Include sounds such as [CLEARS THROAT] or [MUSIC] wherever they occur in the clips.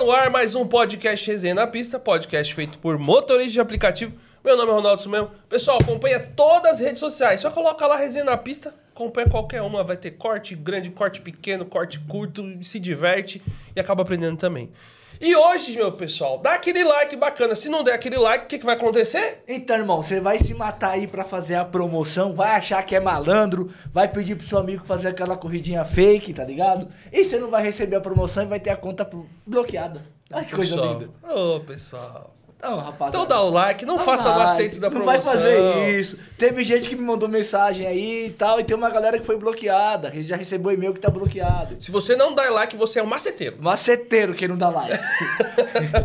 no ar mais um podcast Resenha na Pista, podcast feito por motoristas de aplicativo. Meu nome é Ronaldo Sumemo. Pessoal, acompanha todas as redes sociais. Só coloca lá Resenha na Pista, acompanha qualquer uma, vai ter corte grande, corte pequeno, corte curto, se diverte e acaba aprendendo também. E hoje, meu pessoal, dá aquele like bacana. Se não der aquele like, o que, que vai acontecer? Então, irmão, você vai se matar aí pra fazer a promoção, vai achar que é malandro, vai pedir pro seu amigo fazer aquela corridinha fake, tá ligado? E você não vai receber a promoção e vai ter a conta bloqueada. Ai, que coisa Pessoal. linda. Ô, pessoal. Então, rapaziada. Então dá o like, não faça like, macetes da Não promoção. vai fazer isso. Teve gente que me mandou mensagem aí e tal, e tem uma galera que foi bloqueada. Já recebeu e-mail que tá bloqueado. Se você não dá like, você é um maceteiro. Maceteiro que não dá like.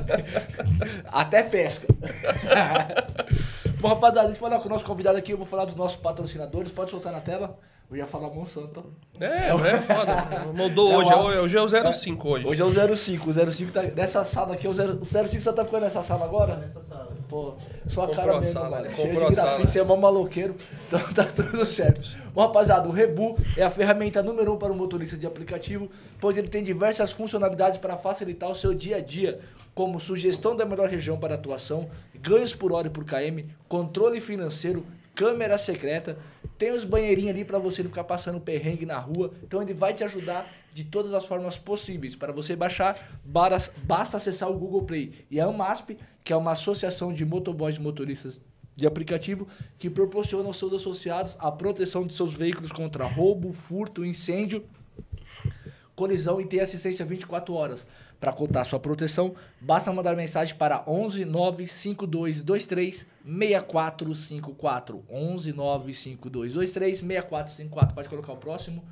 [LAUGHS] Até pesca. [LAUGHS] Bom, rapaziada, a gente vai falar com o nosso convidado aqui. Eu vou falar dos nossos patrocinadores. Pode soltar na tela. Eu ia falar Monsanto. É, é foda. Mudou É hoje, uma- é o- hoje é o 05 hoje. Hoje é o 05. O 05 tá nessa sala aqui. O 0- o 05 só tá ficando nessa sala agora? Nessa sala. Pô, sua Comprou cara a mesmo, sala, mano. Cheio de grafite, você é mó maloqueiro. Então [LAUGHS] tá tudo certo. Bom, rapaziada, o Rebu é a ferramenta número um para o motorista de aplicativo, pois ele tem diversas funcionalidades para facilitar o seu dia a dia, como sugestão da melhor região para atuação, ganhos por hora e por KM, controle financeiro, câmera secreta, tem os banheirinhos ali para você não ficar passando perrengue na rua. Então ele vai te ajudar de todas as formas possíveis. Para você baixar, basta acessar o Google Play. E a AMASP, que é uma associação de motoboys e motoristas de aplicativo, que proporciona aos seus associados a proteção de seus veículos contra roubo, furto, incêndio, colisão e ter assistência 24 horas. Para contar sua proteção, basta mandar mensagem para 11 95223 6454. 11 95223 6454. Pode colocar o próximo.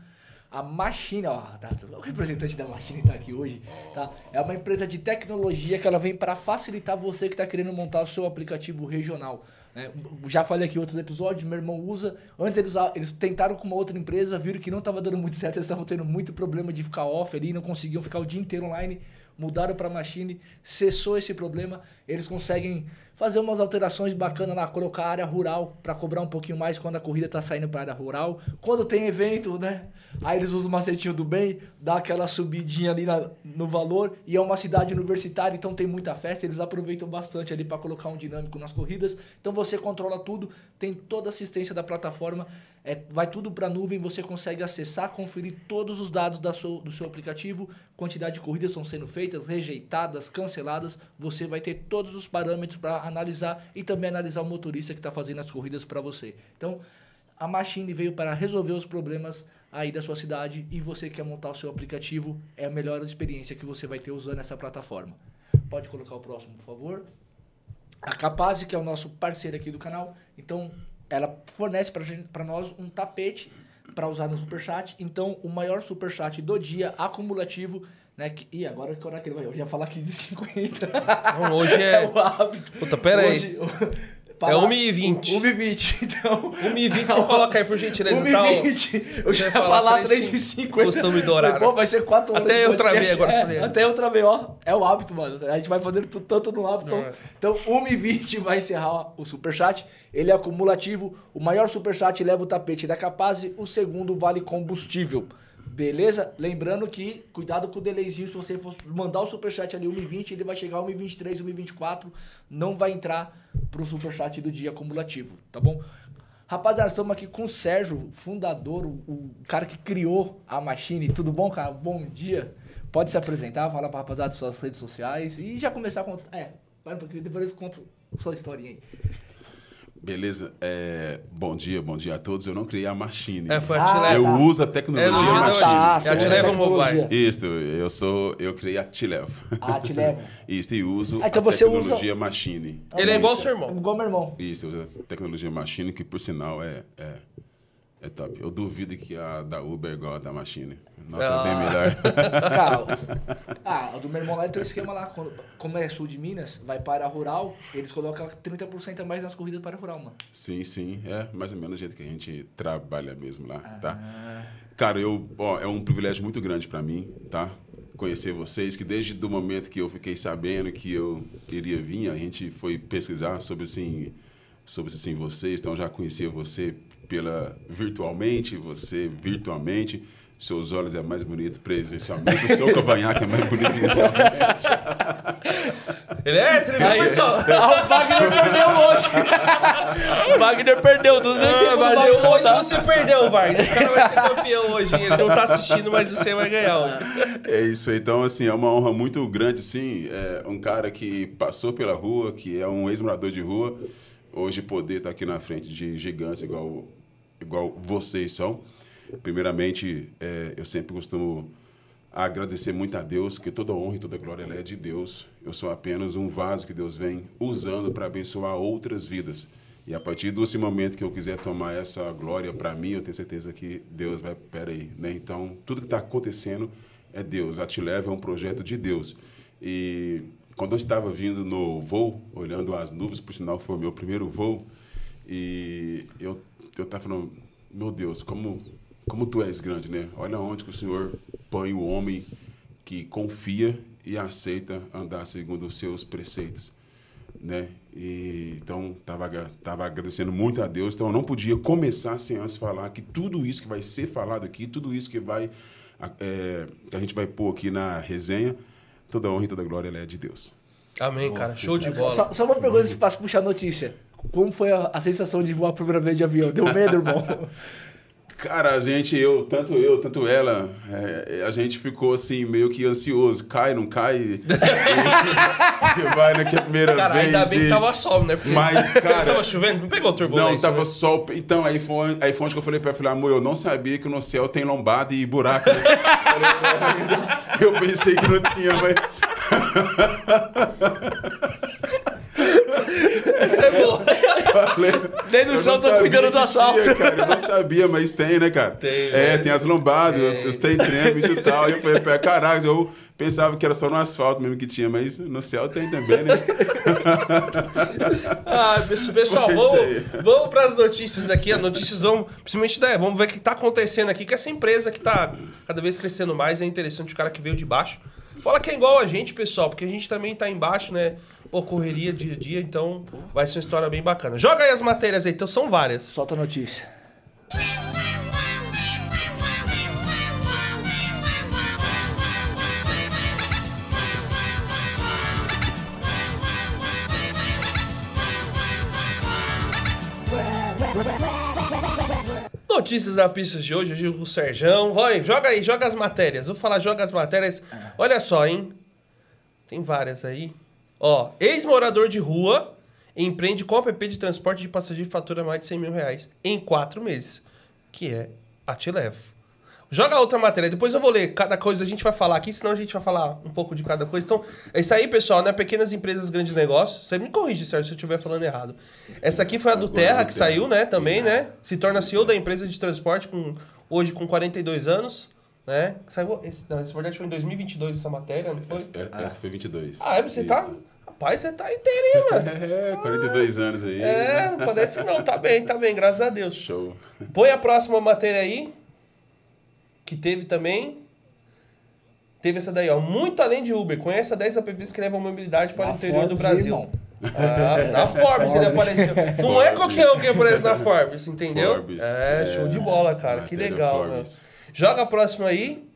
A Machine, ó, tá, o representante da Machine está aqui hoje, tá? É uma empresa de tecnologia que ela vem para facilitar você que está querendo montar o seu aplicativo regional. Né? Já falei aqui em outros episódios, meu irmão usa. Antes eles, eles tentaram com uma outra empresa, viram que não estava dando muito certo, eles estavam tendo muito problema de ficar off ali, não conseguiam ficar o dia inteiro online. Mudaram para Machine, cessou esse problema. Eles conseguem fazer umas alterações bacanas lá, colocar área rural para cobrar um pouquinho mais quando a corrida tá saindo para área rural. Quando tem evento, né? Aí eles usam o macetinho do bem, dá aquela subidinha ali na- no valor. E é uma cidade universitária, então tem muita festa. Eles aproveitam bastante ali para colocar um dinâmico nas corridas. Então você controla tudo, tem toda a assistência da plataforma. É, vai tudo para nuvem, você consegue acessar, conferir todos os dados da sua- do seu aplicativo, quantidade de corridas estão sendo feitas, rejeitadas, canceladas. Você vai ter todos os parâmetros para analisar e também analisar o motorista que está fazendo as corridas para você. Então, a Machine veio para resolver os problemas aí da sua cidade e você quer montar o seu aplicativo, é a melhor experiência que você vai ter usando essa plataforma. Pode colocar o próximo, por favor. A Capaz, que é o nosso parceiro aqui do canal, então ela fornece para nós um tapete para usar no Superchat. Então, o maior Superchat do dia acumulativo, né? Que, ih, agora que hora que ele vai? Eu já ia falar 15h50. Não, hoje [LAUGHS] é- o hábito. Puta, pera aí. Hoje- É 1h20. 1h20, então... 1h20 você coloca aí, por gentileza, tá? ó. 1h20. Eu já ia falar falar 3,50. 3,50. Costume do horário. Pô, vai ser 4 horas. Até eu travei agora, É, até eu travei, ó. É o hábito, mano. A gente vai fazendo tanto no hábito. É. Então, 1h20 vai encerrar o superchat. Ele é acumulativo. O maior superchat leva o tapete da Capaz. O segundo vale combustível. Beleza? Lembrando que, cuidado com o delayzinho, se você for mandar o superchat ali 1h20, ele vai chegar a 1h23, 1h24, não vai entrar pro superchat do dia acumulativo, tá bom? Rapaziada, estamos aqui com o Sérgio, fundador, o, o cara que criou a Machine. Tudo bom, cara? Bom dia. Pode se apresentar, falar pra rapaziada suas redes sociais e já começar a contar. É, vai um pouquinho, depois eu conto sua historinha aí. Beleza. É, bom dia, bom dia a todos. Eu não criei a Machine. É, foi a Ah. Eu tá. uso a É, tecnologia no dia da Machine. tá. É a Tileva tecnologia. Mobile. Isso, eu sou, eu criei a Tilev. Ah, te levo. [LAUGHS] Isso, e uso Ah, então a você usa- tecnologia Machine. Ele é igual ao seu irmão. Igual meu irmão. Isso, eu uso a tecnologia Machine, que por sinal é, é, é top. Eu duvido que a da Uber é igual a da Machine. Nossa, Ah. é bem melhor. [LAUGHS] Cara, [LAUGHS] ah, o do meu irmão lá tem um esquema lá. como é sul de Minas, vai para a rural, eles colocam 30% a mais nas corridas para a rural, mano. Sim, sim. É mais ou menos o jeito que a gente trabalha mesmo lá, Ah. tá? Cara, eu, ó, é um privilégio muito grande para mim, tá? Conhecer vocês, que desde o momento que eu fiquei sabendo que eu iria vir, a gente foi pesquisar sobre, assim, sobre assim, vocês. Então, já conhecia você pela virtualmente, você virtualmente. Seus olhos é mais bonito presencialmente, o seu cavanhaque é mais bonito inicialmente. [LAUGHS] Ele é Aí, pessoal? [LAUGHS] Ah, o Wagner perdeu hoje. o Wagner perdeu. Não tem Ah, valeu. Hoje você perdeu, Wagner. O cara vai ser campeão hoje. hein? Ele não tá assistindo, mas você vai ganhar hoje. É isso, aí. então assim, é uma honra muito grande, sim, é um cara que passou pela rua, que é um ex-morador de rua, hoje poder estar aqui na frente de gigantes igual, igual vocês são. Primeiramente, é, eu sempre costumo agradecer muito a Deus, que toda honra e toda glória é de Deus. Eu sou apenas um vaso que Deus vem usando para abençoar outras vidas. E a partir desse momento que eu quiser tomar essa glória para mim, eu tenho certeza que Deus vai, peraí, né? Então, tudo que está acontecendo é Deus. A Te Leva é um projeto de Deus. E quando eu estava vindo no voo, olhando as nuvens, por sinal foi o meu primeiro voo, e eu eu estava falando, meu Deus, como como tu és grande, né? Olha onde que o Senhor põe o homem que confia e aceita andar segundo os seus preceitos, né? E então tava agra- tava agradecendo muito a Deus, então eu não podia começar sem antes falar que tudo isso que vai ser falado aqui, tudo isso que vai a- é, que a gente vai pôr aqui na resenha, toda honra e toda glória ela é de Deus. Amém, cara. Show de bola. Só, só uma pergunta posso puxar a notícia. Como foi a, a sensação de voar a primeira vez de avião? Deu medo, irmão? [LAUGHS] Cara, a gente, eu, tanto eu, tanto ela, é, a gente ficou assim, meio que ansioso. Cai, não cai? [LAUGHS] E vai naquela primeira Cara, vez. ainda bem que e- tava sol, né? Porque Mas, [LAUGHS] cara. tava chovendo, não pegou turbulência. Não, tava né? sol. Então, aí foi, aí foi onde que eu falei pra ela, falei, amor, eu não sabia que no céu tem lombada e buraco. né? Eu pensei que não tinha, mas. [LAUGHS] Isso é bom. Falei, Nem no eu céu tô sabia cuidando do. Tinha, cara, eu não sabia, mas tem, né, cara? Tem, É, né? tem as lombadas, Tem. os tem treme e tal. E eu falei, caraca, eu pensava que era só no asfalto mesmo que tinha, mas no céu tem também, né? [LAUGHS] Ah, pessoal, vamos, vamos para as notícias aqui. As notícias vão, principalmente da, vamos ver o que está acontecendo aqui, que essa empresa que está cada vez crescendo mais é interessante o cara que veio de baixo. Fala que é igual a gente, pessoal, porque a gente também tá embaixo, né? Pô, correria dia a dia, então vai ser uma história bem bacana. Joga aí as matérias aí, então são várias. Solta a notícia. Notícias da pista de hoje, hoje o Serjão. Vai, joga aí, joga as matérias. Vou falar, joga as matérias. Olha só, hein? Tem várias aí. Ó, ex-morador de rua empreende com app de transporte de passageiro e fatura mais de 100 mil reais em quatro meses. Que é a Te Levo. Joga outra matéria, depois eu vou ler cada coisa, a gente vai falar aqui, senão a gente vai falar um pouco de cada coisa. Então, é isso aí, pessoal, né? Pequenas empresas, grandes negócios. Você me corrige, Sérgio, se eu estiver falando errado. Essa aqui foi a do Terra, que saiu, né? Também, né? Se torna CEO da empresa de transporte com, hoje com 42 anos, né? Saiu, esse, não, esse, verdade foi em 2022 essa matéria, não foi? Essa, é- essa foi 22. Ah, é? Você tá... Rapaz, você tá inteirinho, [LAUGHS] mano. É, 42 anos aí. É, não parece não. Tá bem, tá bem, graças a Deus. Show. Põe a próxima matéria aí. Que teve também. Teve essa daí, ó. Muito além de Uber. Conheça 10 apps que levam mobilidade para Na o interior do Forbes, Brasil. irmão. Ah, na Forbes ele Forbes. apareceu. Não é qualquer um que aparece na Forbes, entendeu? Forbes, é, é, show de bola, cara. Que legal, mano. Forbes. Joga a próxima aí.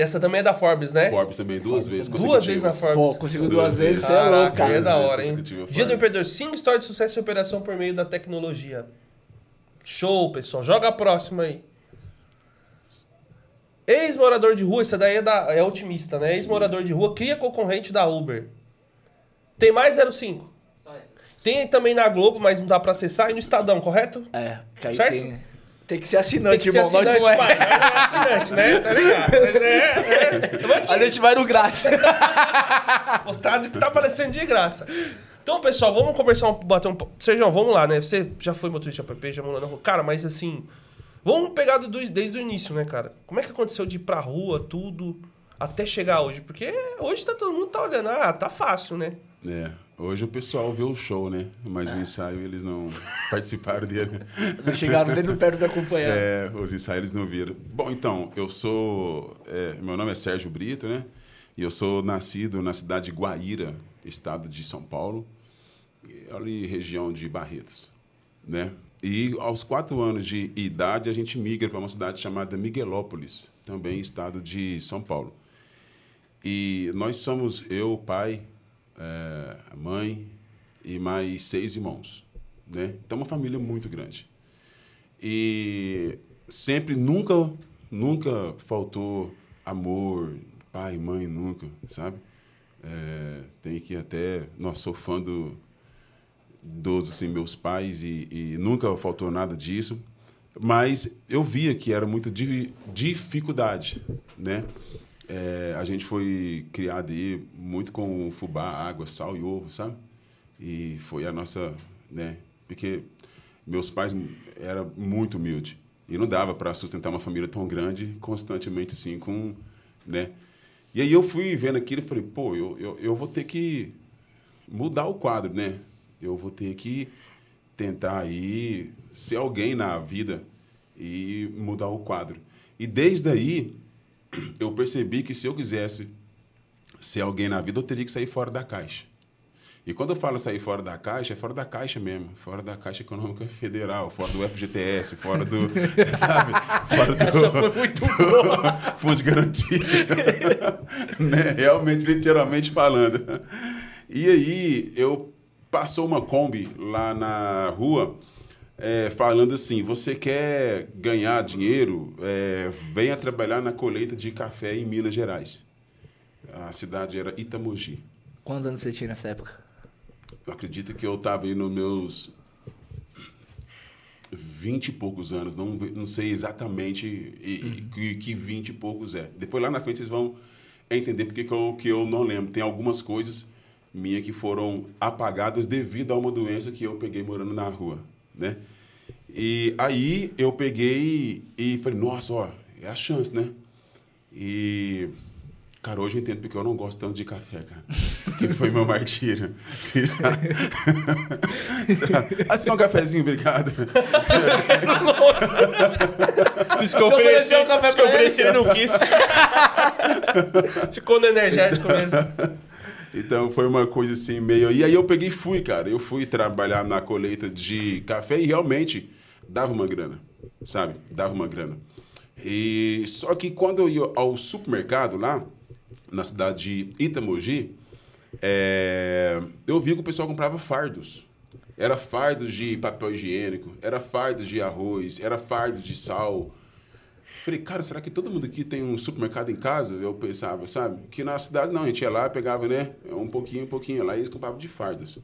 Essa também é da Forbes, né? Forbes também, duas vezes Duas vezes na. Forbes. Pô, conseguiu Duas duas vezes, é louco, cara. é da hora, hein? Dia do. Empreendedor, 5 histórias de sucesso e operação por meio da tecnologia. Show, pessoal. Joga a próxima aí. Ex-morador de rua, essa daí é, da, é otimista, né? Ex-morador de rua cria concorrente da Uber. Tem mais 05? Tem também na Globo, mas não dá pra acessar. E no Estadão, correto? É, aí Certo? tem, tem que ser assinante, Tem que ser irmão. assinante, Nós não pai. é. Nós não é assinante, né? Tá ligado? [LAUGHS] É, é. A gente vai no grátis. [LAUGHS] Postado que tá aparecendo de graça. Então, pessoal, vamos conversar, um, bater um... Sérgio, vamos lá, né? Você já foi motorista app, já morou na rua. Cara, mas assim... Vamos pegar do- desde o início, né, cara? Como é que aconteceu de ir pra rua, tudo, até chegar hoje? Porque hoje tá todo mundo tá olhando, ah, tá fácil, né? É, hoje o pessoal vê o show, né? Mas o ensaio eles não [LAUGHS] participaram dele. Não chegaram nem perto de acompanhar. É, os ensaios eles não viram. Bom, então, eu sou. é, meu nome é Sérgio Brito, né? E eu sou nascido na cidade de Guaíra, estado de São Paulo, ali região de Barretos, né? E aos quatro anos de idade, a gente migra para uma cidade chamada Miguelópolis, também estado de São Paulo. E nós somos eu, pai, é, mãe e mais seis irmãos. Né? Então, uma família muito grande. E sempre, nunca, nunca faltou amor, pai, mãe, nunca, sabe? É, tem que até, nós sou fã do, dos assim, meus pais e, e, nunca faltou nada disso, mas eu via que era muito di, dificuldade, né? É, a gente foi criado aí muito com fubá, água, sal e ovo, sabe? E foi a nossa, né? Porque meus pais era muito humilde e não dava para sustentar uma família tão grande constantemente assim com, né? E aí eu fui vendo aquilo e falei, pô, eu, eu, eu vou ter que mudar o quadro, né? Eu vou ter que tentar aí ser alguém na vida e mudar o quadro. E desde aí eu percebi que se eu quisesse ser alguém na vida, eu teria que sair fora da caixa. E quando eu falo sair fora da caixa, é fora da caixa mesmo. Fora da Caixa Econômica Federal, fora do FGTS, fora do. [LAUGHS] sabe? Fora do. Essa foi muito [LAUGHS] boa. [LAUGHS] Fundo de garantia. né? Realmente, literalmente falando. E aí, eu passou uma Kombi lá na rua. É, falando assim: você quer ganhar dinheiro? É, venha trabalhar na colheita de café em Minas Gerais. A cidade era Itamogi. Quantos anos você tinha nessa época? Eu acredito que eu estava aí nos meus vinte e poucos anos, não, não sei exatamente uhum. que, que vinte e poucos é. Depois lá na frente vocês vão entender porque que eu, que eu não lembro. Tem algumas coisas minhas que foram apagadas devido a uma doença que eu peguei morando na rua, né? E aí eu peguei e falei, nossa, ó, é a chance, né? E Cara, hoje eu entendo porque eu não gosto tanto de café, cara. Que foi meu martírio. [LAUGHS] Você já... [LAUGHS] assim, um cafezinho, obrigado. [LAUGHS] Diz que eu ofereci, um café que eu ofereci, ele não quis. Ficou no energético mesmo. Então foi uma coisa assim meio. E aí eu peguei e fui, cara. Eu fui trabalhar na colheita de café e realmente dava uma grana, sabe? Dava uma grana. E só que quando eu ia ao supermercado lá, na cidade de Itamogi, é, eu vi que o pessoal comprava fardos. Era fardos de papel higiênico, era fardos de arroz, era fardos de sal. Falei, cara, será que todo mundo aqui tem um supermercado em casa? Eu pensava, sabe? Que na cidade não, a gente ia lá, pegava, né? Um pouquinho, um pouquinho lá e eles compravam de fardos.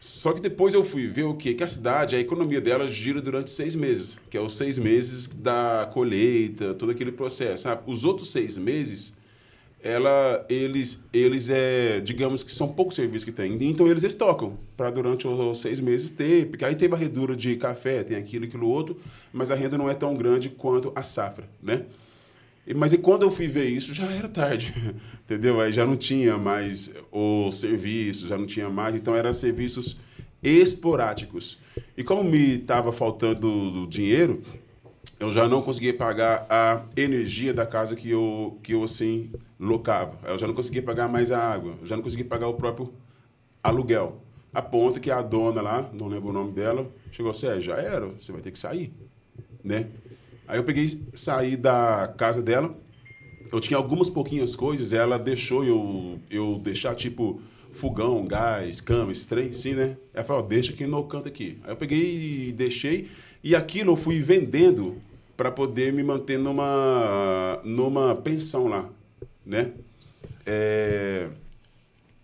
Só que depois eu fui ver o quê? Que a cidade, a economia dela gira durante seis meses, que é os seis meses da colheita, todo aquele processo. Sabe? Os outros seis meses ela, eles, eles é, digamos que são poucos serviços que tem. Então eles estocam para durante os seis meses ter, porque aí teve a redura de café, tem aquilo e aquilo outro, mas a renda não é tão grande quanto a safra, né? Mas e quando eu fui ver isso, já era tarde, [LAUGHS] entendeu? Aí já não tinha mais o serviço, já não tinha mais, então eram serviços esporádicos. E como me estava faltando dinheiro, eu já não conseguia pagar a energia da casa que eu, que eu assim, locava. Eu já não conseguia pagar mais a água, eu já não conseguia pagar o próprio aluguel. A ponto que a dona lá, não lembro o nome dela, chegou assim, já era, você vai ter que sair, né? Aí eu peguei, saí da casa dela, eu tinha algumas pouquinhas coisas, ela deixou eu, eu deixar, tipo, fogão, gás, cama, esse trem, assim, né? Ela falou, deixa aqui no canto aqui. Aí eu peguei e deixei, e aquilo eu fui vendendo para poder me manter numa, numa pensão lá, né? É,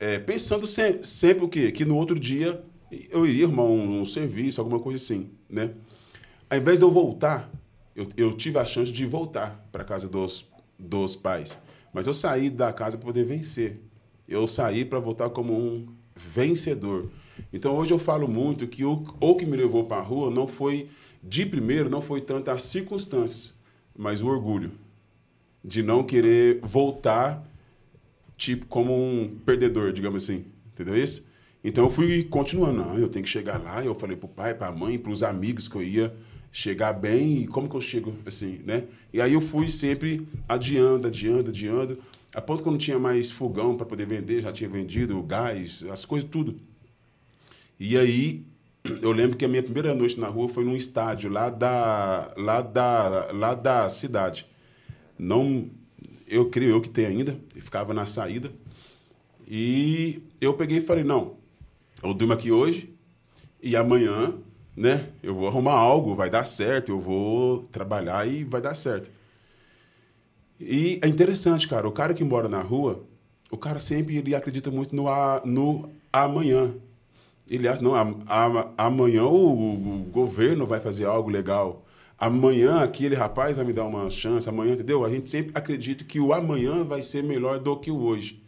é, pensando sempre, sempre o quê? Que no outro dia eu iria arrumar um, um, serviço, alguma coisa assim, né? Ao invés de eu voltar, eu, eu tive a chance de voltar para casa dos, dos pais. Mas eu saí da casa para poder vencer. Eu saí para voltar como um vencedor. Então hoje eu falo muito que o, o que me levou para a rua não foi de primeiro não foi tanto as circunstâncias, mas o orgulho de não querer voltar tipo como um perdedor, digamos assim, entendeu isso? Então eu fui continuando, não, eu tenho que chegar lá, eu falei pro pai, pra mãe, pros amigos que eu ia chegar bem, e como que eu chego assim, né? E aí eu fui sempre adiando, adiando, adiando, a ponto que eu não tinha mais fogão para poder vender, já tinha vendido gás, as coisas tudo. E aí eu lembro que a minha primeira noite na rua foi num estádio lá da, lá da, lá da cidade. Não, eu creio eu que tem ainda, ficava na saída. E eu peguei e falei, não, eu durmo aqui hoje e amanhã, né, eu vou arrumar algo, vai dar certo, eu vou trabalhar e vai dar certo. E é interessante, cara, o cara que mora na rua, o cara sempre ele acredita muito no, no amanhã. Ele acha, não, amanhã o, o, governo vai fazer algo legal. Amanhã aquele rapaz vai me dar uma chance, amanhã, entendeu? A gente sempre acredita que o amanhã vai ser melhor do que o hoje.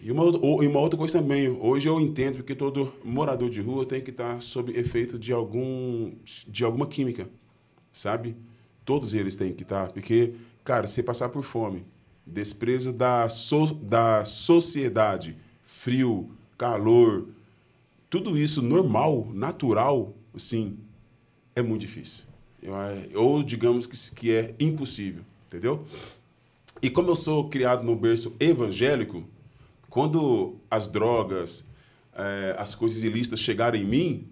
E uma, e uma outra coisa também, hoje eu entendo que todo morador de rua tem que estar sob efeito de, algum, de alguma química, sabe? Todos eles têm que estar, porque, cara, se passar por fome, desprezo da, so, da sociedade, frio, calor, tudo isso normal, natural, sim, é muito difícil. Ou digamos que, que é impossível, entendeu? E como eu sou criado no berço evangélico, quando as drogas, é, as coisas ilícitas chegaram em mim,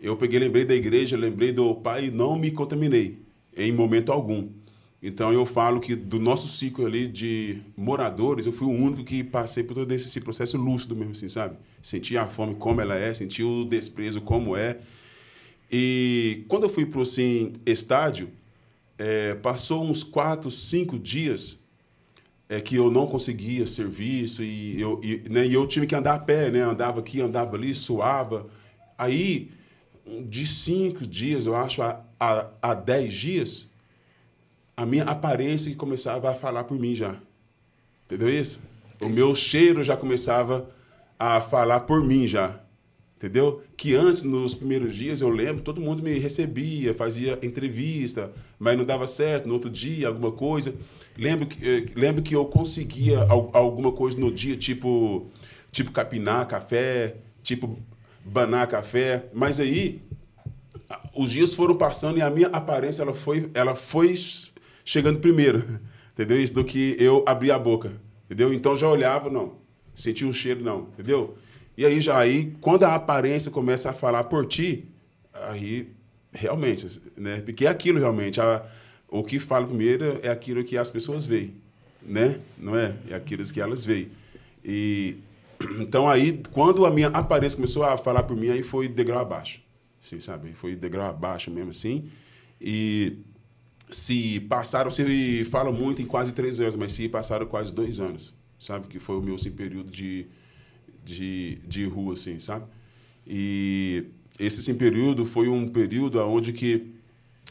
eu peguei, lembrei da igreja, lembrei do pai e não me contaminei em momento algum. Então eu falo que do nosso ciclo ali de moradores, eu fui o único que passei por todo esse processo lúcido mesmo assim, sabe? Senti a fome como ela é, senti o desprezo como é. E quando eu fui para o assim, estádio, é, passou uns quatro, cinco dias é que eu não conseguia serviço e eu, e, né, e eu tive que andar a pé, né? Andava aqui, andava ali, suava. Aí, de cinco dias, eu acho, a, a, a dez dias, a minha aparência que começava a falar por mim já. Entendeu isso? O meu cheiro já começava a falar por mim já. Entendeu? Que antes, nos primeiros dias, eu lembro, todo mundo me recebia, fazia entrevista, mas não dava certo. No outro dia, alguma coisa. Lembro que, eh, lembro que eu conseguia alguma coisa no dia, tipo, tipo capinar café, tipo banar café. Mas aí, os dias foram passando e a minha aparência ela foi, ela foi chegando primeiro. Entendeu? Isso do que eu abri a boca. Entendeu? Então já olhava, não. Sentia um cheiro, não. Entendeu? E aí já aí, quando a aparência começa a falar por ti, aí realmente, né? Porque é aquilo realmente, a, o que fala primeiro é aquilo que as pessoas veem, né? Não é? É aquilo que elas veem. E [CLEARS THROAT] então aí, quando a minha aparência começou a falar por mim, aí foi degrau abaixo. Sim, sabe? Foi degrau abaixo mesmo assim. E se passaram, você fala muito em quase três anos, mas se passaram quase dois anos, sabe? Que foi o meu assim, período de de, de rua, assim, sabe? E esse assim, período foi um período onde que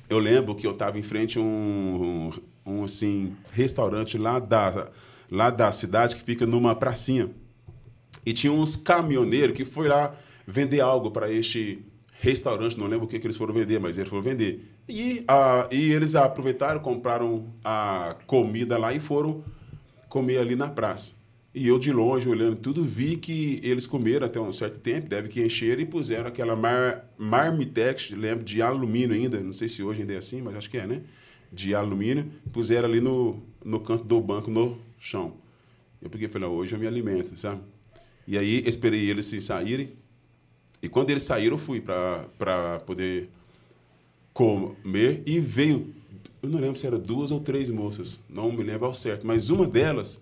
eu lembro que eu estava em frente a um, um, um, assim, restaurante lá da, lá da cidade que fica numa pracinha. E tinha uns caminhoneiros que foi lá vender algo para este restaurante, não lembro o que, que eles foram vender, mas eles foram vender. E, a, e eles aproveitaram, compraram a comida lá e foram comer ali na praça. E eu de longe, olhando tudo, vi que eles comeram até um certo tempo, deve que encheram e puseram aquela mar, marmitex, lembro, de alumínio ainda, não sei se hoje ainda é assim, mas acho que é, né? De alumínio, puseram ali no, no canto do banco, no chão. Eu peguei e falei, hoje eu me alimento, sabe? E aí esperei eles se saírem, e quando eles saíram, eu fui para poder comer, e veio, eu não lembro se era duas ou três moças, não me lembro ao certo, mas uma delas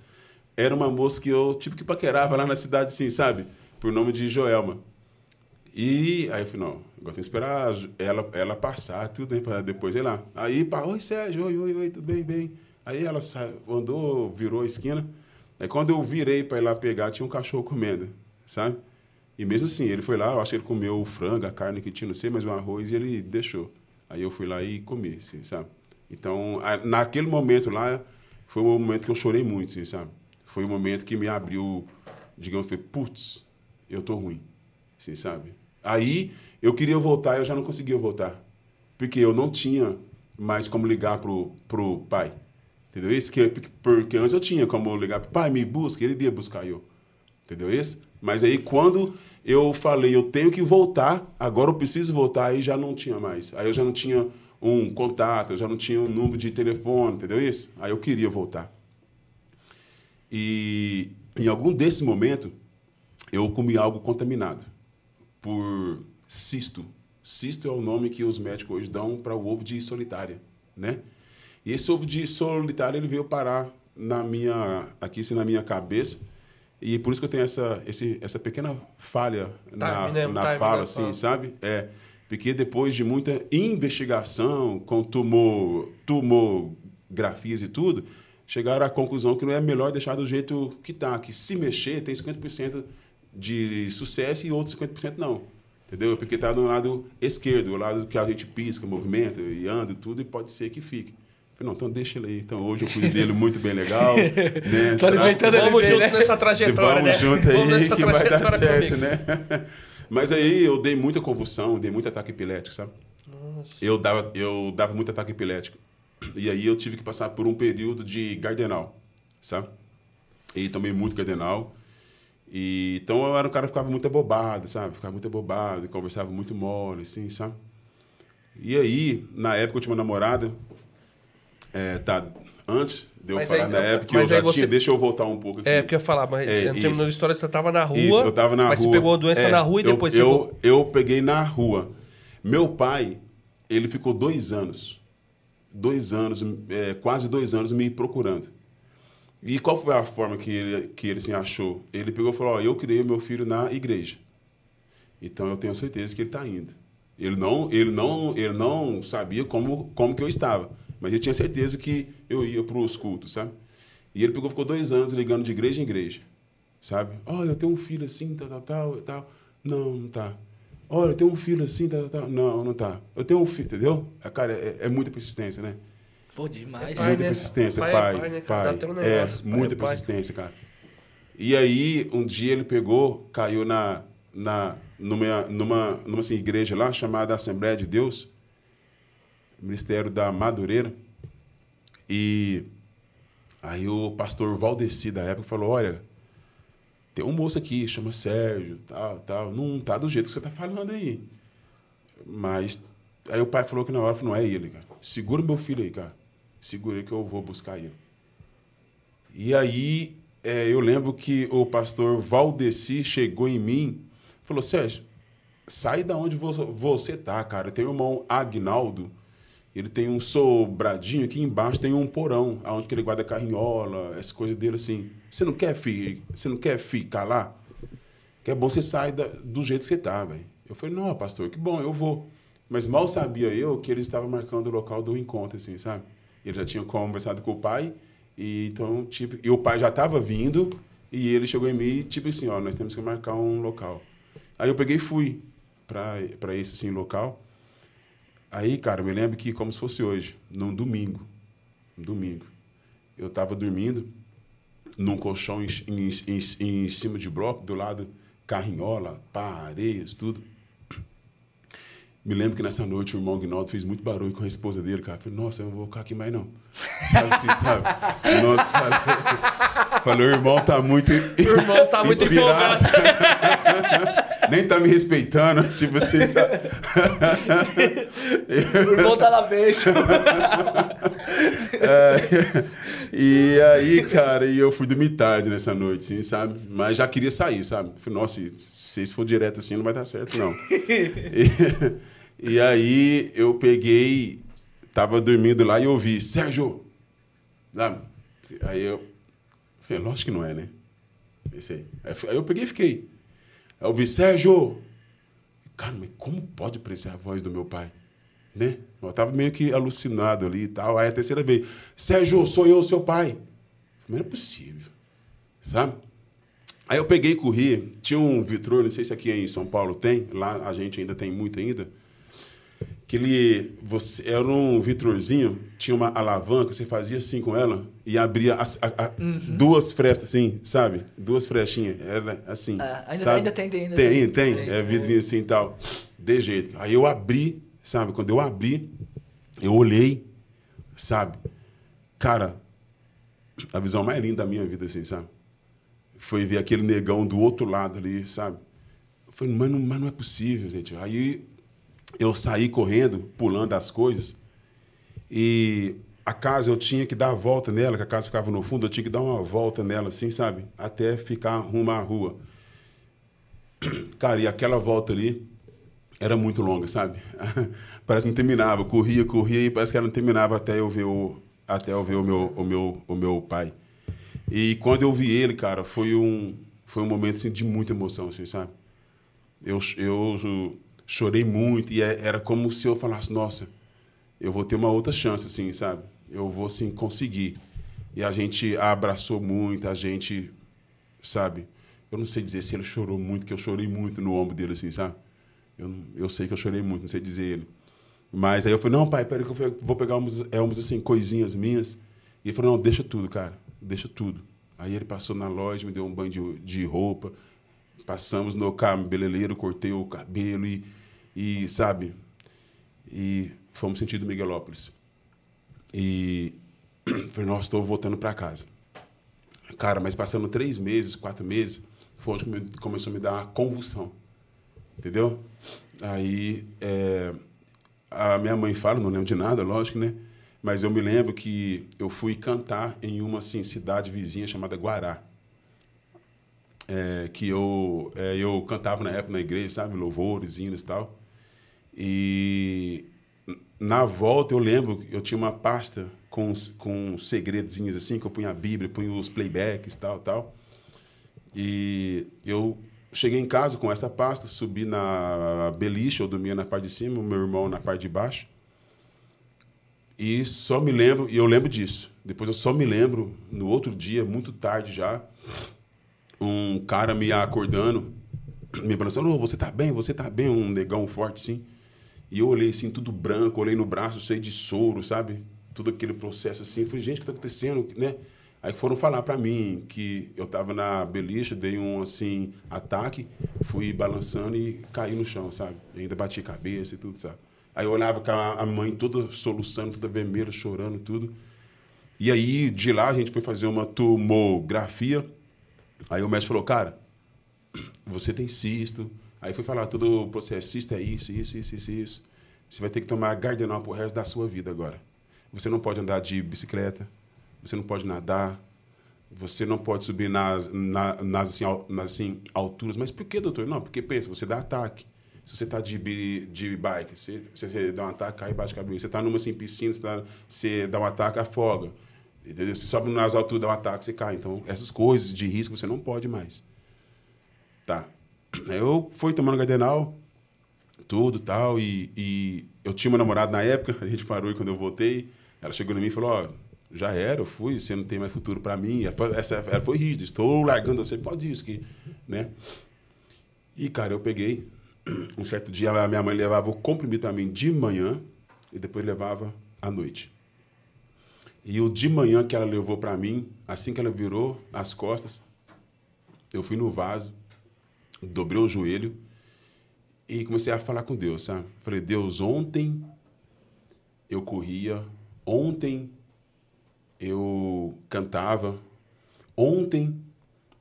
era uma moça que eu, tipo, que paquerava lá na cidade, assim, sabe? Por nome de Joelma. E aí eu falei, não, agora tem que esperar ela, ela passar, tudo, né? Pra depois ir lá. Aí, pá, oi, Sérgio, oi, oi, oi, tudo bem, bem. Aí ela andou, virou a esquina. Aí quando eu virei para ir lá pegar, tinha um cachorro comendo, sabe? E mesmo assim, ele foi lá, eu acho que ele comeu o frango, a carne que tinha, não sei, mas um arroz, e ele deixou. Aí eu fui lá e comi, assim, sabe? Então, naquele momento lá, foi um momento que eu chorei muito, assim, sabe? foi o momento que me abriu, digamos, foi, putz, eu tô ruim, assim, sabe? Aí eu queria voltar, eu já não conseguia voltar, porque eu não tinha mais como ligar pro, pro pai, entendeu isso? Porque, porque antes eu tinha como ligar pro pai, me busca, ele iria buscar eu, entendeu isso? Mas aí quando eu falei, eu tenho que voltar, agora eu preciso voltar, aí já não tinha mais, aí eu já não tinha um contato, eu já não tinha um número de telefone, entendeu isso? Aí eu queria voltar. E em algum desse momento, eu comi algo contaminado por cisto. Cisto é o nome que os médicos hoje dão para o ovo de solitária, né? E esse ovo de solitária ele veio parar na minha aqui assim, na minha cabeça e por isso que eu tenho essa esse, essa pequena falha na, Time, né? na Time, fala né? assim, sabe? É porque depois de muita investigação com tumor, tomografias e tudo, chegaram à conclusão que não é melhor deixar do jeito que tá, que se mexer tem 50% de sucesso e outros 50% não. Entendeu? Porque tá do lado esquerdo, o lado que a gente pisca, movimenta e anda e tudo, e pode ser que fique. Falei, não, então deixa ele aí. Então hoje eu cuido dele muito bem legal. né? [LAUGHS] Tô alimentando ele Vamos bem, juntos né? nessa trajetória, Vamos né? junto aí Vamos nessa que vai dar trajetória certo, comigo. né? [LAUGHS] Mas aí eu dei muita convulsão, dei muito ataque epilético, sabe? Eu dava, eu dava muito ataque epilético. E aí eu tive que passar por um período de gardenal, sabe? E tomei muito gardenal. E, então eu era um cara que ficava muito abobado, sabe? Ficava muito abobado, conversava muito mole, assim, sabe? E aí, na época eu tinha uma namorada, é, tá, antes de eu Mas falar aí- na época, que eu mas já você- tinha, deixa eu voltar um pouco aqui. É, porque eu ia falar, mas É, você terminou a história, você tava na rua. Isso, eu tava na mas rua. você pegou a doença É, na rua e eu- depois eu, você. vo- eu peguei na rua. Meu pai, ele ficou dois anos, dois anos, é, quase dois anos me procurando. E qual foi a forma que ele, que ele se achou? Ele pegou e falou: Ó, eu criei o meu filho na igreja. Então eu tenho certeza que ele está indo. Ele não, ele não, ele não sabia como, como que eu estava, mas ele tinha certeza que eu ia para os cultos, sabe? E ele pegou, ficou dois anos ligando de igreja em igreja, sabe? Olha, eu tenho um filho assim, tal, tal, tal, e tal. Não, não tá. Olha, eu tenho um filho assim, tal, tal, tal. Não, não tá. Eu tenho um filho, entendeu? É, Cara, é, é muita persistência, né? Pô, demais. Pai, muita né? persistência, Pai pai. é Pai, pai, né, um é, muita é pai. persistência, cara. E aí, um dia ele pegou, caiu na, na, numa, numa, numa assim, igreja lá, chamada Assembleia de Deus, Ministério da Madureira. E aí o pastor Valdeci, da época, falou, olha, tem um moço aqui, chama Sérgio, tal, tal. Não tá do jeito que você tá falando aí. Mas aí o pai falou que na hora não é ele, cara. Segura meu filho aí, cara. Segura aí que eu vou buscar ele. E aí é, eu lembro que o pastor Valdeci chegou em mim falou, Sérgio, sai da onde vo- você tá, cara. Tem o irmão Agnaldo, ele tem um sobradinho aqui embaixo, tem um porão, onde ele guarda carrinhola, essas coisas dele assim. Você não quer, fi, você não quer ficar lá? Que é bom você sair da- do jeito que você tá, velho. Eu falei, não, pastor, que bom, eu vou. Mas mal sabia eu que eles estavam marcando o local do encontro, assim, sabe? Ele já tinha conversado com o pai, e então, tipo, e o pai já estava vindo, e ele chegou em mim, tipo assim, ó, nós temos que marcar um local. Aí eu peguei e fui para esse, assim, local. Aí, cara, eu me lembro que, como se fosse hoje, num domingo, um domingo, eu estava dormindo num colchão em, em, em, em cima de bloco, do lado carrinhola, pá, areias, tudo. Me lembro que nessa noite o irmão Guinaldo fez muito barulho com a esposa dele, cara. Falei, nossa, eu não vou ficar aqui mais não. Sabe assim, sabe? [LAUGHS] Nossa, falei, falei, o irmão tá muito. O irmão tá muito empolgado. [LAUGHS] Nem tá me respeitando, [LAUGHS] tipo assim, sabe? O irmão tá na bênção. É, e aí, cara, e eu fui dormir tarde nessa noite, assim, sabe? Mas já queria sair, sabe? Falei, nossa, se vocês for direto assim, não vai dar certo, não. [LAUGHS] e, e aí eu peguei, tava dormindo lá e ouvi, Sérgio! Sabe? Aí eu falei, lógico que não é, né? Esse aí. Aí eu peguei e fiquei. Eu ouvi, Sérgio! Cara, mas como pode parecer a voz do meu pai? Né? Eu tava meio que alucinado ali e tal. Aí a terceira vez, Sérgio, sou eu, seu pai. Não é possível, sabe? Aí eu peguei e corri. Tinha um vitrô, não sei se aqui em São Paulo tem, lá a gente ainda tem muito ainda. Que ele você, era um vitrorzinho, tinha uma alavanca, você fazia assim com ela e abria as- a- a- duas frestas assim, sabe? Duas frestinhas, era assim. Ah, ainda- sabe? ainda tem, tem, ainda tem. tem. Tem, Tem. é vidrinho assim e tal. De jeito. Aí eu abri, sabe? Quando eu abri, eu olhei, sabe? Cara, a visão mais linda da minha vida, assim, sabe? Foi ver aquele negão do outro lado ali, sabe? Eu falei, mas não, mas não é possível, gente. Aí eu saí correndo, pulando as coisas, e a casa eu tinha que dar a volta nela, que a casa ficava no fundo, eu tinha que dar uma volta nela, assim, sabe? Até ficar rumo à rua. [CLEARS THROAT] Cara, e aquela volta ali, era muito longa, sabe? [LAUGHS] parece que não terminava. Corria, corria e parece que ela não terminava até eu ver o, até eu ver o meu, o meu, o meu pai. E quando eu vi ele, cara, foi um, foi um momento assim, de muita emoção, assim, sabe? Eu, eu chorei muito e é, era como se eu falasse, nossa, eu vou ter uma outra chance, assim, sabe? Eu vou, assim, conseguir. E a gente abraçou muito, a gente, sabe? Eu não sei dizer se ele chorou muito, que eu chorei muito no ombro dele, assim, sabe? Eu, eu sei que eu chorei muito, não sei dizer ele. Mas aí eu falei, não, pai, peraí que eu vou pegar umas, é, umas assim, coisinhas minhas. E ele falou, não, deixa tudo, cara, deixa tudo. Aí ele passou na loja, me deu um banho de, de roupa. Passamos no cabeleireiro, cortei o cabelo e, e, sabe? E fomos sentido Miguelópolis. E [CLEARS THROAT] falei, nossa, estou voltando para casa. Cara, mas passando três meses, quatro meses, foi onde começou a me dar uma convulsão. Entendeu? Aí é, a minha mãe fala, não lembro de nada, lógico, né? Mas eu me lembro que eu fui cantar em uma assim, cidade vizinha chamada Guará. É, que eu, é, eu cantava na época na igreja, sabe? Louvores, hinos e tal. E na volta eu lembro, eu tinha uma pasta com, com segredinhos assim, que eu punha a Bíblia, punha os playbacks tal, tal. E eu cheguei em casa com essa pasta, subi na beliche, eu dormia na parte de cima, o meu irmão na parte de baixo. E só me lembro, e eu lembro disso. Depois eu só me lembro, no outro dia, muito tarde já, um cara me acordando, me balançando, oh, você tá bem, você tá bem, um negão forte, sim. E eu olhei assim, tudo branco, olhei no braço, cheio de soro, sabe? Tudo aquele processo assim. Falei, gente, o que tá acontecendo, né? Aí foram falar para mim que eu estava na beliche, dei um assim ataque, fui balançando e caí no chão, sabe? Ainda bati cabeça e tudo, sabe? Aí eu olhava com a mãe toda soluçando, toda vermelha, chorando, tudo. E aí, de lá, a gente foi fazer uma tomografia. Aí o médico falou, cara, você tem cisto. Aí foi falar, todo cisto é isso, isso, isso, isso, isso. Você vai ter que tomar Gardenal pro resto da sua vida agora. Você não pode andar de bicicleta, você não pode nadar, você não pode subir nas, nas, nas, assim, nas assim, alturas. Mas por que, doutor? Não, porque pensa, você dá ataque. Se você está de, de bike, você, você dá um ataque, cai e bate cabeça. Você está numa assim, piscina, você, tá, você dá um ataque, afoga. Entendeu? Você sobe nas alturas, dá um ataque, você cai. Então, essas coisas de risco você não pode mais. Tá. Eu fui tomando gardenal, tudo tal, e, e eu tinha uma namorada na época, a gente parou e quando eu voltei, ela chegou em mim e falou, ó, oh, já era, eu fui, você não tem mais futuro para mim. Essa, ela foi rígida, estou largando você, pode isso, que, né? E, cara, eu peguei, um certo dia a minha mãe levava o comprimido para mim de manhã e depois levava à noite. E o de manhã que ela levou para mim, assim que ela virou as costas, eu fui no vaso, dobrei o joelho e comecei a falar com Deus, sabe? Falei, Deus, ontem eu corria, ontem eu cantava. Ontem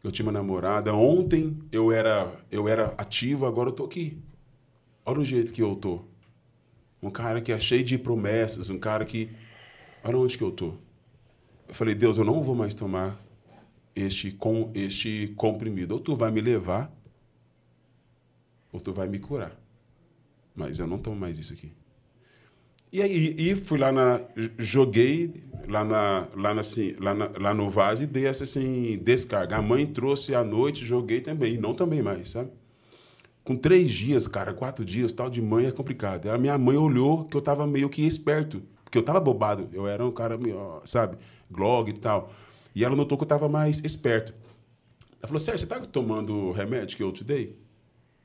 eu tinha uma namorada. Ontem eu era, eu era ativo, agora eu tô aqui. Olha o jeito que eu tô. Um cara que é cheio de promessas, um cara que. Olha onde que eu tô. Eu falei, Deus, eu não vou mais tomar este, com, este comprimido. Ou tu vai me levar, ou tu vai me curar. Mas eu não tomo mais isso aqui. E aí e fui lá na. Joguei lá, na, lá, na, assim, lá, na, lá no vaso e dei essa assim, descarga. A mãe trouxe à noite, joguei também. Não também mais, sabe? Com três dias, cara, quatro dias, tal de mãe é complicado. A minha mãe olhou que eu tava meio que esperto. Porque eu tava bobado. Eu era um cara, sabe, glog e tal. E ela notou que eu tava mais esperto. Ela falou, Sérgio, você tá tomando o remédio que eu te dei?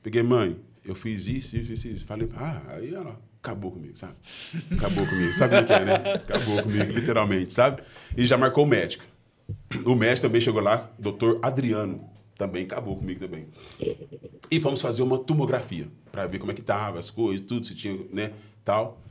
Peguei, mãe, eu fiz isso, isso, isso, isso. Falei, ah, aí ela acabou comigo, sabe? Acabou comigo. Sabe o que é, né? Acabou comigo, literalmente, sabe? E já marcou o médico. O médico também chegou lá, doutor Adriano, também acabou comigo também. E fomos fazer uma tomografia para ver como é que tava as coisas, tudo, se tinha, né, tal.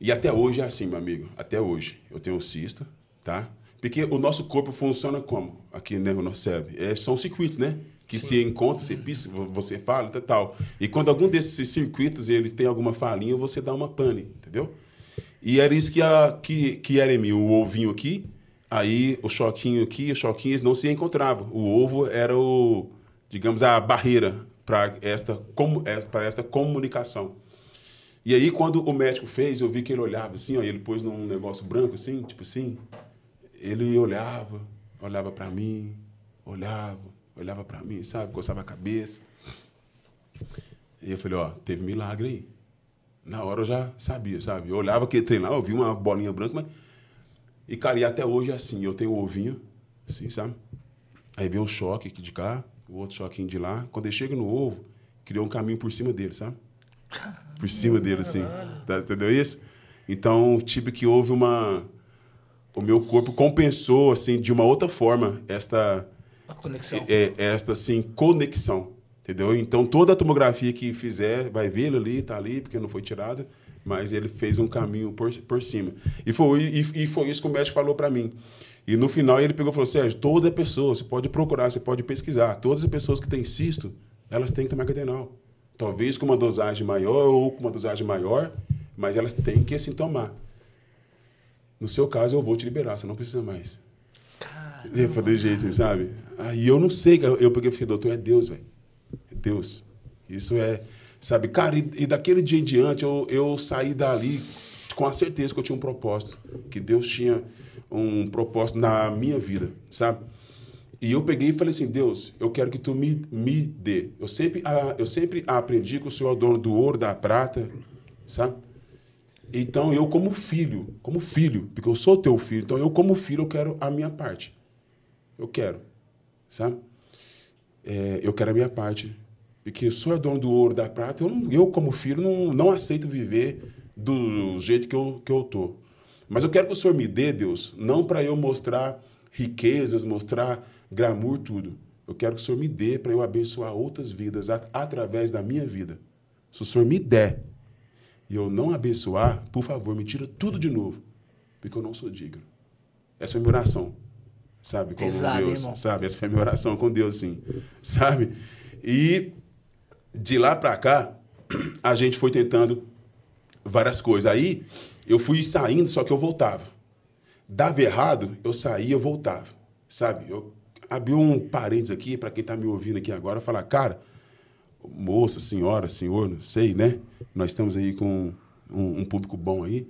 E até hoje é assim, meu amigo. Até hoje. Eu tenho cisto, tá? Porque o nosso corpo funciona como? Aqui, né, no nosso cérebro. É, são circuitos, né? Que se encontra, você pisa, você fala e tal. E quando algum desses circuitos eles têm alguma falinha, você dá uma pane, entendeu? E era isso que, a, que, que era em mim, o ovinho aqui, aí o choquinho aqui, os choquinhos não se encontravam. O ovo era o, digamos, a barreira para esta, como, para esta comunicação. E aí, quando o médico fez, eu vi que ele olhava assim, ó, ele pôs num negócio branco assim, tipo assim. Ele olhava, olhava para mim, olhava, olhava para mim, sabe? Coçava a cabeça. E eu falei, ó, teve milagre aí. Na hora eu já sabia, sabe? Eu olhava que treinar, eu vi uma bolinha branca, mas. E, cara, e até hoje é assim, eu tenho o ovinho, assim, sabe? Aí vem um choque aqui de cá, o outro choquinho de lá. Quando ele chega no ovo, criou um caminho por cima dele, sabe? Por cima dele, assim. Tá, entendeu isso? Então, tipo que houve uma... O meu corpo compensou, assim, de uma outra forma, esta... A conexão. É, esta, assim, conexão. Entendeu? Então, toda a tomografia que fizer, vai ele ali, tá ali, porque não foi tirada, mas ele fez um caminho por, por cima. E foi, e, e foi isso que o médico falou para mim. E no final ele pegou e falou: Sérgio, toda pessoa, você pode procurar, você pode pesquisar, todas as pessoas que têm cisto, elas têm que tomar cardenal. Talvez com uma dosagem maior ou com uma dosagem maior, mas elas têm que assim tomar. No seu caso, eu vou te liberar, você não precisa mais. Caramba. Eu falei, jeito, sabe? Aí eu não sei, eu peguei e falei, doutor, é Deus, velho. É Deus. Isso é, sabe? Cara, e, e daquele dia em diante, eu, eu saí dali com a certeza que eu tinha um propósito, que Deus tinha um propósito na minha vida, sabe? E eu peguei e falei assim, Deus, eu quero que tu me, me dê. Eu sempre, eu sempre aprendi que o Senhor é o dono do ouro, da prata, sabe? Então, eu como filho, como filho, porque eu sou teu filho, então eu como filho, eu quero a minha parte. Eu quero, sabe? É, eu quero a minha parte. Porque Senhor é dono do ouro, da prata, eu, não, eu como filho, não, não aceito viver do jeito que eu, que eu tô. Mas eu quero que o Senhor me dê, Deus, não para eu mostrar riquezas, mostrar glamour, tudo. Eu quero que o Senhor me dê para eu abençoar outras vidas a, através da minha vida. Se o Senhor me der e eu não abençoar, por favor, me tira tudo de novo, porque eu não sou digno. Essa foi a minha oração, sabe? Com Deus, irmão. sabe? Essa foi a minha oração com Deus, sim, sabe? E de lá para cá, a gente foi tentando várias coisas. Aí eu fui saindo, só que eu voltava. Dava errado, eu saía, eu voltava. Sabe? Eu abri um parênteses aqui para quem está me ouvindo aqui agora, falar, cara, moça, senhora, senhor, não sei, né? Nós estamos aí com um, um público bom aí.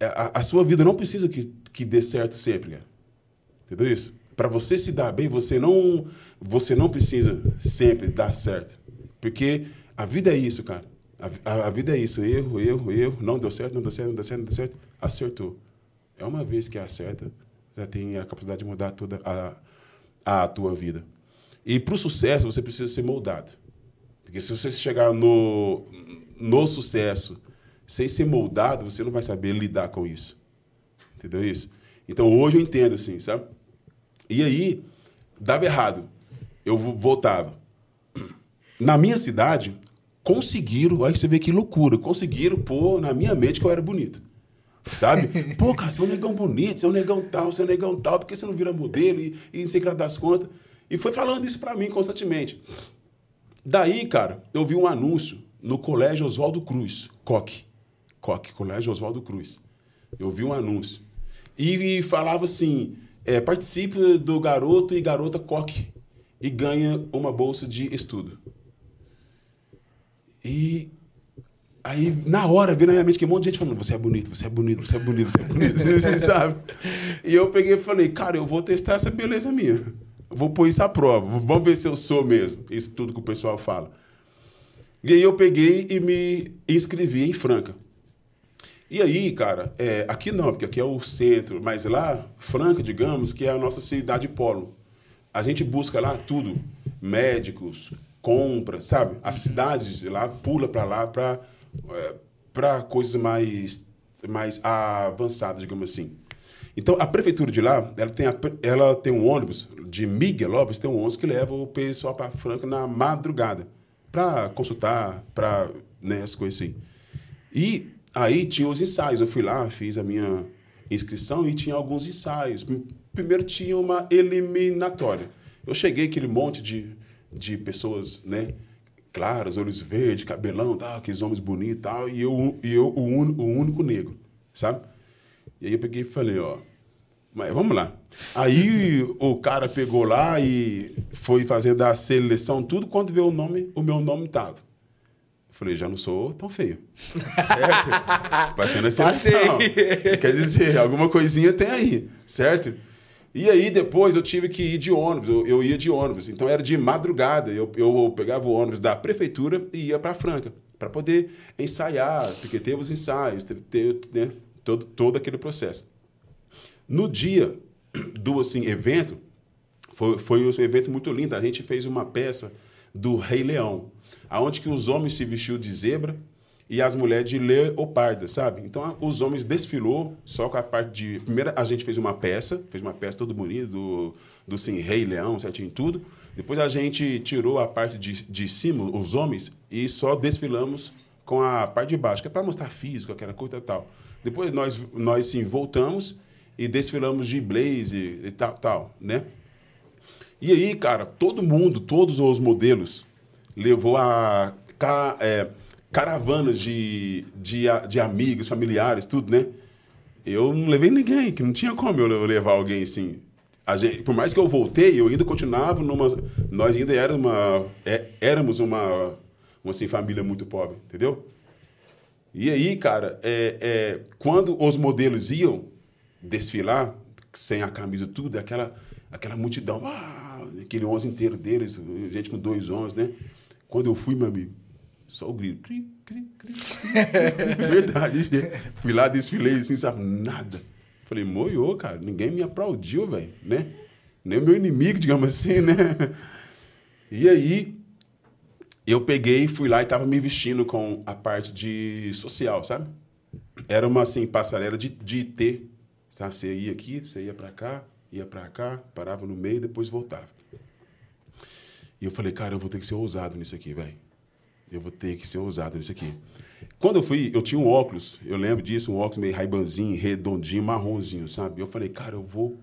É, a, a, sua vida não precisa que, que dê certo sempre, cara. Entendeu isso? Para você se dar bem, você não, você não precisa sempre dar certo. Porque a vida é isso, cara. A, a, vida é isso, erro, erro, erro, não deu certo, não deu certo, não deu certo, não deu certo, acertou. É uma vez que acerta, já tem a capacidade de mudar toda a, a tua vida. E para o sucesso, você precisa ser moldado. Porque se você chegar no, no sucesso sem ser moldado, você não vai saber lidar com isso. Entendeu isso? Então, hoje eu entendo assim, sabe? E aí, dava errado. Eu voltava. Na minha cidade, conseguiram, aí você vê que loucura, conseguiram pôr na minha mente que eu era bonito. Sabe? [LAUGHS] Pô, cara, você é um negão bonito, você é um negão tal, você é um negão tal, porque você não vira modelo e, e não sei que das contas. E foi falando isso para mim constantemente. Daí, cara, eu vi um anúncio no Colégio Oswaldo Cruz, COC. COC, Colégio Oswaldo Cruz. Eu vi um anúncio. E, falava assim: é, participe do garoto e garota COC e ganha uma bolsa de estudo. E aí, na hora, veio na minha mente que um monte de gente falando: você é bonito, você é bonito, você é bonito, você é bonito, [LAUGHS] você sabe? E eu peguei e falei: cara, eu vou testar essa beleza minha. Vou pôr isso à prova. Vamos ver se eu sou mesmo. Isso tudo que o pessoal fala. E aí eu peguei e me inscrevi em Franca. E aí, cara, é, aqui não, porque aqui é o centro, mas lá, Franca, digamos, que é a nossa cidade polo. A gente busca lá tudo: médicos, compra, sabe? As cidades lá pula para lá para é, para coisas mais mais avançadas, digamos assim. Então a prefeitura de lá, ela tem a, ela tem um ônibus de Miguel Lopes, tem um ônibus que leva o pessoal para Franca na madrugada para consultar, para né, as coisas assim. E aí tinha os ensaios. Eu fui lá, fiz a minha inscrição e tinha alguns ensaios. Primeiro tinha uma eliminatória. Eu cheguei aquele monte de de pessoas, né? Claras, olhos verdes, cabelão, tal, aqueles homens bonitos tal, e eu, e eu o, un, o único negro, sabe? E aí eu peguei e falei, ó, Mas vamos lá. Aí [LAUGHS] o cara pegou lá e foi fazendo a seleção, tudo. Quando veio o nome, o meu nome tava. Eu falei, já não sou tão feio. [LAUGHS] Certo? Passei na seleção. [LAUGHS] Quer dizer, alguma coisinha tem aí, certo? E aí depois eu tive que ir de ônibus, eu, eu ia de ônibus. Então era de madrugada, eu, eu pegava o ônibus da prefeitura e ia para Franca, para poder ensaiar, porque teve os ensaios, teve, teve né, todo, todo aquele processo. No dia do assim, evento, foi, foi um evento muito lindo. A gente fez uma peça do Rei Leão, aonde que os homens se vestiu de zebra e as mulheres de leoparda, sabe? Então os homens desfilou só com a parte de primeiro a gente fez uma peça, fez uma peça todo bonita do do assim, Rei Leão, certinho tudo. Depois a gente tirou a parte de, de cima, os homens, e só desfilamos com a parte de baixo, que é para mostrar físico, aquela coisa e tal. Depois nós nós sim voltamos e desfilamos de blazer e tal, tal, né? E aí, cara, todo mundo, todos os modelos, levou a ca- é, caravanas de, de, de amigos, familiares, tudo, né? Eu não levei ninguém, que não tinha como eu levar alguém assim. Gente, por mais que eu voltei, eu ainda continuava numa. Nós ainda éramos uma, é, éramos uma, uma assim, família muito pobre, entendeu? E aí, cara, é, é, quando os modelos iam desfilar, sem a camisa tudo, aquela, aquela multidão, ah, aquele 11 inteiro deles, gente com dois homens, né? Quando eu fui, meu amigo, só o grito. Cri, cri, cri. [LAUGHS] Verdade. Fui lá, desfilei assim, sabe? Nada. Falei, moiô, cara, ninguém me aplaudiu, velho, né? Nem meu inimigo, digamos assim, né? E aí, eu peguei, fui lá e tava me vestindo com a parte de social, sabe? Era uma, assim, passarela de, de T, sabe? Você ia aqui, você ia pra cá, ia pra cá, parava no meio, depois voltava. E eu falei, cara, eu vou ter que ser ousado nisso aqui, velho. Eu vou ter que ser ousado nisso aqui. Quando eu fui, eu tinha um óculos, eu lembro disso, um óculos meio raibanzinho, redondinho, marronzinho, sabe? Eu falei, cara, eu vou,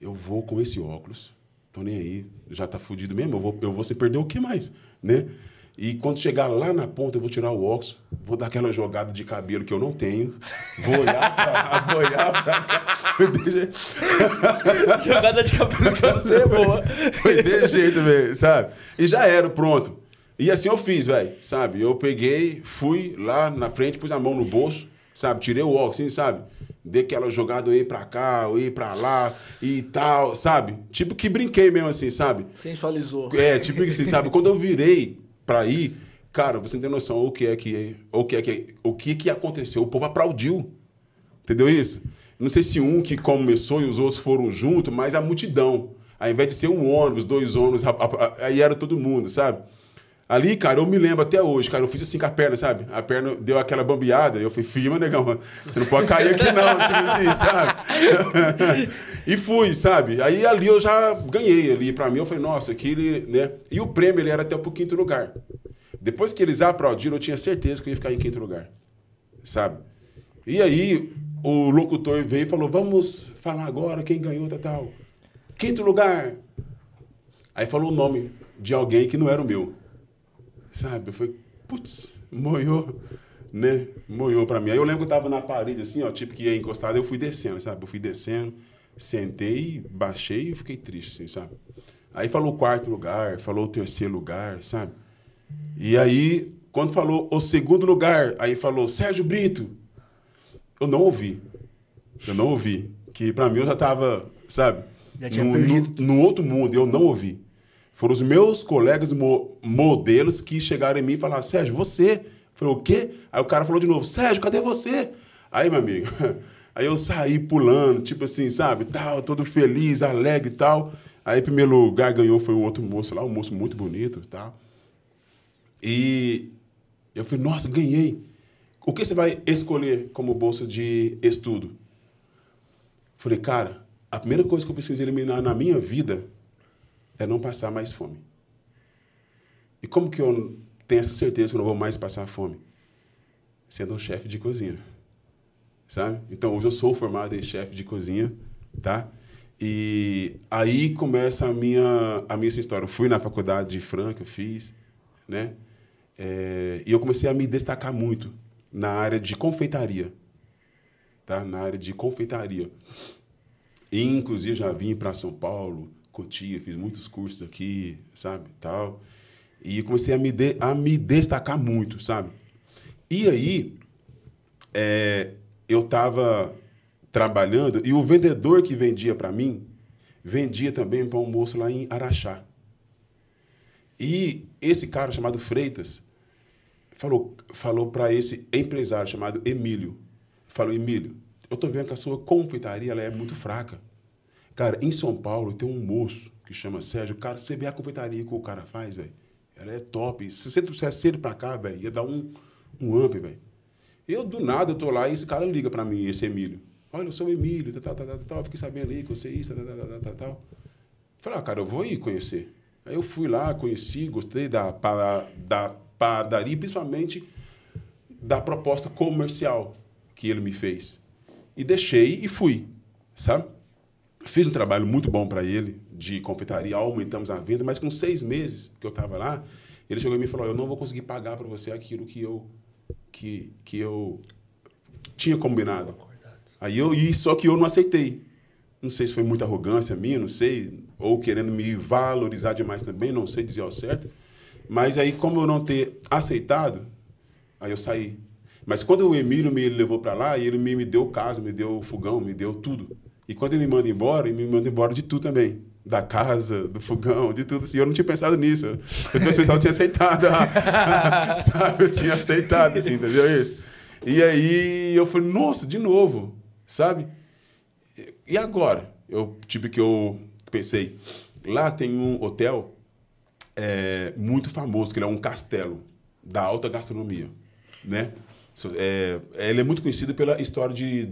eu vou com esse óculos, tô nem aí, já tá fudido mesmo, eu vou, eu vou se perder o que mais, né? E quando chegar lá na ponta, eu vou tirar o óculos, vou dar aquela jogada de cabelo que eu não tenho, vou olhar pra, vou olhar pra cá, deixa- [LAUGHS] Jogada de cabelo que eu não tenho, boa. Foi desse jeito, velho, sabe? E já era, pronto. E assim eu fiz, velho, sabe? Eu peguei, fui lá na frente, pus a mão no bolso, sabe? Tirei o óculos, assim, sabe? Dei aquela jogada, eu ia pra cá, eu ia pra lá e tal, sabe? Tipo que brinquei mesmo assim, sabe? Sensualizou. É, tipo assim, sabe? Quando eu virei pra ir, cara, você não tem noção o que é que, o que é que, o que que aconteceu. O povo aplaudiu. Entendeu isso? Não sei se um que começou e os outros foram junto, mas a multidão. Ao invés de ser um ônibus, dois ônibus, aí era todo mundo, sabe? Ali, cara, eu me lembro até hoje, cara, eu fiz assim com a perna, sabe? A perna deu aquela bambeada, eu falei, firma, negão, você não pode cair aqui não, tipo assim, sabe? [LAUGHS] e fui, sabe? Aí ali eu já ganhei ali, pra mim, eu falei, nossa, aquele, né? E o prêmio, ele era até pro quinto lugar. Depois que eles aplaudiram, eu tinha certeza que eu ia ficar em quinto lugar, sabe? E aí, o locutor veio e falou, vamos falar agora quem ganhou, tal, tal. Quinto lugar. Aí falou o nome de alguém que não era o meu. Sabe? Eu falei, putz, moiou, né? Moiou pra mim. Aí eu lembro que eu tava na parede, assim, ó, tipo que ia encostado, eu fui descendo, sabe? Eu fui descendo, sentei, baixei e fiquei triste, assim, sabe? Aí falou o quarto lugar, falou o terceiro lugar, sabe? E aí, quando falou o segundo lugar, aí falou Sérgio Brito. Eu não ouvi. Eu não ouvi. Que pra mim eu já tava, sabe? Já perdido. num- num outro mundo, eu não ouvi. Foram os meus colegas mo- modelos que chegaram em mim e falaram, Sérgio, você? Falei, o quê? Aí o cara falou de novo, Sérgio, cadê você? Aí, meu amigo, [LAUGHS] aí eu saí pulando, tipo assim, sabe, tal, todo feliz, alegre e tal. Aí, em primeiro lugar, ganhou foi um outro moço lá, um moço muito bonito e tal. E eu falei, nossa, ganhei. O que você vai escolher como bolsa de estudo? Falei, cara, a primeira coisa que eu preciso eliminar na minha vida é não passar mais fome. E como que eu tenho essa certeza que eu não vou mais passar fome? Sendo um chefe de cozinha. Sabe? Então, hoje eu sou formado em chefe de cozinha, tá? E aí começa a minha, a minha história. Eu fui na faculdade de Franca, fiz, né? É, e eu comecei a me destacar muito na área de confeitaria, tá? Na área de confeitaria. E, inclusive, já vim para São Paulo, Cotia, fiz muitos cursos aqui, sabe, tal. E comecei a me, de, a me destacar muito, sabe? E aí, é, eu estava trabalhando e o vendedor que vendia para mim vendia também para um moço lá em Araxá. E esse cara chamado Freitas falou, falou para esse empresário chamado Emílio, falou, Emílio, eu tô vendo que a sua confeitaria ela é muito fraca. Cara, em São Paulo tem um moço que chama Sérgio. Cara, você vê a confeitaria que o cara faz, velho. Ela é top. Se você trouxesse ele para cá, velho, ia dar um, um up, velho. Eu, do nada, eu tô lá e esse cara liga para mim, esse Emílio. Olha, eu sou o Emílio, tal, tal, tal, tal. Fiquei sabendo aí que você é isso, tal, tal, tal, tal, tal. Falei, ah, cara, eu vou ir conhecer. Aí eu fui lá, conheci, gostei da, da padaria, principalmente da proposta comercial que ele me fez. E deixei e fui, sabe? Fiz um trabalho muito bom para ele, de confeitaria, aumentamos a venda, mas com seis meses que eu estava lá, ele chegou e falou: Eu não vou conseguir pagar para você aquilo que eu, que, que eu tinha combinado. Aí eu, e só que eu não aceitei. Não sei se foi muita arrogância minha, não sei, ou querendo me valorizar demais também, não sei dizer ao certo. Mas aí, como eu não ter aceitado, aí eu saí. Mas quando o Emílio me levou para lá, ele me, me deu casa, me deu fogão, me deu tudo. E quando ele me manda embora, ele me manda embora de tudo também. Da casa, do fogão, de tudo assim. Eu não tinha pensado nisso. Eu tinha pensado, eu tinha aceitado. [LAUGHS] sabe? Eu tinha aceitado, assim, entendeu isso? E aí eu falei, nossa, de novo, sabe? E agora? Eu, tipo que eu pensei, lá tem um hotel é, muito famoso, que ele é um castelo da alta gastronomia, né? É, ele é muito conhecido pela história de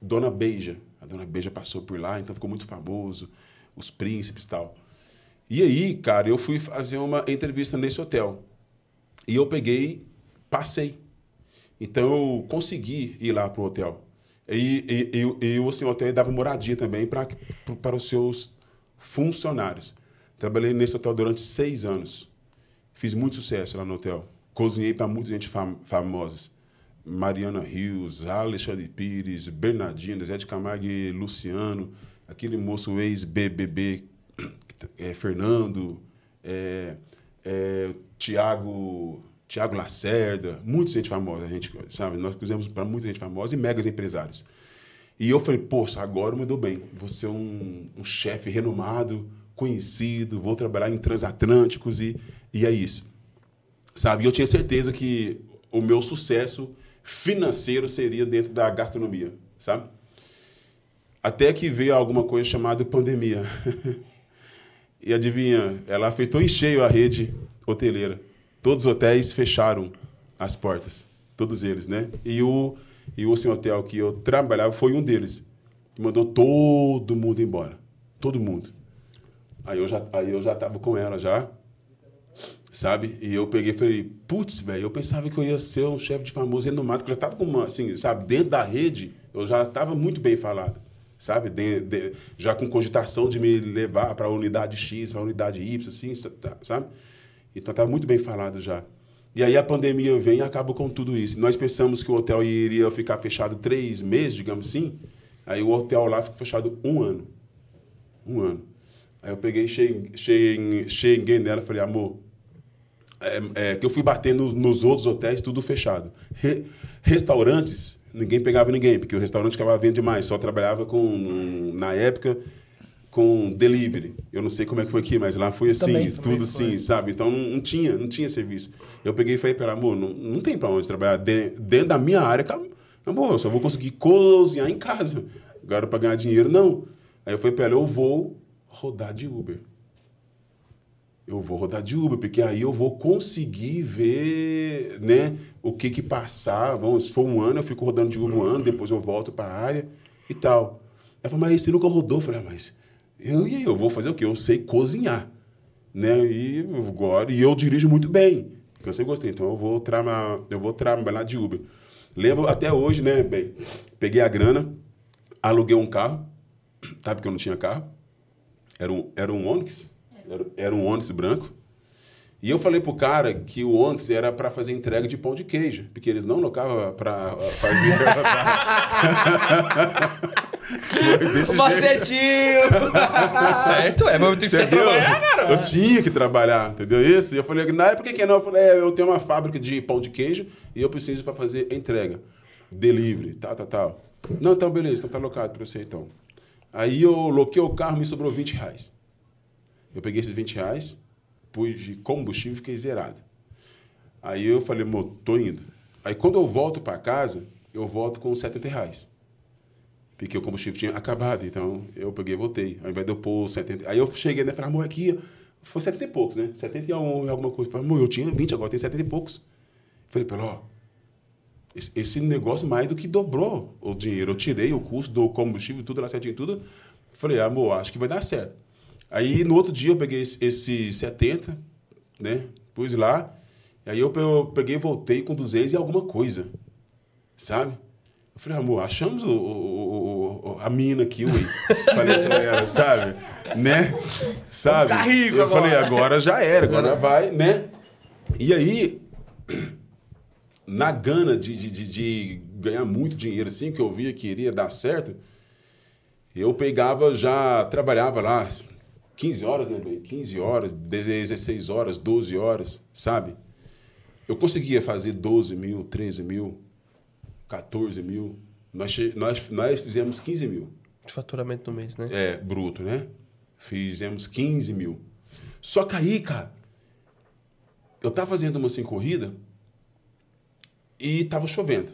Dona Beija. Dona Beija passou por lá, então ficou muito famoso, os príncipes e tal. E aí, cara, eu fui fazer uma entrevista nesse hotel. E eu peguei, passei. Então eu consegui ir lá pro hotel. E, e, e, e assim, o hotel dava moradia também pra, para os seus funcionários. Trabalhei nesse hotel durante seis anos. Fiz muito sucesso lá no hotel. Cozinhei para muita gente fam famosa. Mariana Rios, Alexandre Pires, Bernardino, Zé de Camargo e Luciano, aquele moço ex-BBB, [CLEARS THROAT] é, Fernando, é, é, Tiago Tiago Lacerda, muita gente famosa, a gente, sabe? Nós fizemos para muita gente famosa e megas empresários. E eu falei, poxa, agora me dou bem. Vou ser um, um chefe renomado, conhecido, vou trabalhar em transatlânticos e, e é isso. Sabe? E eu tinha certeza que o meu sucesso financeiro seria dentro da gastronomia, sabe? Até que veio alguma coisa chamada pandemia. [LAUGHS] e adivinha, ela afetou em cheio a rede hoteleira. Todos os hotéis fecharam as portas, todos eles, né? E o e o assim, hotel que eu trabalhava foi um deles. Que mandou todo mundo embora. Todo mundo. Aí eu já aí eu já tava com ela já sabe? E eu peguei e falei, putz, velho, eu pensava que eu ia ser um chefe de famoso renomado, que eu já estava com uma, assim, sabe, dentro da rede, eu já estava muito bem falado, sabe? De, de, já com cogitação de me levar para a unidade X, para a unidade Y, assim, sabe? Então estava muito bem falado já. E aí a pandemia vem e acaba com tudo isso. Nós pensamos que o hotel iria ficar fechado três meses, digamos assim. Aí o hotel lá ficou fechado um ano. Um ano. Aí eu peguei, cheguei, cheguei, cheguei nela e falei, amor, é, é, que eu fui batendo nos outros hotéis, tudo fechado. Re, restaurantes, ninguém pegava ninguém, porque o restaurante acabava vendo demais. Só trabalhava com, na época, com delivery. Eu não sei como é que foi aqui, mas lá foi assim, também, tudo também assim, sabe? Então não, não, tinha, não tinha serviço. Eu peguei e falei para amor, não, não tem para onde trabalhar dentro, dentro da minha área, amor, eu só vou conseguir cozinhar em casa. Agora para ganhar dinheiro não. Aí eu falei para ela, eu vou rodar de Uber eu vou rodar de Uber, porque aí eu vou conseguir ver né, o que que passar. Vamos, se for um ano, eu fico rodando de Uber um ano, depois eu volto para a área e tal. Ela falou, mas você nunca rodou? Eu falei, ah, mas eu, e aí, eu vou fazer o quê? Eu sei cozinhar. Né? E, agora, e eu dirijo muito bem. Eu sempre gostei, então eu vou, trabalhar, eu vou trabalhar de Uber. Lembro até hoje, né, bem, peguei a grana, aluguei um carro, tá? Porque eu não tinha carro. Era um, era um Onix era, era um Onix branco. E eu falei pro cara que o Onix era para fazer entrega de pão de queijo, porque eles não locavam para fazer. [LAUGHS] Foi jeito. Macetinho! certo, é, mas tem que você trabalhar, cara. Eu tinha que trabalhar, entendeu isso? E eu falei, na época que não, eu falei, é, eu tenho uma fábrica de pão de queijo e eu preciso para fazer entrega, delivery, tal, tal, tal. Não, então beleza, então tá locado para você então. Aí eu loquei o carro, me sobrou 20 reais. Eu peguei esses 20 reais, pus de combustível e fiquei zerado. Aí eu falei, mo, tô indo. Aí quando eu volto para casa, eu volto com 70 reais. Porque o combustível tinha acabado, então eu peguei e voltei. Ao invés de eu pôr 70. Aí eu cheguei, né? Falei, amor, aqui foi 70 e poucos, né? 71 e alguma coisa. Falei, amor, eu tinha 20, agora tem 70 e poucos. Falei, pelo, ó, esse, esse negócio mais do que dobrou o dinheiro. Eu tirei o custo do combustível, tudo lá certinho, tudo. Falei, amor, acho que vai dar certo. Aí no outro dia eu peguei esse, esse 70, né? Pus lá. Aí eu, peguei e voltei com 200 e alguma coisa. Sabe? Eu falei, amor, achamos o, o- o- a mina aqui, ué. [LAUGHS] Falei pra ela, sabe? Né? Sabe? ficar rico eu agora. falei, agora já era, agora vai, né? E aí, na gana de, de, de, de ganhar muito dinheiro assim, que eu via que iria dar certo, eu pegava, já trabalhava lá 15 horas, né, bem? 15 horas, 16 horas, 12 horas, sabe? Eu conseguia fazer 12 mil, 13 mil, 14 mil. Nós, nós, nós fizemos 15 mil. De faturamento no mês, né? É, bruto, né? Fizemos 15 mil. Só que aí, cara, eu tava fazendo uma assim corrida e tava chovendo.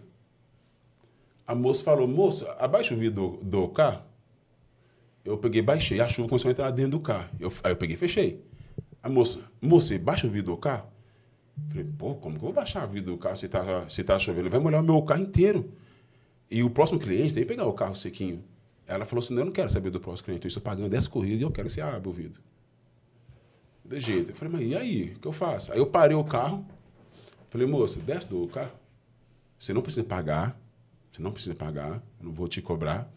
A moça falou, moça, abaixa o vidro do, do carro. Eu peguei, baixei. A chuva começou a entrar dentro do carro. Eu, aí eu peguei fechei. A moça, moça, baixa o vidro do carro. Falei, pô, como que eu vou baixar o vidro do carro se tá, se tá chovendo? Vai molhar o meu carro inteiro. E o próximo cliente tem que pegar o carro sequinho. Ela falou assim: não, eu não quero saber do próximo cliente, eu estou pagando 10 corridas e eu quero que você abra o vidro. De jeito. Eu falei, mas e aí? O que eu faço? Aí eu parei o carro, falei, moça, desce do carro. Você não precisa pagar, você não precisa pagar, eu não vou te cobrar.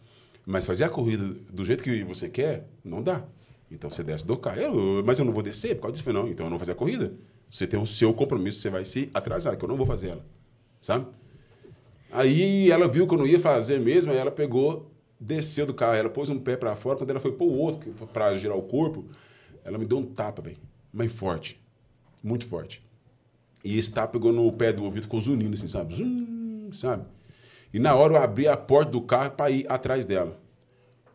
Mas fazer a corrida do jeito que você quer, não dá. Então você desce do carro. Eu, mas eu não vou descer por causa disso. Não, então eu não vou fazer a corrida. Você tem o seu compromisso, você vai se atrasar, que eu não vou fazer ela. Sabe? Aí ela viu que eu não ia fazer mesmo, aí ela pegou, desceu do carro, ela pôs um pé para fora, quando ela foi pôr o outro para girar o corpo, ela me deu um tapa, velho. Mas forte. Muito forte. E esse tapa pegou no pé do ouvido, ficou zunindo assim, sabe? Zum, sabe? E na hora eu abri a porta do carro para ir atrás dela.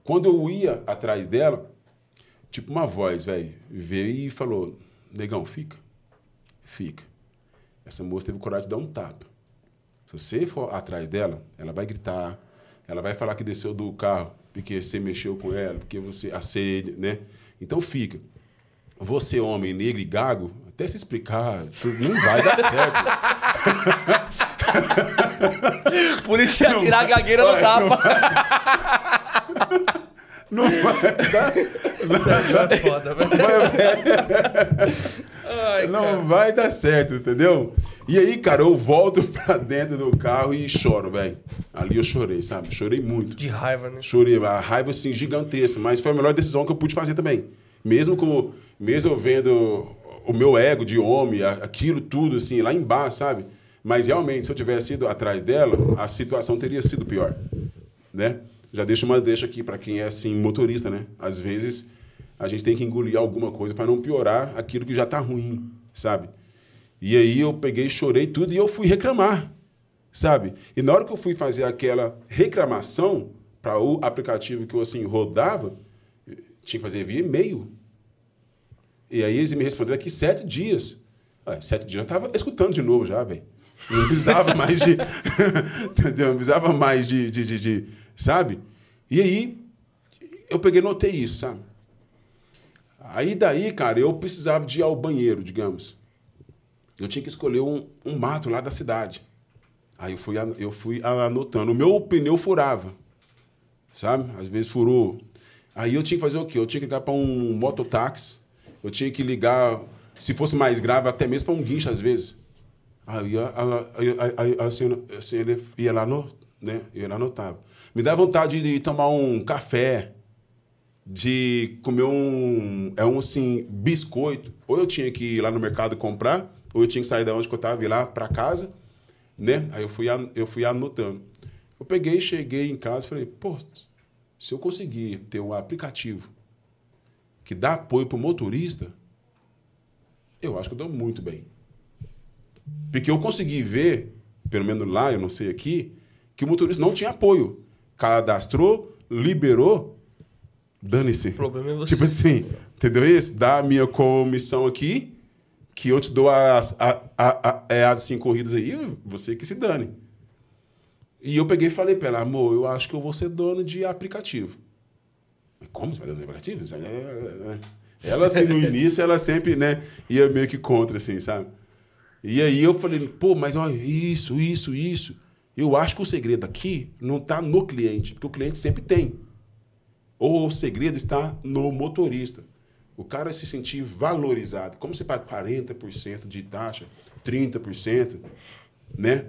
Quando eu ia atrás dela, tipo uma voz, velho, veio e falou: Negão, fica. Fica. Essa moça teve coragem de dar um tapa. Se você for atrás dela, ela vai gritar, ela vai falar que desceu do carro porque você mexeu com ela, porque você acende, né? Então fica. Você, homem negro e gago, até se explicar, não vai dar certo. [LAUGHS] [LAUGHS] Por isso ia tirar a gagueira no vai, tapa. Não vai dar, [LAUGHS] É foda, velho. Ai, não vai dar certo, entendeu? E aí, cara, eu volto [LAUGHS] pra dentro do carro e choro, velho. Ali eu chorei, sabe? Chorei muito. De raiva, né? Chorei, a raiva assim gigantesca, mas foi a melhor decisão que eu pude fazer também. Mesmo como, mesmo eu vendo o meu ego de homem, aquilo tudo assim lá embaixo, sabe? Mas realmente, se eu tivesse ido atrás dela, a situação teria sido pior, né? Já deixo uma deixa aqui para quem é assim motorista, né? Às vezes a gente tem que engolir alguma coisa para não piorar aquilo que já tá ruim, sabe? E aí eu peguei, chorei tudo e eu fui reclamar, sabe? E na hora que eu fui fazer aquela reclamação para o aplicativo que eu assim rodava, tinha que fazer via e-mail. E aí eles me responderam daqui sete dias. Sete dias eu estava escutando de novo já, velho. Não precisava mais de. [LAUGHS] Não precisava mais de, de, de, de- Sabe? E aí eu peguei notei isso, sabe? Aí daí, cara, eu precisava de ir ao banheiro, digamos. Eu tinha que escolher um, um mato lá da cidade. Aí eu fui, eu fui anotando. O meu pneu furava, sabe? Às vezes furou. Aí eu tinha que fazer o quê? Eu tinha que ligar para um mototáxi. Eu tinha que ligar, se fosse mais grave, até mesmo para um guincho, às vezes. Aí, a- a- aí, assim, assim, ele ia lá, no, né? ia lá anotava. Me dá vontade de tomar um café, de comer um, é um assim, biscoito. Ou eu tinha que ir lá no mercado comprar, ou eu tinha que sair da onde que eu estava e ir lá para casa, né? Aí eu fui, eu fui anotando. Eu peguei, cheguei em casa e falei, pô, Se eu conseguir ter um aplicativo que dá apoio para o motorista, eu acho que eu dou muito bem. Porque eu consegui ver, pelo menos lá, eu não sei aqui, que o motorista não tinha apoio. Cadastrou, liberou, dane-se. O problema é você. Tipo assim, entendeu isso? Dá a minha comissão aqui, que eu te dou as, a, a, a, é as cinco corridas aí, você que se dane. E eu peguei e falei pra ela, amor, eu acho que eu vou ser dono de aplicativo. Como você vai dar dono de aplicativo? Ela, assim, no início, ela sempre, né, ia meio que contra, assim, sabe? E aí eu falei, pô, mas olha, isso, isso, isso. Eu acho que o segredo aqui não está no cliente, porque o cliente sempre tem. Ou o segredo está no motorista. O cara se sentir valorizado. Como você paga 40% de taxa, 30%, né?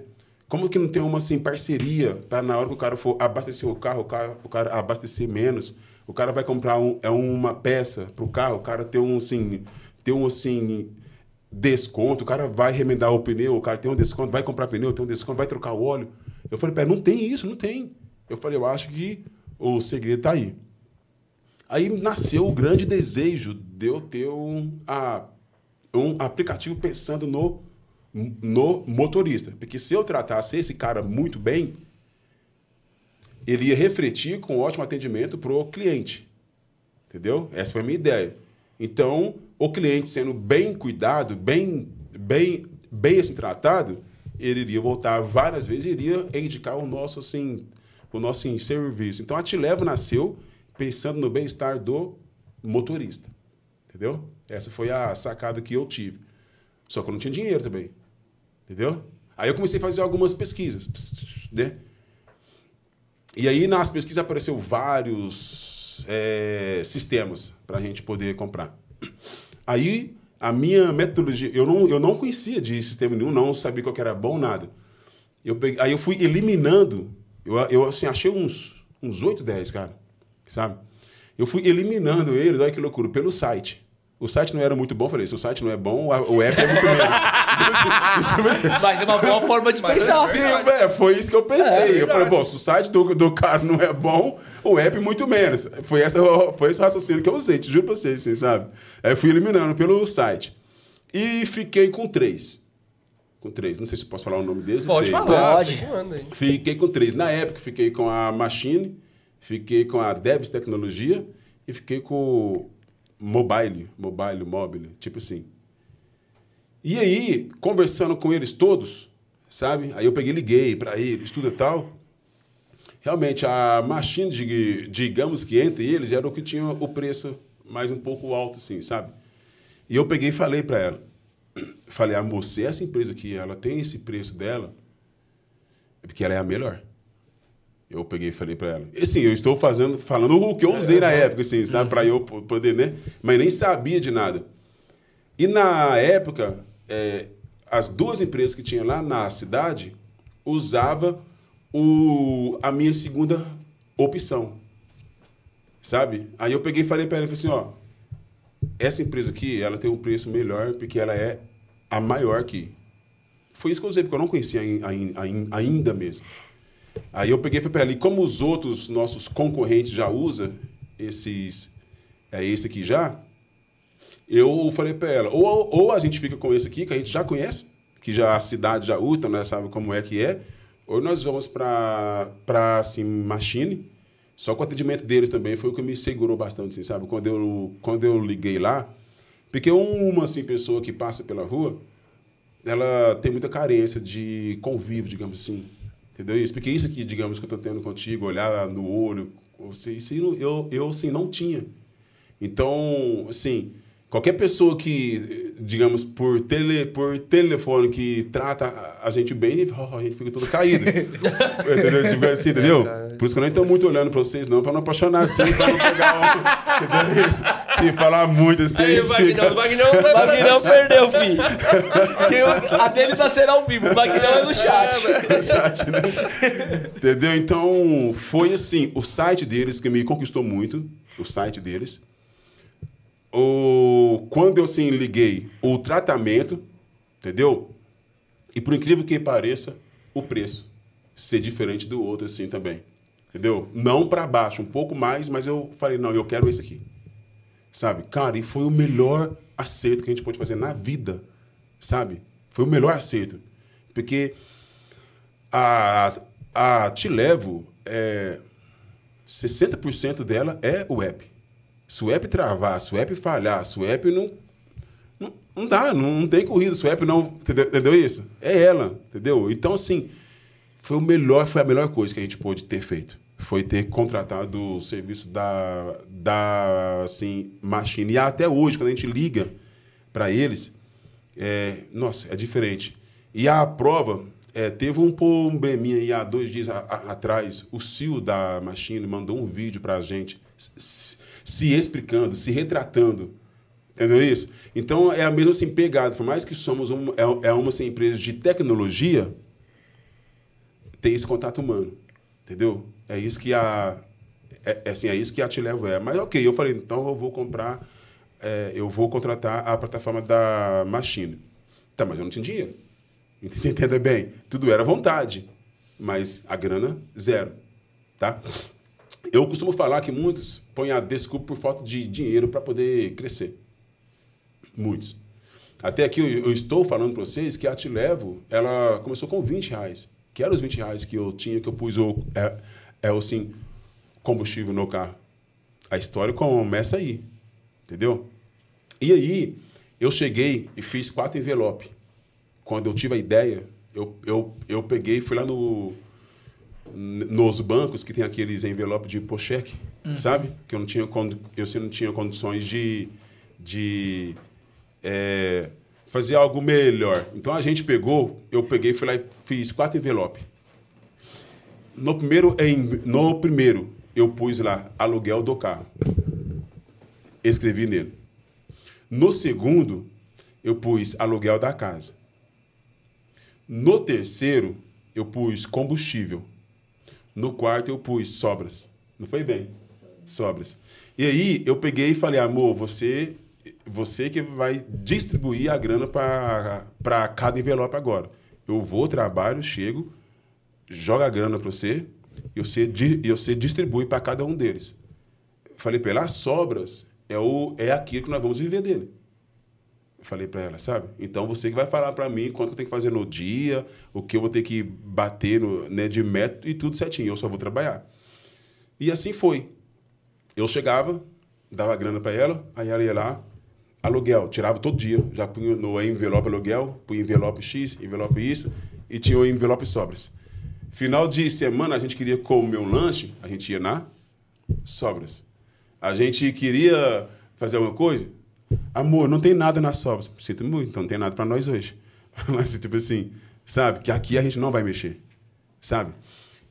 Como que não tem uma assim, parceria para na hora que o cara for abastecer o carro, o cara, o cara abastecer menos? O cara vai comprar um, é uma peça para o carro, o cara tem um assim, tem um assim desconto, o cara vai remendar o pneu, o cara tem um desconto, vai comprar pneu, tem um desconto, vai trocar o óleo. Eu falei, pera, não tem isso, não tem. Eu falei, eu acho que o segredo está aí. Aí nasceu o grande desejo de eu ter um, a, um aplicativo pensando no, no motorista. Porque se eu tratasse esse cara muito bem, ele ia refletir com ótimo atendimento para o cliente. Entendeu? Essa foi a minha ideia. Então, o cliente sendo bem cuidado, bem, bem, bem assim tratado, ele iria voltar várias vezes iria indicar o nosso assim, o nosso assim, serviço. Então, a Tilevo nasceu pensando no bem-estar do motorista. Entendeu? Essa foi a sacada que eu tive. Só que eu não tinha dinheiro também. Entendeu? Aí eu comecei a fazer algumas pesquisas, né? E aí nas pesquisas apareceu vários é, sistemas para a gente poder comprar. Aí a minha metodologia, eu não, eu não conhecia de sistema nenhum, não sabia qual que era bom, nada. Eu peguei, aí eu fui eliminando, eu, eu assim, achei uns, uns 8, 10, cara, sabe? Eu fui eliminando eles, olha que loucura, pelo site. O site não era muito bom, falei, se o site não é bom, o app é muito menos. Mas é uma boa forma de Mas pensar. é Sim, é, foi isso que eu pensei. É, eu falei, bom, se o site do, do cara não é bom, o app muito menos. Foi, essa, foi esse raciocínio que eu usei, te juro pra vocês, assim, sabe? Aí eu fui eliminando pelo site. E fiquei com três. Com três. Não sei se posso falar o nome deles. não Pode sei. falar. Pode. manda aí. Fiquei com três. Na época, fiquei com a Machine, fiquei com a Devs Tecnologia e fiquei com Mobile, Mobile, Mobile, tipo assim. E aí, conversando com eles todos, sabe? Aí eu peguei liguei para eles, tudo e tal. Realmente, a Machine, dig- digamos que entre eles, era o que tinha o preço mais um pouco alto, assim, sabe? E eu peguei e falei para ela. Falei, amor, se essa empresa aqui, ela tem esse preço dela, é porque ela é a melhor. Eu peguei e falei para ela. E sim, eu estou fazendo, falando o que eu usei na época, assim, sabe? Para eu po- poder, né? Mas nem sabia de nada. E na época, é, as duas empresas que tinha lá na cidade usava o, a minha segunda opção. Sabe? Aí eu peguei e falei para ela, falei assim, ó, essa empresa aqui, ela tem um preço melhor porque ela é a maior aqui. Foi isso que eu usei, porque eu não conhecia ai- ai- ai- ainda mesmo. Aí eu peguei e falei para ela, e como os outros nossos concorrentes já usam esses, é esse aqui já, eu falei para ela, ou, ou a gente fica com esse aqui, que a gente já conhece, que já a cidade já usa, nós sabe como é que é, ou nós vamos para assim, machine. Só que o atendimento deles também foi o que me segurou bastante, assim, sabe? Quando eu quando eu liguei lá, porque uma assim pessoa que passa pela rua, ela tem muita carência de convívio, digamos assim. Entendeu isso? Porque isso aqui, digamos, que eu estou tendo contigo, olhar no olho, isso não- eu, eu, assim, não tinha. Então, assim, qualquer pessoa que, digamos, por, tele, por telefone que trata a- gente bem, [LAUGHS] a gente fica todo caído. [LAUGHS] entendeu? Tipo assim, entendeu? Por isso que eu nem estou muito olhando para vocês, não, para não apaixonar assim, para não pegar um, entendeu? Se falar muito assim, Aí a o Vagnão, fica- o Vagnão vai O Magnão perdeu, filho. Quem, a dele tá sendo ao vivo, o Magnão é no chat. chat, né? [LAUGHS] Entendeu? Então, foi assim, o site deles que me conquistou muito, o site deles. O, quando eu assim liguei o tratamento, entendeu? E por incrível que pareça, o preço ser diferente do outro assim também. Entendeu? Não para baixo, um pouco mais, mas eu falei, não, eu quero esse aqui. Sabe? Cara, e foi o melhor acerto que a gente pôde fazer na vida. Sabe? Foi o melhor acerto. Porque a, a Te Levo, é, 60% dela é o app. App travar, app falhar, app não. Não, não dá, não, não tem corrida, app não. Entendeu, entendeu isso? É ela, entendeu? Então, assim, foi o melhor, foi a melhor coisa que a gente pôde ter feito. Foi ter contratado o serviço da, da assim, Machine. E até hoje, quando a gente liga para eles, é, nossa, é diferente. E a prova, é, teve um probleminha aí há dois dias a, a, atrás. O CEO da Machine mandou um vídeo para a gente se, se explicando, se retratando. Entendeu isso? Então é a mesma assim, pegada. Por mais que somos um, é, é uma assim, empresa de tecnologia, tem esse contato humano. Entendeu? É isso que a. É, é assim, é isso que a Te Levo é. Mas ok, eu falei, então eu vou comprar, é, eu vou contratar a plataforma da Machine. Tá, mas eu não tinha dinheiro. [LAUGHS] Entenda bem? Tudo era vontade, mas a grana, zero. Tá? Eu costumo falar que muitos põem a desculpa por falta de dinheiro para poder crescer. Muitos. Até aqui eu, eu estou falando para vocês que a Te Levo, ela começou com 20 reais. Que eram os 20 reais que eu tinha, que eu pus o, é, é, assim, combustível no carro. A história começa aí. Entendeu? E aí, eu cheguei e fiz quatro envelopes quando eu tive a ideia, eu, eu, eu peguei, fui lá no, nos bancos que tem aqueles envelopes de pocheque, uhum. sabe? Que eu não tinha, eu não tinha condições de, de é, fazer algo melhor. Então a gente pegou, eu peguei, fui lá e fiz quatro envelopes. No primeiro, em, no primeiro, eu pus lá aluguel do carro. Escrevi nele. No segundo, eu pus aluguel da casa. No terceiro, eu pus combustível. No quarto, eu pus sobras. Não foi bem? Sobras. E aí, eu peguei e falei, amor, você você que vai distribuir a grana para cada envelope agora. Eu vou, trabalho, chego, jogo a grana para você e você, e você distribui para cada um deles. Falei para ela, as sobras é, o, é aquilo que nós vamos viver dele. Falei para ela, sabe? Então você que vai falar para mim quanto eu tenho que fazer no dia, o que eu vou ter que bater no, né, de método e tudo certinho. Eu só vou trabalhar. E assim foi. Eu chegava, dava grana para ela, aí ela ia lá, aluguel, tirava todo dia, já punha no envelope aluguel, punha envelope X, envelope isso, e tinha o envelope sobras. Final de semana a gente queria comer um lanche, a gente ia na sobras. A gente queria fazer alguma coisa, Amor, não tem nada na sobra. Sinto muito, então não tem nada para nós hoje. [LAUGHS] Mas, tipo assim, sabe? Que aqui a gente não vai mexer, sabe?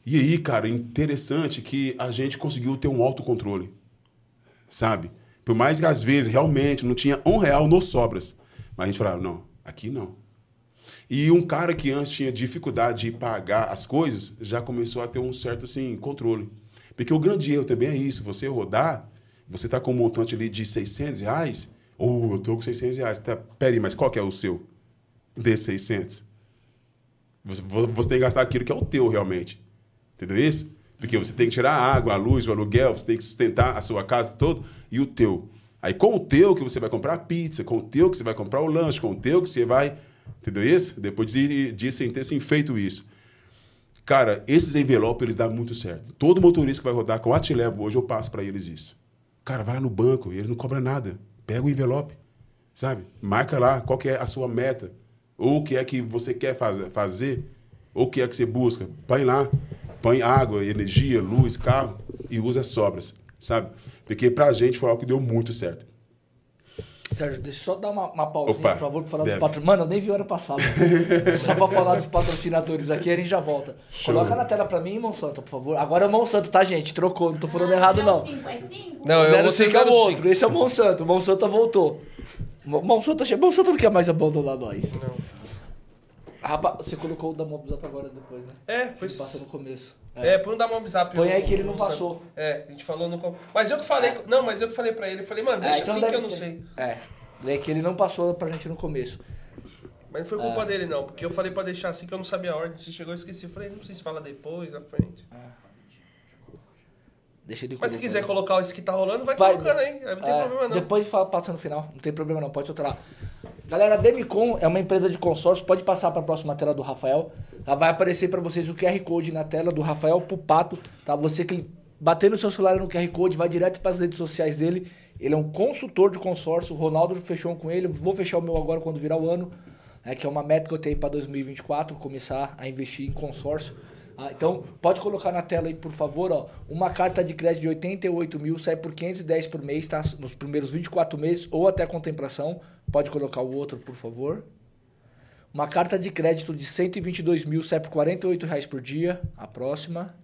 E aí, cara, interessante que a gente conseguiu ter um autocontrole, sabe? Por mais que às vezes realmente não tinha um real nos sobras. Mas a gente falava, não, aqui não. E um cara que antes tinha dificuldade de pagar as coisas, já começou a ter um certo, assim, controle. Porque o grande erro também é isso, você rodar, você está com um montante ali de 600 reais, ou oh, eu tô com 600 reais. Tá, peraí, mas qual que é o seu? Desses 600? Você, você tem que gastar aquilo que é o teu, realmente. Entendeu isso? Porque você tem que tirar a água, a luz, o aluguel, você tem que sustentar a sua casa toda e o teu. Aí com o teu que você vai comprar pizza, com o teu que você vai comprar o lanche, com o teu que você vai... Entendeu isso? Depois de, disso, ter assim, feito isso. Cara, esses envelopes, eles dão muito certo. Todo motorista que vai rodar com a Atilevo hoje, eu passo para eles isso. Cara, vai lá no banco, eles não cobram nada. Pega o envelope, sabe? Marca lá qual que é a sua meta, ou o que é que você quer faz, fazer, ou o que é que você busca. Põe lá, põe água, energia, luz, carro e usa as sobras, sabe? Porque pra gente foi algo que deu muito certo. Sérgio, deixa eu só dar uma, uma pausinha, Opa, por favor, para falar deve. dos patrocinadores. Mano, eu nem vi hora passada. [LAUGHS] só para falar dos patrocinadores aqui, a gente já volta. Show. Coloca na tela para mim, Monsanto, por favor. Agora é o Monsanto, tá, gente? Trocou, não tô falando ah, errado, não. Cinco, é cinco? Não, eu 05 é o outro. Esse é o Monsanto. O Monsanto voltou. Monsanto, Monsanto não quer mais abandonar nós. Não. Rapaz, você colocou o da Mobzap agora depois, né? É, foi. Ele passa no começo. É, é põe o da Mobzap. Põe aí que ele não passou. É, a gente falou no. Mas eu que falei. É. Não, mas eu que falei pra ele. Eu falei, mano, deixa é, então assim que eu não ter. sei. É. É que ele não passou pra gente no começo. Mas não foi culpa é. dele, não. Porque eu falei pra deixar assim que eu não sabia a ordem. Se chegou, eu esqueci. Eu falei, não sei se fala depois, à frente. É. Deixa ele Mas se quiser colocar esse que tá rolando, vai, Vai. colocando aí. Não tem É, problema não. Depois passa no final, não tem problema não, pode soltar lá. Galera, a Demicon é uma empresa de consórcio, pode passar para a próxima tela do Rafael. Tá? Vai aparecer para vocês o QR Code na tela do Rafael Pupato, tá? Você que bater no seu celular no QR Code, vai direto para as redes sociais dele. Ele é um consultor de consórcio, o Ronaldo fechou com ele, vou fechar o meu agora quando virar o ano, né, que é uma meta que eu tenho para 2024, começar a investir em consórcio. Ah, então, pode colocar na tela aí, por favor, ó, uma carta de crédito de 88 mil sai por 510 por mês, tá? Nos primeiros 24 meses ou até a contemplação. Pode colocar o outro, por favor. Uma carta de crédito de 122 mil sai por 48 reais por dia. A próxima.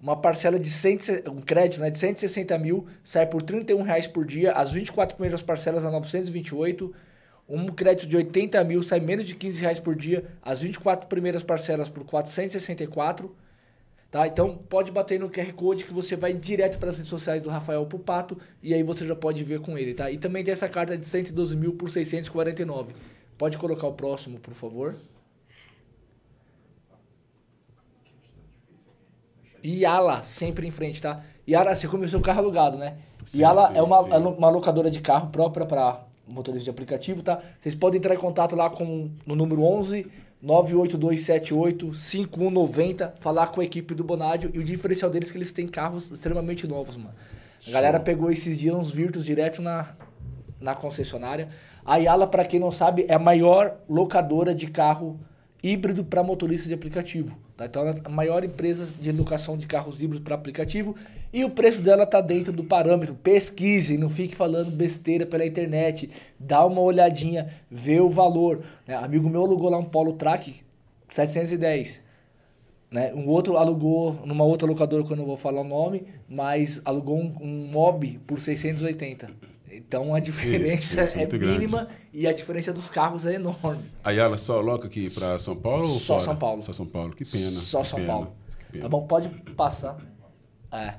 Uma parcela de 100, um crédito né, de 160 mil sai por 31 reais por dia. As 24 primeiras parcelas a 928. Um crédito de 80 mil sai menos de 15 reais por dia. As 24 primeiras parcelas por 464. Tá? Então pode bater no QR Code que você vai direto para as redes sociais do Rafael Pupato e aí você já pode ver com ele. Tá? E também tem essa carta de 112 mil por 649. Pode colocar o próximo, por favor. Yala, sempre em frente, tá? Yala, você começou o carro alugado, né? Sim, Yala sim, é uma, sim. é uma locadora de carro própria para motorista de aplicativo, tá? Vocês podem entrar em contato lá com no número 11 98278 5190, falar com a equipe do Bonádio e o diferencial deles é que eles têm carros extremamente novos, mano. A galera pegou esses dias uns Virtus direto na, na concessionária. A Yala, para quem não sabe, é a maior locadora de carro híbrido para motorista de aplicativo. Tá? Então, é a maior empresa de locação de carros híbridos para aplicativo e o preço dela tá dentro do parâmetro. Pesquise, não fique falando besteira pela internet. Dá uma olhadinha, vê o valor. né? Amigo meu alugou lá um Polo Track 710. Né? Um outro alugou numa outra locadora que eu não vou falar o nome, mas alugou um, um Mob por 680. Então a diferença isso é é muito grande. mínima e a diferença dos carros é enorme. A Yala só loca aqui para São Paulo? Só? São Paulo. Só São Paulo. Que pena. Só que São pena, Paulo. Tá bom? Pode passar. É.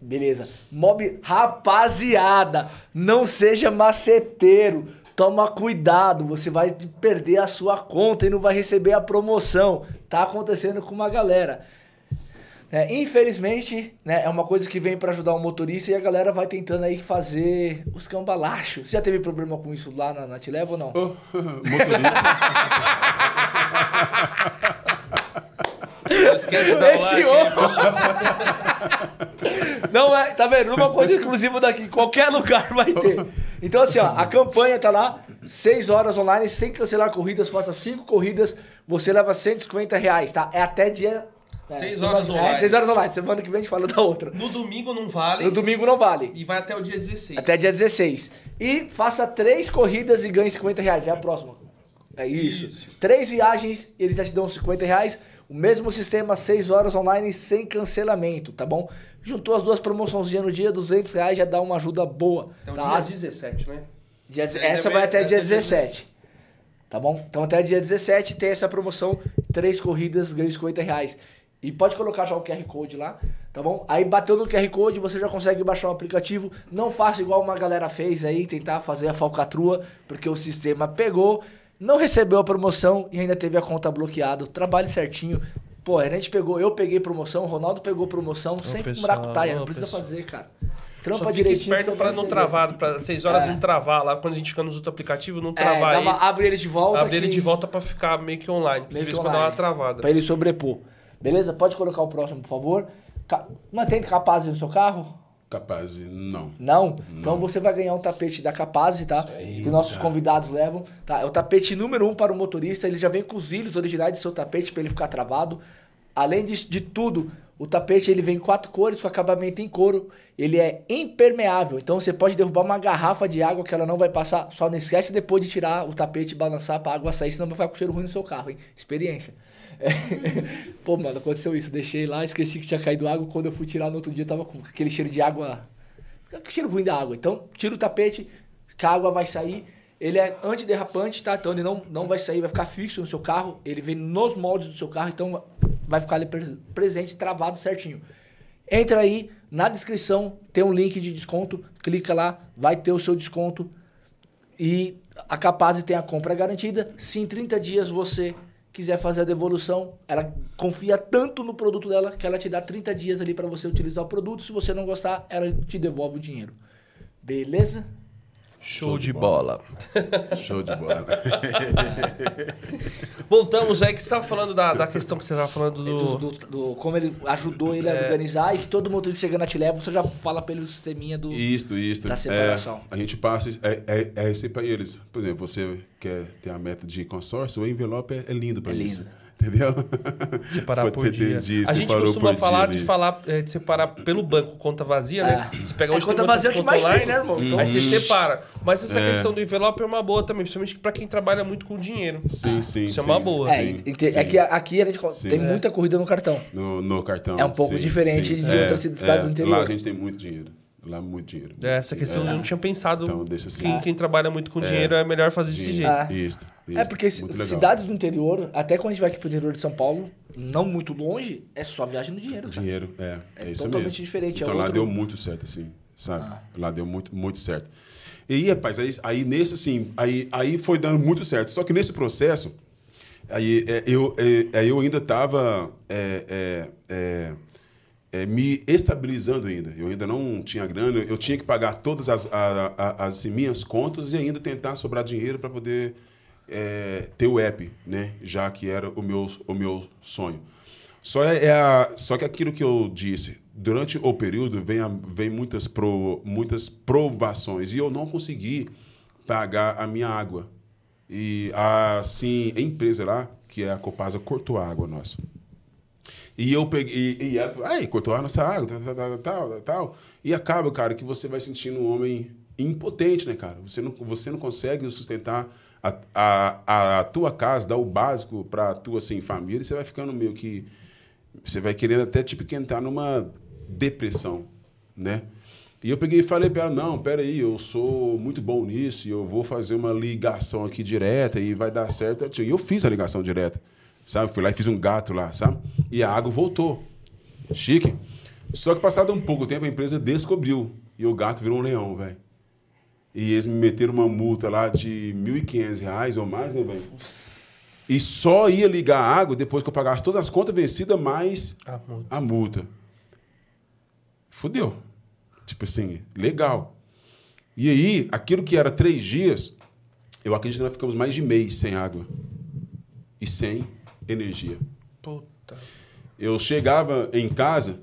Beleza. Mob, rapaziada, não seja maceteiro. Toma cuidado, você vai perder a sua conta e não vai receber a promoção. Tá acontecendo com uma galera. É, infelizmente, né, é uma coisa que vem pra ajudar o motorista e a galera vai tentando aí fazer os cambalachos. Você já teve problema com isso lá na, na Tileva ou não? Ô, [LAUGHS] motorista. Um Esse like. [LAUGHS] Não é, tá vendo? Uma coisa exclusiva daqui, qualquer lugar vai ter. Então, assim, ó, a campanha tá lá, 6 horas online, sem cancelar corridas, faça 5 corridas, você leva 150 reais, tá? É até dia. É, Seis horas online. É, 6 horas online. Semana que vem a gente fala da outra. No domingo não vale. No domingo não vale. E vai até o dia 16. Até dia 16. E faça três corridas e ganhe 50 reais. É a próxima. É isso. Isso. Três viagens, eles já te dão 50 reais. O mesmo sistema, 6 horas online sem cancelamento, tá bom? Juntou as duas promoçõezinhas no dia, 200 reais já dá uma ajuda boa. Então, tá? dia 17, né? Dia- É, essa vai até dia até dia 17. Tá bom? Então até dia 17 tem essa promoção, três corridas, ganha 50 reais. E pode colocar já o QR Code lá, tá bom? Aí bateu no QR Code, você já consegue baixar o aplicativo. Não faça igual uma galera fez aí, tentar fazer a falcatrua, porque o sistema pegou, não recebeu a promoção e ainda teve a conta bloqueada. Trabalhe certinho. Pô, a gente pegou, eu peguei promoção, o Ronaldo pegou promoção, sempre pessoal, maracutaia, não precisa pessoal. fazer, cara. Só Trampa fica direitinho. esperto pra não receber. travar, pra 6 horas É. não travar lá, quando a gente fica nos outros aplicativos, não É, travar aí. uma- abre ele de volta. Abre ele que- de volta pra ficar meio que online. Meio que em quando dá uma online. travada. Pra ele sobrepor. Beleza? Pode colocar o próximo, por favor. Ca... Mantém capaz no seu carro? Capaz, não. Não? Então você vai ganhar um tapete da Capaz, tá? Que nossos convidados levam. Tá? É o tapete número um para o motorista. Ele já vem com os ilhos originais do seu tapete para ele ficar travado. Além de, de tudo, o tapete ele vem em quatro cores com acabamento em couro. Ele é impermeável. Então você pode derrubar uma garrafa de água que ela não vai passar. Só não esquece depois de tirar o tapete e balançar para a água sair, senão vai ficar com cheiro ruim no seu carro, hein? Experiência. É. [LAUGHS] Pô, mano, aconteceu isso. Deixei lá, esqueci que tinha caído água. Quando eu fui tirar no outro dia, tava com aquele cheiro de água que cheiro ruim da água. Então, tira o tapete, que a água vai sair. Ele é antiderrapante, tá? Então ele não, não vai sair, vai ficar fixo no seu carro. Ele vem nos moldes do seu carro, então vai ficar ali pres- presente, travado certinho. Entra aí, na descrição tem um link de desconto, clica lá, vai ter o seu desconto. E a Capaz tem a compra garantida. Se em 30 dias você quiser fazer a devolução, ela confia tanto no produto dela que ela te dá 30 dias ali para você utilizar o produto. Se você não gostar, ela te devolve o dinheiro. Beleza? Show, de bola. Show de bola. [LAUGHS] Voltamos aí que você estava falando da, da questão que você estava falando Do, do. do- do- como ele ajudou ele a É. organizar e que todo motorista chegando a te leva, você já fala pelo sisteminha do. Isto, isto. Da separação. É, a gente passa, é, é, é esse para eles. Por exemplo, você quer ter a meta de consórcio, o envelope é, é lindo para É isso. lindo. Entendeu? Separar Pode por ser dia. dia, a gente costuma por falar dia de falar é, de separar pelo banco, conta vazia, né? É. Você pega É hoje conta tem muitas vazia que conta mais online, tem, né, irmão? Então- Aí você separa. Mas essa É. questão do envelope é uma boa também, principalmente pra quem trabalha muito com dinheiro. Sim, sim. Isso é sim, uma boa. É, sim, ente- sim. é que aqui a gente tem É. muita corrida no cartão. No, no cartão. É um pouco sim, diferente sim. de outras cidades do interior. Lá a gente tem muito dinheiro. Lá muito dinheiro. É, essa questão eu não tinha pensado. Então, deixa assim. Quem, quem trabalha muito com dinheiro é melhor fazer desse jeito. Ah. Isso, isso. É porque Muito cidades do interior, até quando a gente vai aqui pro interior de São Paulo, não muito longe, é só viagem no dinheiro. cara. Dinheiro, é. É, É isso totalmente mesmo. diferente, é Então lá outro- deu muito certo, assim, sabe? Ah. Lá deu muito, muito certo. E aí, rapaz, aí, aí nesse, assim, aí, aí foi dando muito certo. Só que nesse processo, aí é, eu, é, eu ainda estava me estabilizando ainda. Eu ainda não tinha grana, eu tinha que pagar todas as, a- a- as minhas contas e ainda tentar sobrar dinheiro para poder é, ter o app, né? Já que era o meu, o meu sonho. Só, é, é a- só que aquilo que eu disse, durante o período vem, a- vem muitas, pro, muitas provações e eu não consegui pagar a minha água. E assim, a empresa lá, que é a Copasa, cortou a água nossa. E eu peguei, e, e ela falou, ai, cortou a nossa água, tal, tal, tal, tal. E acaba, cara, que você vai sentindo um homem impotente, né, cara? Você não, você não consegue sustentar a, a, a tua casa, dar o básico pra tua, assim, família, e você vai ficando meio que... Você vai querendo até, tipo, que entrar numa depressão, né? E eu peguei e falei para ela, não, peraí, eu sou muito bom nisso, e eu vou fazer uma ligação aqui direta e vai dar certo. E eu fiz a ligação direta, sabe? Fui lá e fiz um gato lá, sabe? E a água voltou. Chique. Só que passado um pouco tempo, a empresa descobriu. E o gato virou um leão, velho. E eles me meteram uma multa lá de 1.500 reais ou mais, né, velho? E só ia ligar a água depois que eu pagasse todas as contas vencidas, mais Ah, muito. a multa. Fudeu. Tipo assim, legal. E aí, aquilo que era três dias, eu acredito que nós ficamos mais de mês sem água. E sem energia. Puta. Eu chegava em casa,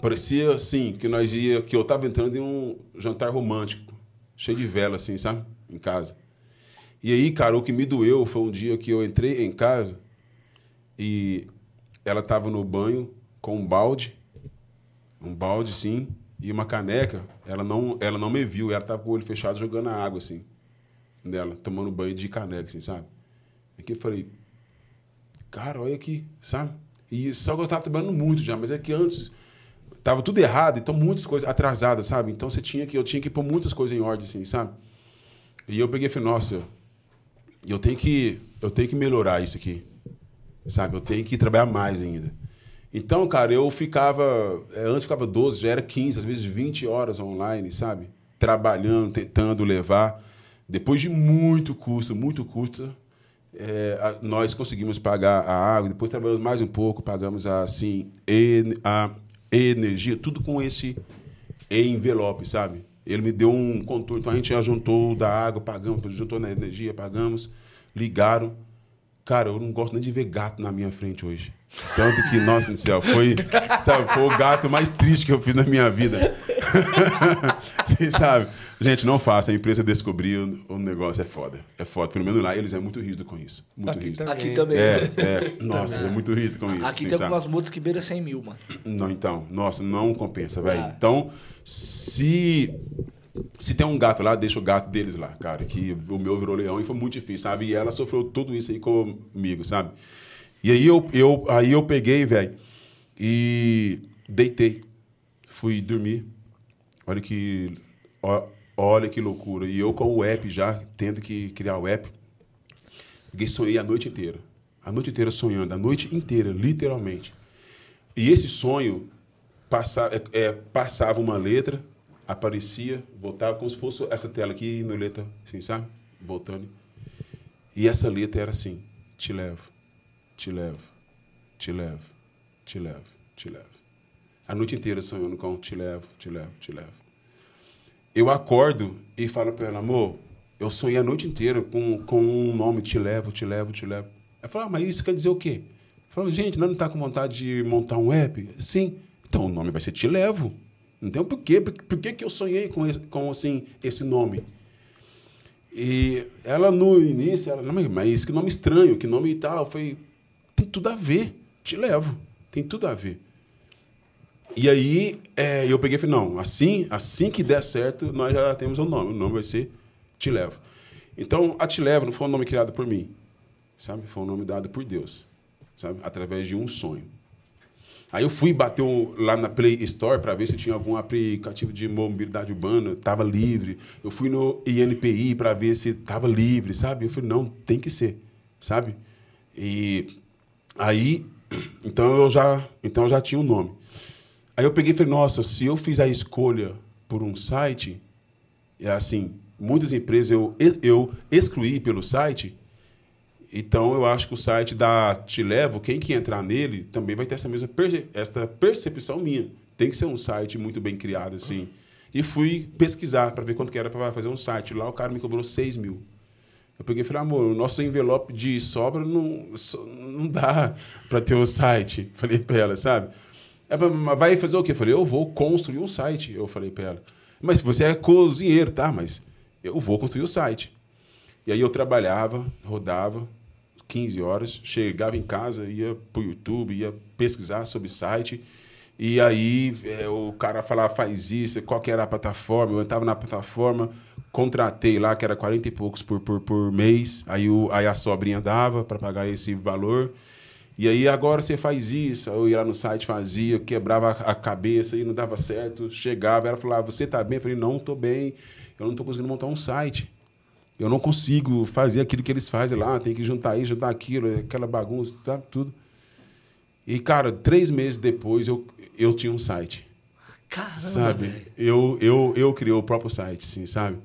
parecia assim, que nós ia, que eu tava entrando em um jantar romântico, cheio de vela, assim, sabe? Em casa. E aí, cara, o que me doeu foi um dia que eu entrei em casa e ela tava no banho com um balde, um balde, sim, e uma caneca. Ela não, ela não me viu, ela tava com o olho fechado jogando a água, assim, nela, tomando banho de caneca, assim, sabe? Aqui eu falei, cara, olha aqui, sabe? E só que eu tava trabalhando muito já, mas é que antes tava tudo errado, então muitas coisas atrasadas, sabe? Então você tinha que eu tinha que pôr muitas coisas em ordem assim, sabe? E eu peguei e falei, nossa, eu tenho que eu tenho que melhorar isso aqui. Sabe? Eu tenho que trabalhar mais ainda. Então, cara, eu ficava, eh, antes ficava 12, já era 15, às vezes 20 horas online, sabe? Trabalhando, tentando levar. Depois de muito custo, muito custo, é, a- nós conseguimos pagar a água, depois trabalhamos mais um pouco, pagamos a, assim, en- a energia, tudo com esse envelope, sabe? Ele me deu um contorno, então a gente já juntou da água, pagamos, juntou na energia, pagamos, ligaram. Cara, eu não gosto nem de ver gato na minha frente hoje. Tanto que, nossa do céu, foi, sabe, foi o gato mais triste que eu fiz na minha vida. [LAUGHS] Você sabe? Gente, não faça. A empresa descobriu, o negócio é foda. É foda. Pelo menos lá, eles é muito rígido com isso. Muito Aqui rígido. também. Aqui também. É, é. Nossa, é muito rígido com isso. Aqui assim, tem sabe? algumas multas que beira 100 mil, mano. Não, então, nossa, não compensa, velho. Ah. Então, se se tem um gato lá, deixa o gato deles lá, cara. Que o meu virou leão e foi muito difícil, sabe? E ela sofreu tudo isso aí comigo, sabe? E aí eu, eu, aí eu peguei, velho, e deitei. Fui dormir. Olha que, ó- olha que loucura. E eu com o app já, tendo que criar o app, peguei e sonhei a noite inteira. A noite inteira sonhando, a noite inteira, literalmente. E esse sonho passa, é, é, passava uma letra, aparecia, voltava como se fosse essa tela aqui no letra, assim, sabe? Voltando. E essa letra era assim: te levo, te levo, te levo, te levo, te levo. A noite inteira sonhando com te levo, te levo, te levo. Eu acordo e falo para ela, amor, eu sonhei a noite inteira com, com um nome, te levo, te levo, te levo. Ela falou, ah, mas isso quer dizer o quê? Falou, gente, não está com vontade de montar um app? Sim. Então o nome vai ser Te Levo. Então por quê? Por, por que, que eu sonhei com, esse, com assim, esse nome? E ela no início, ela, mas que nome estranho, que nome e tal. Foi, tem tudo a ver. Te levo. Tem tudo a ver. E aí é, eu peguei e falei, não, assim, assim que der certo, nós já temos o um nome. O nome vai ser Te Levo. Então, a Te Levo não foi um nome criado por mim, sabe? Foi um nome dado por Deus sabe? Através de um sonho. Aí eu fui bater lá na Play Store para ver se tinha algum aplicativo de mobilidade urbana, estava livre. Eu fui no INPI para ver se estava livre, sabe? Eu falei, não, tem que ser, sabe? E aí, então eu já, então eu já tinha o um nome. Aí eu peguei e falei, nossa, se eu fiz a escolha por um site, é assim, muitas empresas eu, eu excluí pelo site, então, eu acho que o site da Te Levo, quem que entrar nele, também vai ter essa mesma perce essa percepção minha. Tem que ser um site muito bem criado, assim. E fui pesquisar para ver quanto que era para fazer um site. Lá o cara me cobrou 6 mil. Eu peguei e falei, amor, o nosso envelope de sobra não, não dá para ter um site. [LAUGHS] Falei para ela, sabe? Ela, vai fazer o quê? Eu falei, eu vou construir um site. Eu falei para ela. Mas você é cozinheiro, tá? Mas eu vou construir o site. E aí eu trabalhava, rodava, 15 horas, chegava em casa, ia para o YouTube, ia pesquisar sobre site, e aí é, o cara falava, faz isso, qual que era a plataforma, eu entrava na plataforma, contratei lá, que era 40 e poucos por, por, por mês, aí, o, aí a sobrinha dava para pagar esse valor, e aí agora você faz isso, eu ia lá no site, fazia, quebrava a cabeça e não dava certo, chegava, ela falava, você está bem? Eu falei, não, estou bem, eu não estou conseguindo montar um site. Eu não consigo fazer aquilo que eles fazem lá, tem que juntar isso, juntar aquilo, aquela bagunça, sabe? Tudo. E, cara, três meses depois eu, eu tinha um site. Caramba, sabe? Eu, eu, eu criei o próprio site, assim, sabe?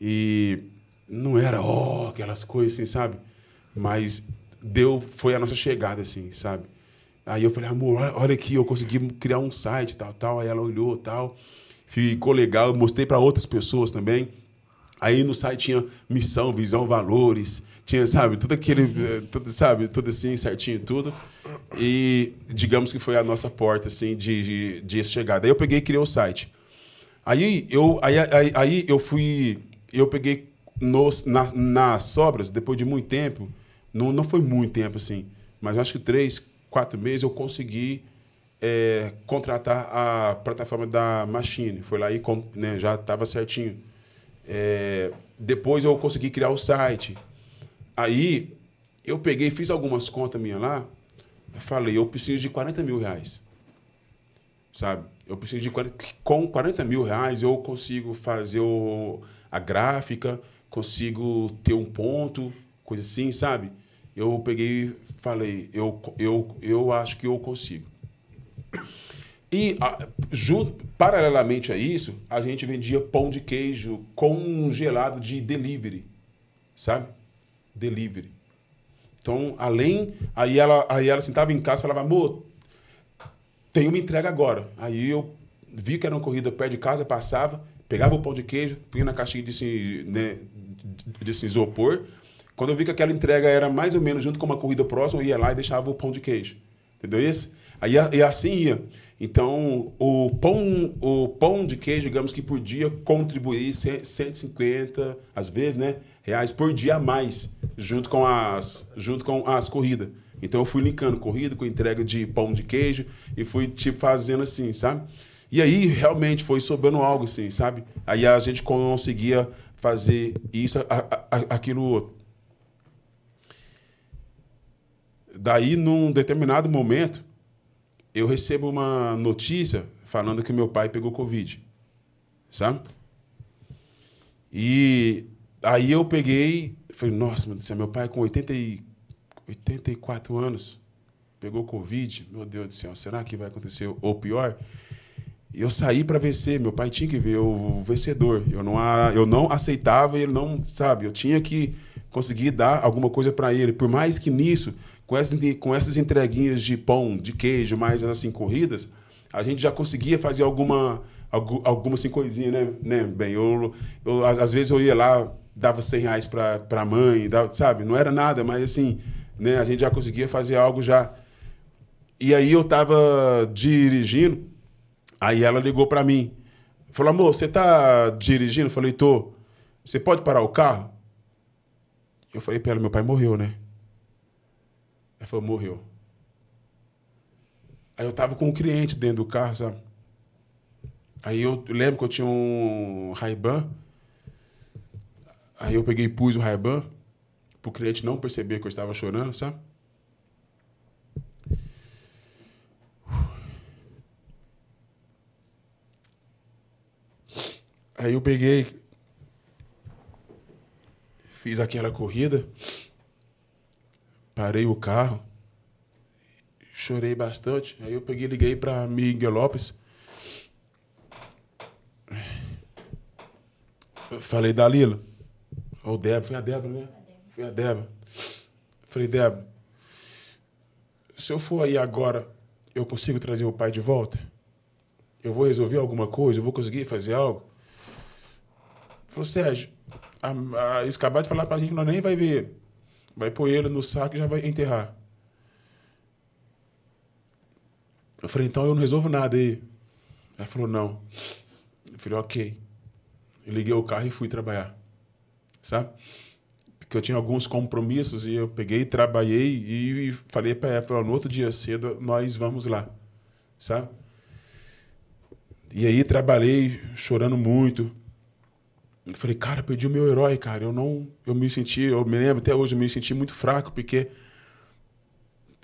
E não era, ó, oh, aquelas coisas, assim, sabe? Mas deu, foi a nossa chegada, assim, sabe? Aí eu falei, amor, olha, olha aqui, eu consegui criar um site, tal, tal. Aí ela olhou, tal. Ficou legal, eu mostrei para outras pessoas também. Aí no site tinha missão, visão, valores, tinha, sabe, tudo aquele, eh, tudo, sabe, tudo assim, certinho, tudo. E digamos que foi a nossa porta, assim, de, de, de chegada. Aí eu peguei e criei o site. Aí eu, aí, aí, aí eu fui, eu peguei nos, na, nas sobras, depois de muito tempo, não, não foi muito tempo, assim, mas acho que três, quatro meses eu consegui é, contratar a plataforma da Machine. Foi lá e né, já estava certinho. É, depois eu consegui criar o site. Aí eu peguei, fiz algumas contas minhas lá. Falei, eu preciso de 40 mil reais. Sabe? Eu preciso de 40, com 40 mil reais eu consigo fazer o, a gráfica, consigo ter um ponto, coisa assim, sabe? Eu peguei, falei, eu, eu, eu acho que eu consigo. E, a, junto, paralelamente a isso, a gente vendia pão de queijo com gelado de delivery, sabe? Delivery. Então, além. Aí ela, aí ela sentava em casa e falava, amor, tem uma entrega agora. Aí eu vi que era uma corrida perto de casa, passava, pegava o pão de queijo, punha na caixinha de, né, de isopor. Quando eu vi que aquela entrega era mais ou menos junto com uma corrida próxima, eu ia lá e deixava o pão de queijo. Entendeu isso? Aí e assim ia. Então, o pão, o pão de queijo, digamos que por dia contribuir 150, às vezes, né, reais por dia a mais, junto com as, junto com as corridas. Então, eu fui linkando corrida com entrega de pão de queijo e fui, tipo, fazendo assim, sabe? E aí, realmente, foi sobrando algo assim, sabe? Aí a gente conseguia fazer isso, aquilo outro. Daí, num determinado momento, eu recebo uma notícia falando que meu pai pegou Covid. Sabe? E aí eu peguei, falei, nossa, meu Deus meu pai com 80 e, 84 anos pegou Covid. Meu Deus do céu, será que vai acontecer ou pior? Eu saí para vencer, meu pai tinha que ver o vencedor. Eu não, eu não aceitava, ele não, sabe, eu tinha que conseguir dar alguma coisa para ele. Por mais que nisso, com essas, com essas entreguinhas de pão, de queijo, mais assim, corridas, a gente já conseguia fazer alguma, alguma assim, coisinha, né? né? Bem, eu, eu, às vezes eu ia lá, dava 100 reais para a mãe, dava, sabe? Não era nada, mas assim, né? A gente já conseguia fazer algo já. E aí eu tava dirigindo, aí ela ligou para mim. Falou, amor, você tá dirigindo? Eu falei, tô. Você pode parar o carro? Eu falei para ela, meu pai morreu, né? Ela falou, morreu. Aí eu tava com um cliente dentro do carro, sabe? Aí eu lembro que eu tinha um Ray-Ban. Aí eu peguei e pus o Ray-Ban pro cliente não perceber que eu estava chorando, sabe? Aí eu peguei, fiz aquela corrida, parei o carro, chorei bastante. Aí eu peguei liguei para Miguel Lopes. Falei, Dalila, ou Débora, foi a Débora, né? Foi a Débora. Falei, Débora, se eu for aí agora, eu consigo trazer o pai de volta? Eu vou resolver alguma coisa? Eu vou conseguir fazer algo? Falou, Sérgio, a, a, eles acabaram de falar pra gente que nós nem vai ver. Vai pôr ele no saco e já vai enterrar. Eu falei, então eu não resolvo nada aí. Ela falou, não. Eu falei, ok. Eu liguei o carro e fui trabalhar. Sabe? Porque eu tinha alguns compromissos e eu peguei, trabalhei e falei para ela, no outro dia cedo nós vamos lá. Sabe? E aí trabalhei chorando muito. Eu falei, cara, perdi o meu herói, cara. Eu não, eu me senti, eu me lembro até hoje, eu me senti muito fraco porque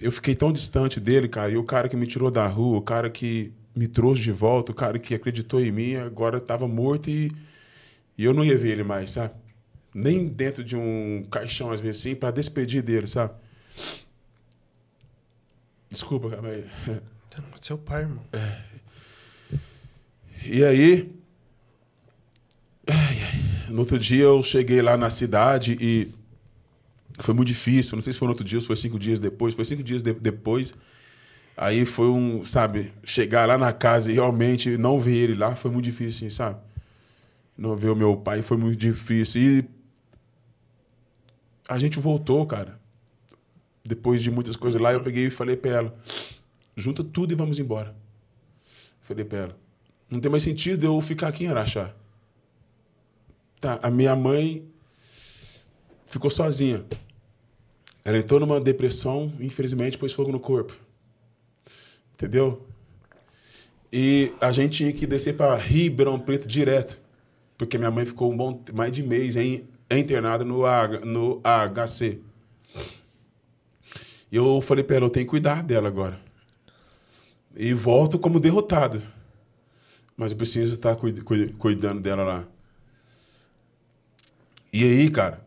eu fiquei tão distante dele, cara. E o cara que me tirou da rua, o cara que me trouxe de volta, o cara que acreditou em mim, agora estava morto e, e eu não ia ver ele mais, sabe? Nem dentro de um caixão, às vezes assim, para despedir dele, sabe? Desculpa, mas. Seu pai, irmão. É. E aí, no outro dia eu cheguei lá na cidade e foi muito difícil. Não sei se foi no outro dia, se foi cinco dias depois. Foi cinco dias de depois. Aí foi um, sabe, chegar lá na casa e realmente não ver ele lá foi muito difícil, assim, sabe? Não ver o meu pai foi muito difícil. E a gente voltou, cara. Depois de muitas coisas lá, eu peguei e falei pra ela: junta tudo e vamos embora. Falei pra ela: não tem mais sentido eu ficar aqui em Araxá. Tá, a minha mãe ficou sozinha. Ela entrou numa depressão, infelizmente pôs fogo no corpo. Entendeu? E a gente tinha que descer para Ribeirão Preto direto, porque minha mãe ficou um bom, mais de mês em, internada no, no HC. E eu falei para ela, eu tenho que cuidar dela agora. E volto como derrotado. Mas eu preciso estar cuidando dela lá. E aí, cara,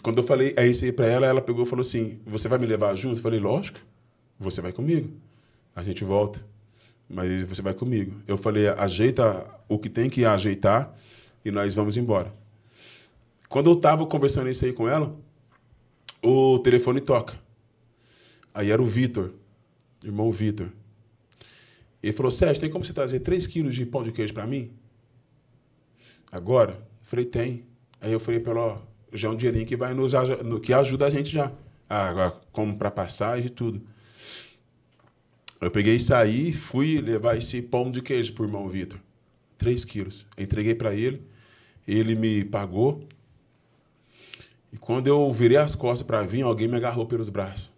quando eu falei é isso aí pra ela, ela pegou e falou assim: Você vai me levar junto? Eu falei: Lógico, você vai comigo. A gente volta, mas você vai comigo. Eu falei: Ajeita o que tem que ajeitar e nós vamos embora. Quando eu tava conversando isso aí com ela, o telefone toca. Aí era o Vitor, irmão Vitor. Ele falou: Sérgio, tem como você trazer 3 quilos de pão de queijo para mim? Agora? Eu falei: Tem. Aí eu falei para ela, ó, já é um dinheirinho que vai nos que ajuda a gente já. Ah, como para passagem e tudo. Eu peguei e saí, fui levar esse pão de queijo pro irmão Vitor. Três quilos. Entreguei para ele, ele me pagou. E quando eu virei as costas para vir, alguém me agarrou pelos braços.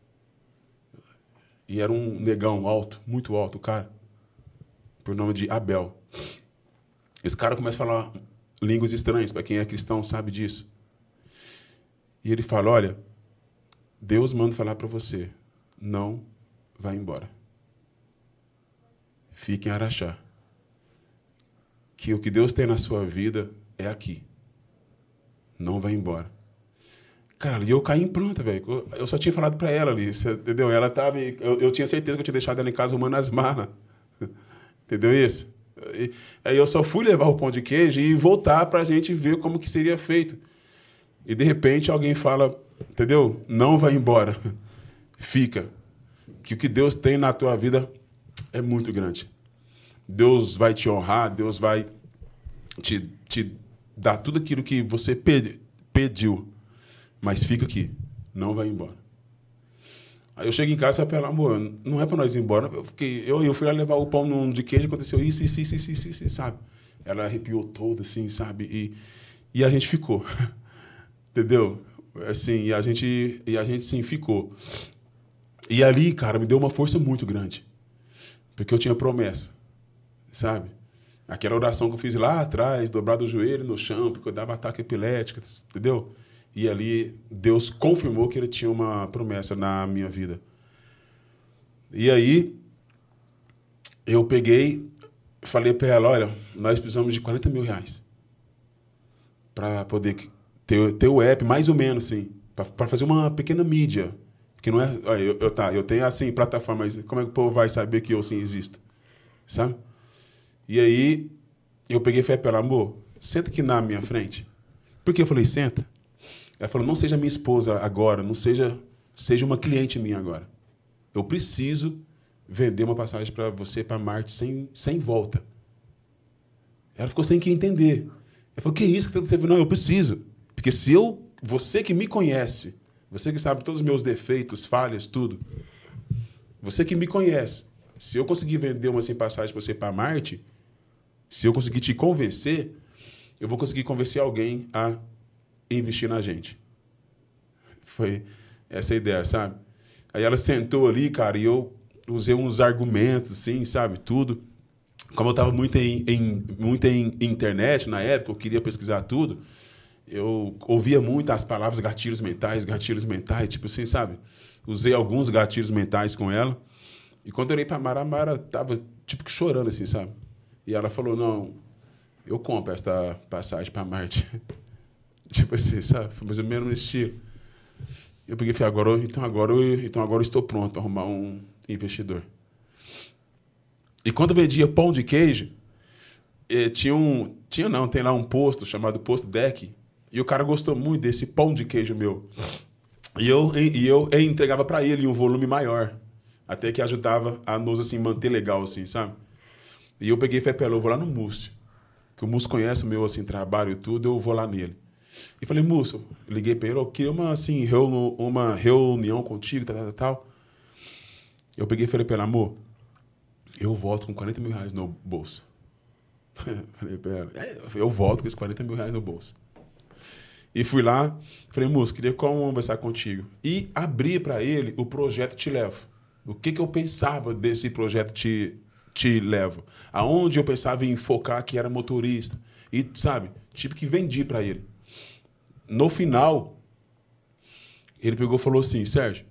E era um negão alto, muito alto, o cara. Por nome de Abel. Esse cara começa a falar línguas estranhas, para quem é cristão sabe disso. E ele fala: Olha, Deus manda falar para você, não vá embora. Fique em Araxá. Que o que Deus tem na sua vida é aqui. Não vá embora. Cara, e eu caí em planta, velho. Eu só tinha falado para ela ali, entendeu? Ela tava. Eu, eu, tinha certeza que eu tinha deixado ela em casa uma nas malas. [LAUGHS] Entendeu isso? Aí eu só fui levar o pão de queijo e voltar para a gente ver como que seria feito. E de repente alguém fala, entendeu? Não vai embora. [LAUGHS] Fica. Que o que Deus tem na tua vida é muito grande. Deus vai te honrar, Deus vai te, te dar tudo aquilo que você pediu. Mas fica aqui, não vai embora. Aí eu chego em casa e falo, amor, não é para nós ir embora. Eu, fiquei, eu, eu fui lá levar o pão num de queijo, aconteceu isso, isso, isso, isso, isso, isso, sabe? Ela arrepiou toda, assim, sabe? E, e a gente ficou. [LAUGHS] Entendeu? Assim, e a gente, e a gente sim ficou. E ali, cara, me deu uma força muito grande. Porque eu tinha promessa, sabe? Aquela oração que eu fiz lá atrás, dobrado o joelho no chão, porque eu dava ataque epilético, entendeu? E ali Deus confirmou que ele tinha uma promessa na minha vida. E aí eu peguei, falei para ela, olha, nós precisamos de 40 mil reais para poder ter, ter o app, mais ou menos, sim, para fazer uma pequena mídia. Que não é. Olha, eu, eu, tá, eu tenho assim, plataformas, como é que o povo vai saber que eu sim existo? Sabe? E aí eu peguei e falei para ela, amor, senta aqui na minha frente. Por que eu falei, senta? Ela falou: não seja minha esposa agora, não seja, seja uma cliente minha agora. Eu preciso vender uma passagem para você para Marte sem, sem volta. Ela ficou sem que entender. Ela falou: que isso que você Não, eu preciso. Porque se eu, você que me conhece, você que sabe todos os meus defeitos, falhas, tudo, você que me conhece, se eu conseguir vender uma sem passagem para você para Marte, se eu conseguir te convencer, eu vou conseguir convencer alguém a investir na gente. Foi essa a ideia, sabe? Aí ela sentou ali, cara, e eu usei uns argumentos, assim, sabe? Tudo. Como eu estava muito em, em, muito em internet na época, eu queria pesquisar tudo, eu ouvia muito as palavras gatilhos mentais, gatilhos mentais, tipo assim, sabe? Usei alguns gatilhos mentais com ela. E quando eu olhei para Mara, a Mara tava tipo que chorando, assim, sabe? E ela falou: Não, eu compro esta passagem para Marte. [LAUGHS] [LAUGHS] Tipo assim, sabe? Foi mais ou menos no estilo. Eu peguei e falei, agora, então, agora, então agora eu estou pronto para arrumar um investidor. E quando vendia pão de queijo, eh, tinha um. Tinha não, tem lá um posto chamado Posto Deck. E o cara gostou muito desse pão de queijo meu. E eu, e eu, eu entregava para ele um volume maior. Até que ajudava a nos assim, manter legal, assim, sabe? E eu peguei e falei, eu vou lá no Múcio. Que o Múcio conhece o meu assim, trabalho e tudo, eu vou lá nele. E falei, moço, liguei para ele, eu queria uma, assim, reunião, uma reunião contigo, tal, tal, tal. Eu peguei e falei para ele, amor, eu volto com 40 mil reais no bolso. [LAUGHS] falei para ela, é, eu volto com esses 40 mil reais no bolso. E fui lá, falei, moço, queria conversar contigo. E abri para ele o projeto Te Levo. O que, que eu pensava desse projeto Te, Te Levo? Aonde eu pensava em focar que era motorista. E, sabe, tipo que vendi para ele no final, ele pegou e falou assim: Sérgio,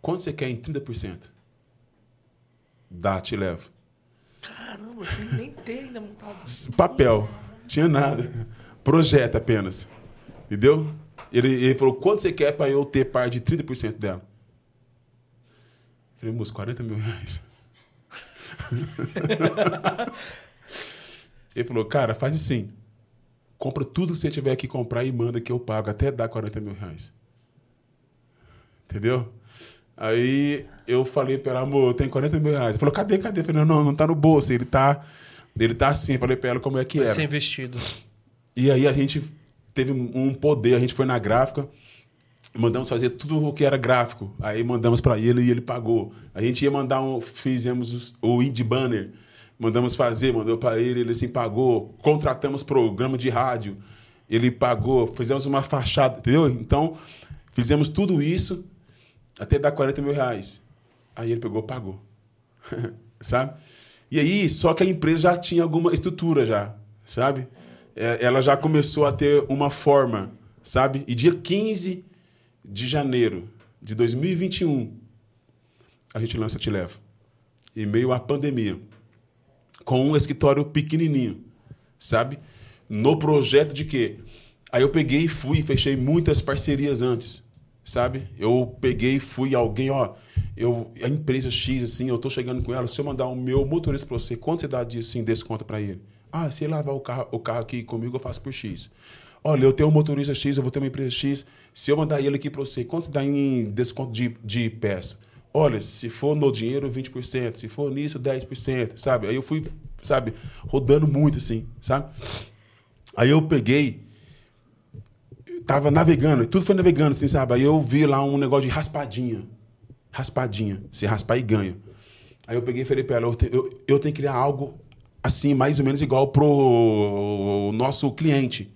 quanto você quer em 30%? Dá, te levo. Caramba, você nem tem ainda montado. [LAUGHS] Papel, tinha nada. Projeto apenas. Entendeu? Ele, ele falou: quanto você quer para eu ter par de 30% dela? Eu falei, moço, 40 mil reais. [LAUGHS] ele falou, cara, faz assim compra tudo que você tiver que comprar e manda que eu pago, até dar 40 mil reais. Entendeu? Aí eu falei para ela, amor, eu tenho 40 mil reais. Ele falou, cadê, cadê? Eu falei, não, não tá no bolso. Ele tá, ele tá assim. Eu falei para ela como é que Vai era. ser investido. E aí a gente teve um poder, a gente foi na gráfica, mandamos fazer tudo o que era gráfico. Aí mandamos para ele e ele pagou. A gente ia mandar um, fizemos o ID banner mandamos fazer, mandou para ele, ele assim pagou, contratamos programa de rádio, ele pagou, fizemos uma fachada, entendeu? Então, fizemos tudo isso até dar 40 mil reais. Aí ele pegou, pagou. [LAUGHS] sabe? E aí, só que a empresa já tinha alguma estrutura já, sabe? É, ela já começou a ter uma forma, sabe? E dia 15 de janeiro de 2021, a gente lança Te Levo. Em meio à pandemia com um escritório pequenininho, sabe? No projeto de quê? Aí eu peguei e fui fechei muitas parcerias antes, sabe? Eu peguei e fui alguém, ó, eu a empresa X assim, eu tô chegando com ela, se eu mandar o meu motorista para você, quanto você dá de assim desconto para ele? Ah, se ele lavar o carro, o carro aqui comigo, eu faço por X. Olha, eu tenho um motorista X, eu vou ter uma empresa X. Se eu mandar ele aqui para você, quanto você dá em desconto de, de peça? Olha, se for no dinheiro, 20%. Se for nisso, 10%, sabe? Aí eu fui, sabe, rodando muito assim, sabe? Aí eu peguei, tava navegando, tudo foi navegando, assim, sabe? Aí eu vi lá um negócio de raspadinha. Raspadinha. Se raspar e ganha. Aí eu peguei e falei pra ela, eu, te, eu, eu tenho que criar algo assim, mais ou menos igual pro nosso cliente.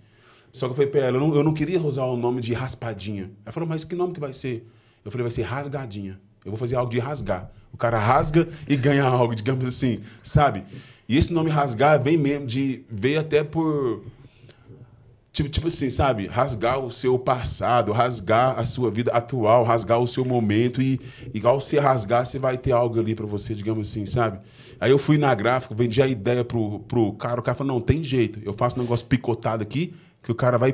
Só que eu falei pra ela, eu não, eu não queria usar o nome de raspadinha. Ela falou, mas que nome que vai ser? Eu falei, vai ser rasgadinha. Eu vou fazer algo de rasgar. O cara rasga e ganha algo, digamos assim, sabe? E esse nome rasgar vem mesmo de. veio até por Tipo, tipo assim, sabe? Rasgar o seu passado, rasgar a sua vida atual, rasgar o seu momento e igual você rasgar, você vai ter algo ali para você, digamos assim, sabe? Aí eu fui na gráfica, vendi a ideia pro, pro cara, o cara falou, não, tem jeito, eu faço um negócio picotado aqui, que o cara vai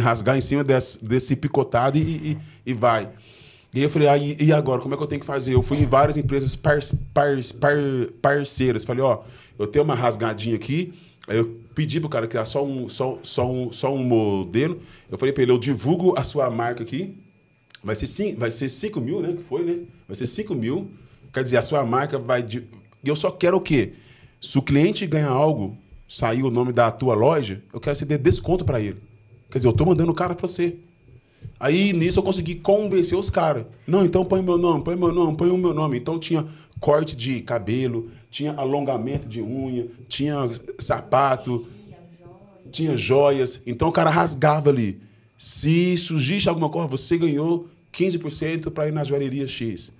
rasgar em cima desse, desse picotado e, e, e vai. E eu falei, ah, e agora, como é que eu tenho que fazer? Eu fui em várias empresas par, par, par, parceiras, falei, ó, eu tenho uma rasgadinha aqui, Aí eu pedi pro cara criar só um, só, só um, só um modelo. Eu falei para ele, eu divulgo a sua marca aqui. Vai ser, sim, vai ser 5 mil, né? Que foi, né? Vai ser 5 mil. Quer dizer, a sua marca vai... E eu só quero o quê? Se o cliente ganhar algo, sair o nome da tua loja, eu quero você dê desconto para ele. Quer dizer, eu tô mandando o cara para você. Aí nisso eu consegui convencer os caras. Não, então põe meu nome, põe meu nome, põe o meu nome. Então tinha corte de cabelo, tinha alongamento de unha, tinha sapato, tinha joias. Então o cara rasgava ali. Se surgisse alguma coisa, você ganhou 15% para ir na joalheria X.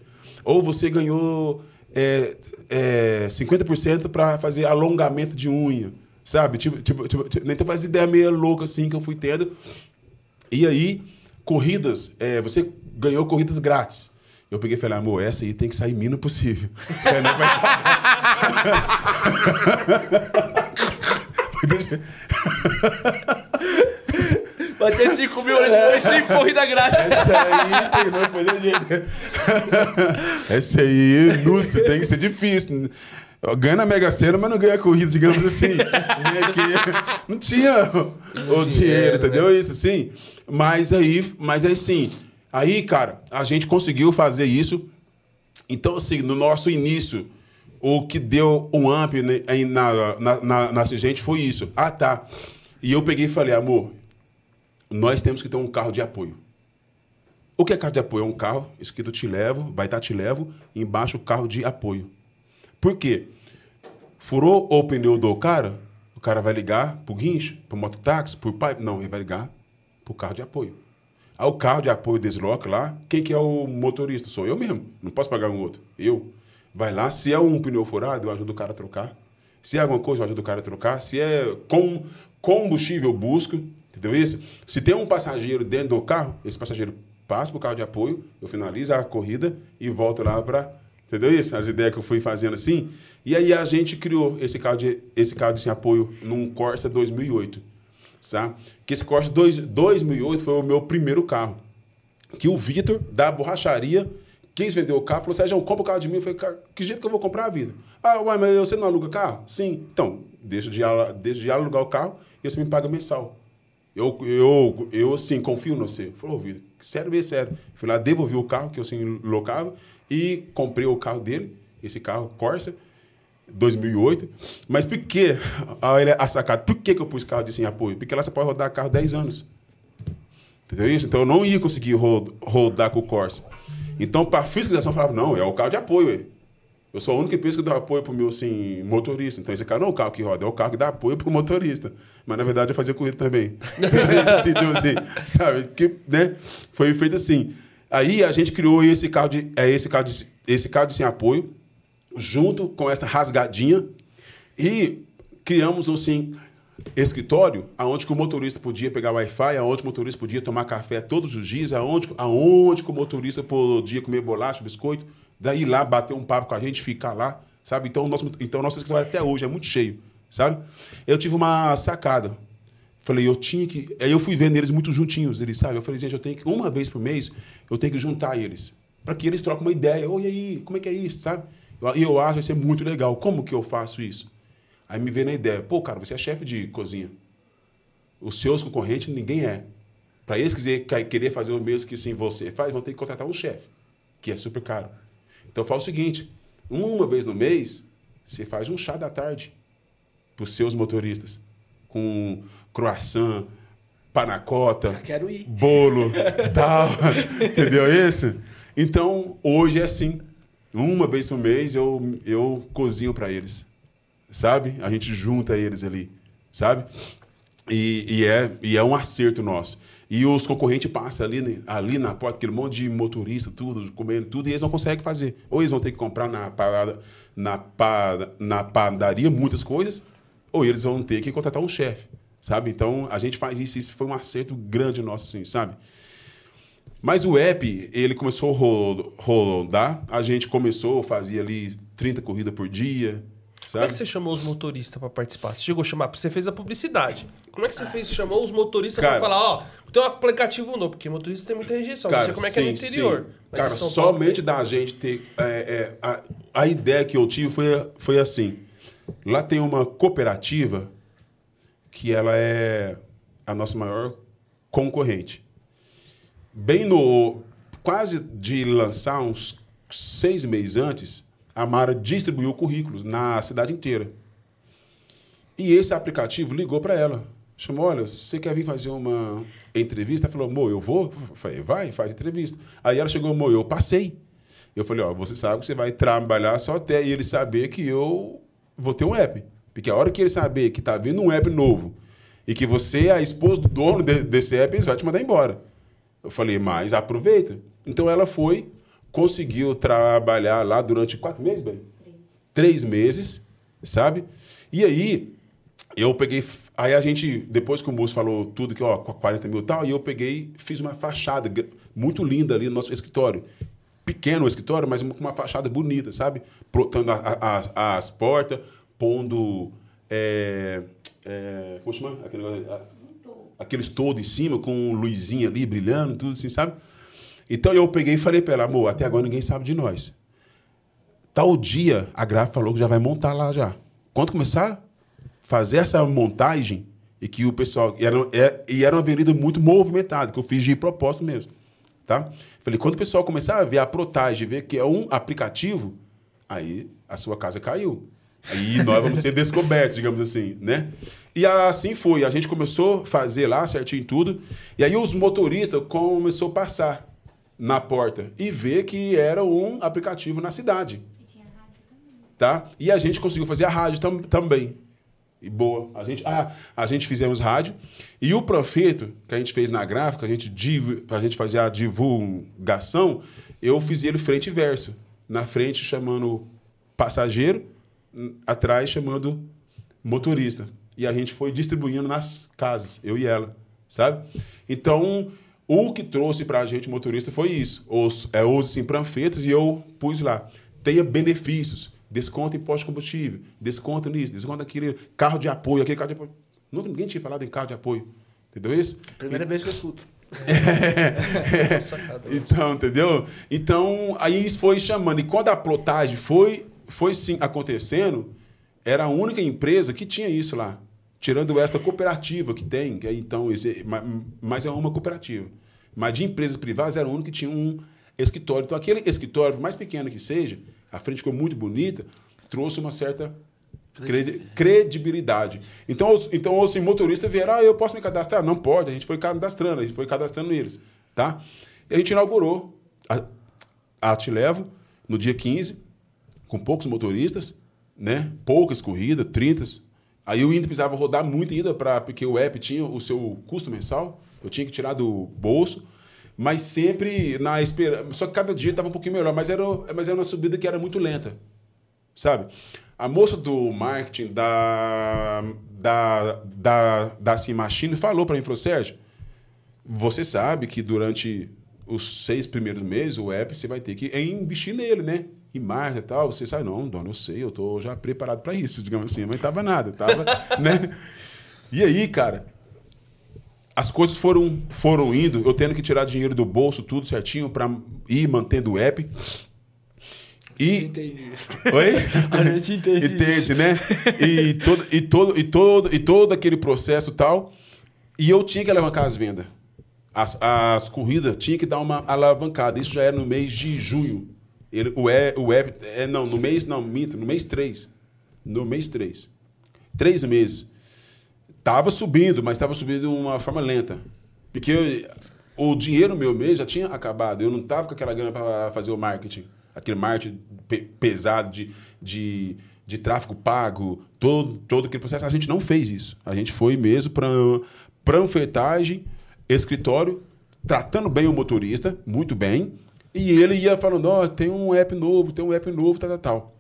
Ou você ganhou é, é, 50% para fazer alongamento de unha. Sabe? Tipo, tipo, tipo, tipo, então faz ideia meio louca assim que eu fui tendo. E aí, corridas, é, você ganhou corridas grátis. Eu peguei e falei, amor, essa aí tem que sair mínimo possível. [LAUGHS] É, não vai... [LAUGHS] [LAUGHS] Vai ter 5 mil depois 5 corridas grátis. Essa aí, não foi de jeito. Essa aí, nossa, tem que ser difícil. Ganha na Mega Sena, mas não ganha corrida, digamos [LAUGHS] assim. que não tinha o dinheiro, entendeu? Isso, sim. Mas aí, mas aí sim Aí, cara, a gente conseguiu fazer isso. Então, assim, no nosso início, o que deu um amp na, na, na, na gente foi isso. Ah, tá. E eu peguei e falei, amor, nós temos que ter um carro de apoio. O que é carro de apoio? É um carro escrito te levo, vai estar te levo, embaixo o carro de apoio. Por quê? Furou o pneu do cara, o cara vai ligar pro guincho, pro mototáxi, pro pipe. Não, ele vai ligar pro carro de apoio. Aí o carro de apoio desloca lá, quem que é o motorista? Sou eu mesmo, não posso pagar um outro. Eu. Vai lá, se é um pneu furado, eu ajudo o cara a trocar. Se é alguma coisa, eu ajudo o cara a trocar. Se é com combustível, eu busco. Entendeu isso? Se tem um passageiro dentro do carro, esse passageiro passa para o carro de apoio, eu finalizo a corrida e volto lá para. Entendeu isso? As ideias que eu fui fazendo assim. E aí a gente criou esse carro de, esse carro de apoio num Corsa 2008 tá? Que esse Corsa 2008 foi o meu primeiro carro. Que o Vitor, da borracharia, quis vender o carro, falou, Sérgio, compra o carro de mim. Eu falei, que jeito que eu vou comprar a vida? Ah, ué, mas você não aluga carro? Sim. Então, deixa de, deixa de alugar o carro e você me paga mensal. Eu, eu, eu assim, confio no você. Falou, Vitor, sério mesmo, sério. Fui lá, devolvi o carro que eu assim, locava e comprei o carro dele, esse carro, Corsa, 2008. Mas por que a sacada? Por que, que eu pus carro de sem apoio? Porque lá você pode rodar carro 10 anos. Entendeu isso? Então eu não ia conseguir rodar com o Corsa. Então, para fiscalização, eu falava, não, é o carro de apoio. Eu sou a única empresa que dá apoio para o meu assim, motorista. Então, esse carro não é o carro que roda, é o carro que dá apoio para o motorista. Mas, na verdade, eu fazia ele também. [LAUGHS] assim, assim, sabe? Que, né? Foi feito assim. Aí, a gente criou esse carro de, é, esse carro de, esse carro de sem apoio junto com essa rasgadinha e criamos assim escritório aonde o motorista podia pegar Wi-Fi, aonde o motorista podia tomar café todos os dias, aonde, aonde o motorista podia comer bolacha, biscoito, daí lá bater um papo com a gente, ficar lá, sabe? Então o nosso, então, nosso escritório até hoje é muito cheio, sabe? Eu tive uma sacada. Falei, eu tinha que. Aí eu fui vendo eles muito juntinhos, eles, sabe? Eu falei, gente, eu tenho que, uma vez por mês, eu tenho que juntar eles. Para que eles troquem uma ideia. Oi, aí, como é que é isso, sabe? E eu acho que vai ser muito legal. Como que eu faço isso? Aí me veio na ideia, pô, cara, você é chefe de cozinha. Os seus concorrentes, ninguém é. Para eles quiser, querer fazer o mesmo que sim você faz, vão ter que contratar um chefe, que é super caro. Então faz o seguinte: uma vez no mês, você faz um chá da tarde para os seus motoristas. Com croissant, panacota, bolo, [LAUGHS] tal. entendeu isso? Então, hoje é assim. Uma vez por mês eu, eu cozinho para eles. Sabe? A gente junta eles ali. Sabe? E, e, é, e é um acerto nosso. E os concorrentes passam ali, ali na porta, aquele monte de motorista, tudo, comendo tudo, e eles não conseguem fazer. Ou eles vão ter que comprar na, parada, na, na padaria muitas coisas, ou eles vão ter que contratar um chefe, sabe? Então, a gente faz isso, isso foi um acerto grande nosso, assim, sabe? Mas o app, ele começou a rodar, a gente começou, fazia ali 30 corridas por dia, Sabe? Como é que você chamou os motoristas para participar? Você chegou a chamar, você fez a publicidade. Como é que você fez, chamou os motoristas para falar, ó, tem um aplicativo novo, porque motorista tem muita rejeição. Cara, não sei como é que é no interior. Cara, somente da gente ter. É, é, a, a ideia que eu tive foi, foi assim. Lá tem uma cooperativa que ela é a nossa maior concorrente. Bem no. Quase de lançar uns seis meses antes, a Mara distribuiu currículos na cidade inteira. E esse aplicativo ligou para ela. Chamou, olha, você quer vir fazer uma entrevista? Ela falou, amor, eu vou? Eu falei, vai, faz entrevista. Aí ela chegou, amor, eu passei. Eu falei, ó, você sabe que você vai trabalhar só até ele saber que eu vou ter um app. Porque a hora que ele saber que está vindo um app novo e que você é a esposa do dono de, desse app, vai te mandar embora. Eu falei, mas aproveita. Então ela foi, conseguiu trabalhar lá durante quatro meses, bem? Três. Meses, sabe? E aí, eu peguei. Aí a gente, depois que o moço falou tudo, que ó, 40 mil e tal, e eu peguei, fiz uma fachada muito linda ali no nosso escritório. Pequeno o escritório, mas com uma fachada bonita, sabe? Plotando as, as portas, pondo. É, é, como chama? Aquele, aqueles todo em cima, com luzinha ali brilhando, tudo assim, sabe? Então eu peguei e falei para ela, amor, até agora ninguém sabe de nós. Tal dia, a Grafa falou que já vai montar lá já. Quando começar a fazer essa montagem, e que o pessoal. E era, é, e era uma avenida muito movimentada, que eu fiz de propósito mesmo. Tá? Falei, quando o pessoal começar a ver a protagem, ver que é um aplicativo, aí a sua casa caiu. Aí nós vamos ser descobertos, digamos assim, né? E assim foi. A gente começou a fazer lá certinho tudo. E aí os motoristas começou a passar na porta e ver que era um aplicativo na cidade. E tinha rádio também. Tá? E a gente conseguiu fazer a rádio tam também. E boa. A gente, ah, a gente fizemos rádio. E o profeto que a gente fez na gráfica, a gente, a gente fazer a divulgação, eu fiz ele frente e verso. Na frente chamando passageiro, atrás chamando motorista. E a gente foi distribuindo nas casas, eu e ela, sabe? Então, o que trouxe para a gente, motorista, foi isso. Os, é, os assim, panfletos e eu pus lá. Tenha benefícios. Desconto em pós-combustível. Desconto nisso, desconto naquele carro de apoio. Aquele carro de apoio. Nunca ninguém tinha falado em carro de apoio. Entendeu isso? Primeira e... vez que eu escuto. [LAUGHS] É. [LAUGHS] é. então, entendeu? Então, aí isso foi chamando. E quando a plotagem foi, foi sim acontecendo, era a única empresa que tinha isso lá. Tirando esta cooperativa que tem, que é, então, esse, mas é uma cooperativa. Mas de empresas privadas era o único que tinha um escritório. Então, aquele escritório, por mais pequeno que seja, a frente ficou muito bonita, trouxe uma certa credibilidade. Então, os, então os motoristas vieram, ah, eu posso me cadastrar? Não pode, a gente foi cadastrando, a gente foi cadastrando eles. Tá? E a gente inaugurou a, a Te Levo no dia 15, com poucos motoristas, né? poucas corridas, 30, Aí eu ainda precisava rodar muito ainda, pra, porque o app tinha o seu custo mensal, eu tinha que tirar do bolso, mas sempre na esperança. Só que cada dia estava um pouquinho melhor, mas era, mas era uma subida que era muito lenta, sabe? A moça do marketing da, da, da, da Sim Machine falou para mim, falou, Sérgio, você sabe que durante os seis primeiros meses o app você vai ter que investir nele, né? E marca e tal, você sai, não, dona, eu sei, eu tô já preparado para isso, digamos assim, mas tava nada, tava, [LAUGHS] né? E aí, cara, as coisas foram, foram indo, eu tendo que tirar dinheiro do bolso, tudo certinho, para ir mantendo o app. E... Entendi. Oi? [LAUGHS] A gente entende Entende, isso. né? E todo, e, todo, e, todo, e todo aquele processo tal. E eu tinha que alavancar as vendas. As, as corridas tinha que dar uma alavancada. Isso já era no mês de junho. Ele, o, e, o web, é, não, no mês, não, minto, no mês 3. No mês 3. Três meses. Tava subindo, mas estava subindo de uma forma lenta. Porque eu- o dinheiro meu mês já tinha acabado. Eu não tava com aquela grana para fazer o marketing. Aquele marketing pe- pesado de, de, de tráfego pago, todo, todo aquele processo. A gente não fez isso. A gente foi mesmo para panfletagem, escritório, tratando bem o motorista, muito bem. E ele ia falando, ó, tem um app novo, tem um app novo, tal, tal, tal.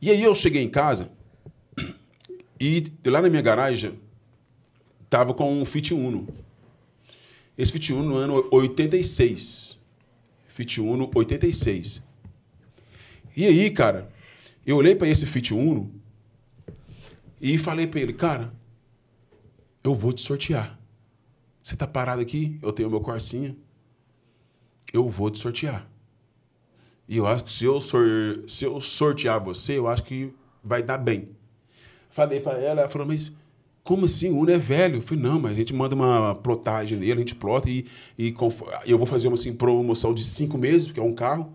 E aí eu cheguei em casa e lá na minha garagem tava com um Fit Uno. Esse Fit Uno no ano 86. Fit Uno 86. E aí, cara, eu olhei para esse Fit Uno e falei para ele, cara, eu vou te sortear. Você tá parado aqui? Eu tenho meu Corsinha. Eu vou te sortear. E eu acho que se eu, sor- se eu sortear você, eu acho que vai dar bem. Falei para ela, ela falou, mas como assim? O Uno é velho. Eu falei, não, mas a gente manda uma plotagem nele, a gente plota e, e eu vou fazer uma assim, promoção de cinco meses, porque é um carro.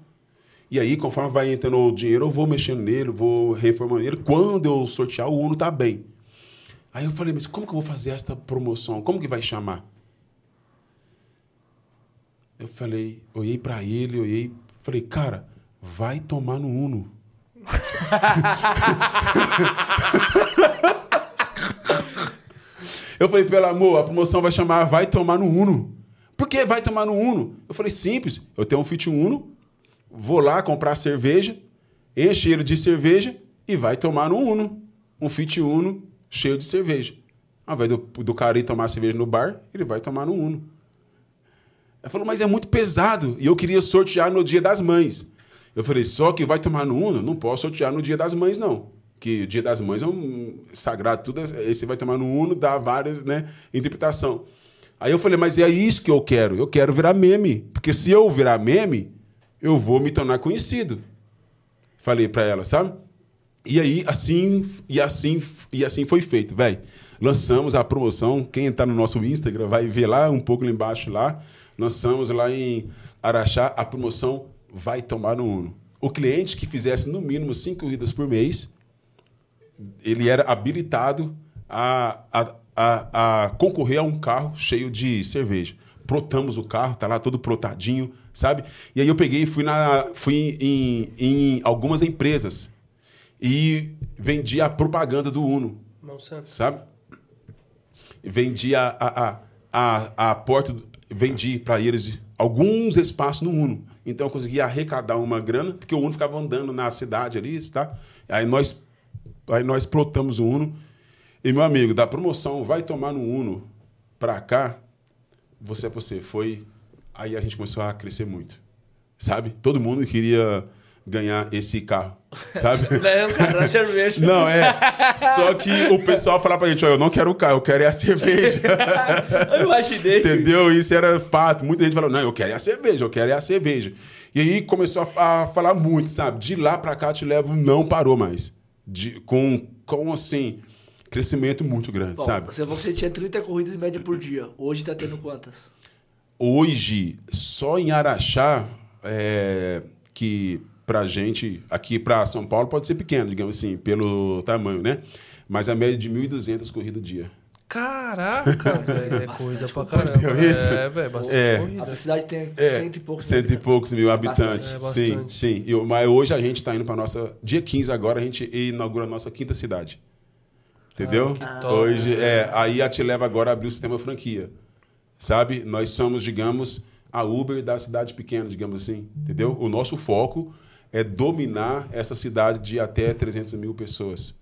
E aí, conforme vai entrando o dinheiro, eu vou mexendo nele, vou reformando ele. Quando eu sortear, o Uno tá bem. Aí eu falei, mas como que eu vou fazer esta promoção? Como que vai chamar? Eu falei, olhei para ele, olhei, falei, cara, vai tomar no Uno. [LAUGHS] Eu falei, pelo amor, a promoção vai chamar Vai Tomar no Uno. Por que vai tomar no Uno? Eu falei, simples. Eu tenho um Fit Uno, vou lá comprar cerveja, enche ele de cerveja e vai tomar no Uno. Um Fit Uno cheio de cerveja. Ao invés do, do cara ir tomar cerveja no bar, ele vai tomar no Uno. Ela falou, mas é muito pesado. E eu queria sortear no dia das mães. Eu falei, só que vai tomar no Uno? Não posso sortear no dia das mães, não. Que o dia das mães é um sagrado, tudo. Esse vai tomar no Uno, dá várias, né, interpretação. Aí eu falei, mas é isso que eu quero. Eu quero virar meme. Porque se eu virar meme, eu vou me tornar conhecido. Falei pra ela, sabe? E aí, assim, e assim, e assim foi feito, velho. Lançamos a promoção. Quem está no nosso Instagram vai ver lá um pouco lá embaixo lá. Lançamos lá em Araxá a promoção Vai Tomar no Uno. O cliente que fizesse no mínimo cinco corridas por mês, ele era habilitado a, a, a, a concorrer a um carro cheio de cerveja. Protamos o carro, tá lá todo protadinho, sabe? E aí eu peguei e fui, na, fui em, em algumas empresas e vendi a propaganda do Uno, Mão Santa. sabe? Vendi a, a, a, a, a porta, vendi para eles alguns espaços no Uno. Então eu consegui arrecadar uma grana, porque o Uno ficava andando na cidade ali, tá? Aí nós, aí nós plotamos o Uno. E meu amigo, da promoção vai tomar no Uno para cá, você é você, foi. Aí a gente começou a crescer muito, sabe? Todo mundo queria ganhar esse carro, [LAUGHS] sabe? [LAUGHS] Né, o cara da cerveja. Não, é. [LAUGHS] Só que o pessoal falava pra gente, ó, eu não quero o carro, eu quero é a cerveja. Eu imaginei. Entendeu? Isso era fato. Muita gente falou, não, eu quero é a cerveja, eu quero é a cerveja. E aí começou a, a falar muito, sabe? De lá pra cá, te levo, não parou mais. De, com, com, assim, crescimento muito grande, Bom, sabe? Você tinha 30 corridas em média por dia. Hoje tá tendo quantas? Hoje, só em Araxá, é, que pra gente, aqui pra São Paulo, pode ser pequeno, digamos assim, pelo tamanho, né? Mas a média de 1.200 corridas dia. Caraca, [LAUGHS] velho. É corrida pra caramba. Isso. É, velho, bastante É. A corrida. cidade tem É, cento e poucos. Cento e poucos mil habitantes. É sim, sim. E mas hoje a gente está indo para nossa. Dia 15 agora, a gente inaugura a nossa quinta cidade. Entendeu? Ah. Hoje, é. Aí a Te Leva agora abriu o sistema franquia. Sabe? Nós somos, digamos, a Uber da cidade pequena, digamos assim. Entendeu? O nosso foco é dominar essa cidade de até 300 mil pessoas.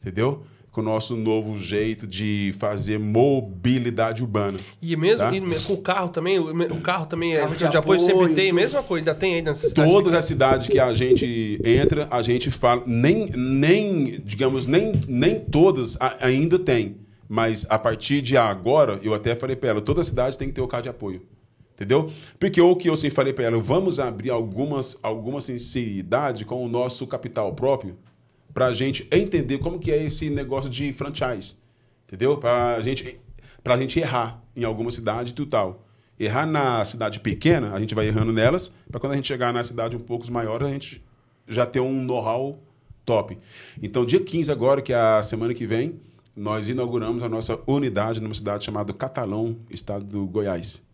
Entendeu? Com o nosso novo jeito de fazer mobilidade urbana. E mesmo Tá. e com o carro também, o, carro também é Carro de de, apoio, sempre apoio, tem, tudo. mesma coisa, ainda tem aí nessa cidade. Todas as cidades que a gente entra, a gente fala, nem, nem digamos, nem, nem todas a- ainda tem. Mas a partir de agora, eu até falei para ela, toda cidade tem que ter o carro de apoio. Entendeu? Porque o que eu sempre falei para ela, vamos abrir algumas, alguma sinceridade com o nosso capital próprio para a gente entender como que é esse negócio de franchise. Entendeu? Para gente, a gente errar em alguma cidade e tal. Errar na cidade pequena, a gente vai errando nelas, para quando a gente chegar na cidade um pouco maior, a gente já ter um know-how top. Então, dia 15 agora, que é a semana que vem, nós inauguramos a nossa unidade numa cidade chamada Catalão, estado do Goiás.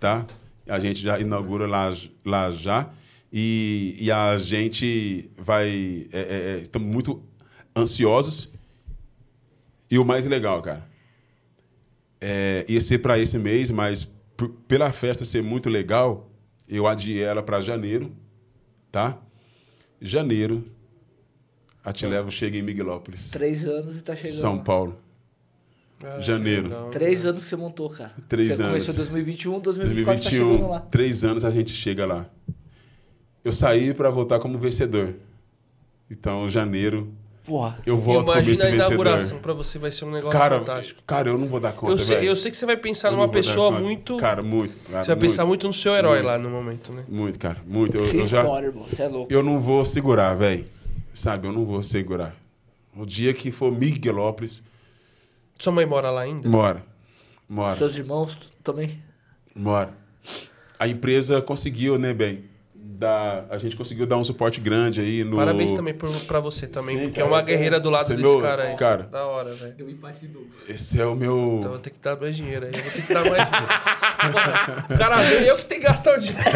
Tá? A gente já inaugura lá, lá já. E, e a gente vai. É, é, é estamos muito ansiosos. E o mais legal, cara, é, ia ser para esse mês, mas pela festa ser muito legal, eu adiei ela para janeiro, tá? Janeiro, a Te Levo chega em Miguelópolis. Três anos e tá chegando. São Paulo. Ah, Janeiro. Legal, Três anos que você montou, cara. Três você anos. Começou em 2021, 2024 2021, tá chegando lá. Três anos a gente chega lá. Eu saí para voltar como vencedor. Então, janeiro. Porra. Eu volto Imagina como esse a inauguração para você vai ser um negócio cara, fantástico. Cara, eu não vou dar conta, eu sei, eu sei que você vai pensar Eu numa pessoa muito. Cara, muito. Cara, você vai muito, pensar muito no seu herói muito. lá no momento, né? Muito, cara. Muito. Eu, Que eu já. história, irmão. Você é louco. Eu não vou segurar, velho. Sabe, eu não vou segurar. O dia que for Miguelópolis, Sua mãe mora lá ainda? mora. Mora. Seus irmãos também? Mora. A empresa conseguiu, né, bem? Dar, a gente conseguiu dar um suporte grande aí no. Parabéns também por, pra você também, Sim, porque cara, é uma é- guerreira do lado é desse meu- cara aí. cara. Da hora, velho. Deu empate de novo. Esse é o meu. Então eu vou ter que dar mais dinheiro aí. Eu vou ter que dar mais dinheiro. O cara veio eu que tenho que gastar o dinheiro.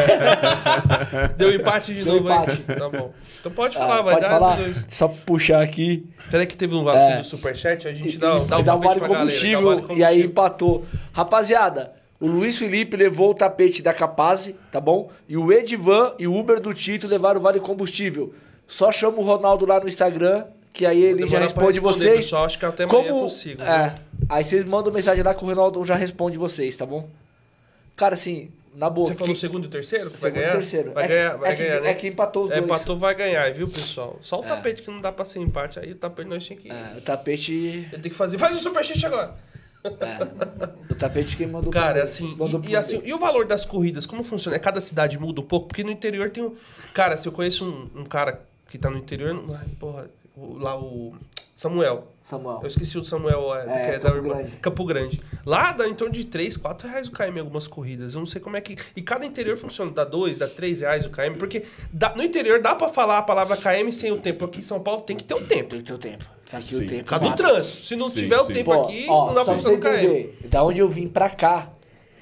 Deu empate de Deu novo empate. aí. Tá bom. Então pode falar, Ah, vai pode dar. falar? dois. Só puxar aqui. Peraí que teve um É. teve um superchat, a gente dá, Isso, dá um dá um vale pra galera, combustível, dá um vale e aí combustível. empatou. Rapaziada, o Luiz Felipe levou o tapete da Capaz, tá bom? E o Edivan e o Uber do Tito levaram o vale combustível. Só chama o Ronaldo lá no Instagram, que aí ele já responde vocês. pessoal, acho que até amanhã eu Como, consigo, É, viu? aí vocês mandam mensagem lá que o Ronaldo já responde vocês, tá bom? Cara, assim, na boa. Você falou que- segundo e terceiro? que Vai Segundo e ganhar? terceiro. Vai É ganhar, que- vai é que- ganhar, né? é que empatou os É, dois. empatou, vai ganhar, viu, pessoal? Só o É. tapete que não dá pra ser empate. Aí o tapete nós tinha que... É, o tapete. Ele tem que fazer... Faz o superchat agora! É, o tapete que mandou Cara, pro- assim, mandou e, e assim, e o valor das corridas, como funciona? É cada cidade muda um pouco, porque no interior tem um. Cara, se eu conheço um, um cara que tá no interior, não- ai, porra, lá o Samuel. Samuel. Eu esqueci o Samuel, é, É, que é da Campo irmã- Grande. Campo Grande. Lá dá em torno de 3, 4 reais o KM em algumas corridas. Eu não sei como é que. E cada interior funciona. Dá 2, dá 3 reais o KM. Porque dá- no interior dá pra falar a palavra KM sem o tempo. Aqui em São Paulo tem que ter o tempo. Tem que ter o tempo. Aqui Sim. o tempo. Por causa do trânsito. Se não Sim, tiver o sim. tempo Pô, aqui, ó, não dá pra você o KM. entender, da onde eu vim pra cá,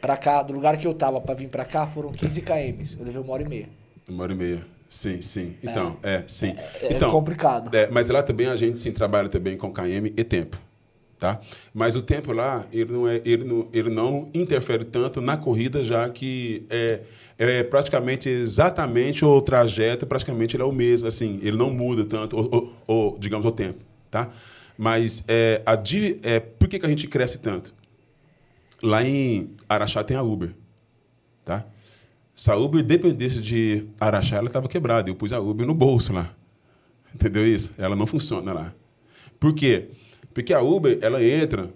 pra cá, do lugar que eu tava pra vir pra cá, foram 15 km. Eu levei uma hora e meia. Uma hora e meia. Sim, sim. Então, é, sim. É então, complicado. É, mas lá também a gente sim trabalha também com KM e tempo, tá? Mas o tempo lá, ele não, é, ele não, ele não interfere tanto na corrida, já que é, é praticamente exatamente o trajeto, praticamente ele é o mesmo, assim, ele não muda tanto, o, o- o, digamos, o tempo, tá? Mas é, a, é, por que, que a gente cresce tanto? Lá em Araxá tem a Uber, tá? Se a Uber dependesse de Araxá, ela estava quebrada. Eu pus a Uber no bolso lá. Entendeu isso? Ela não funciona lá. Por quê? Porque a Uber, ela entra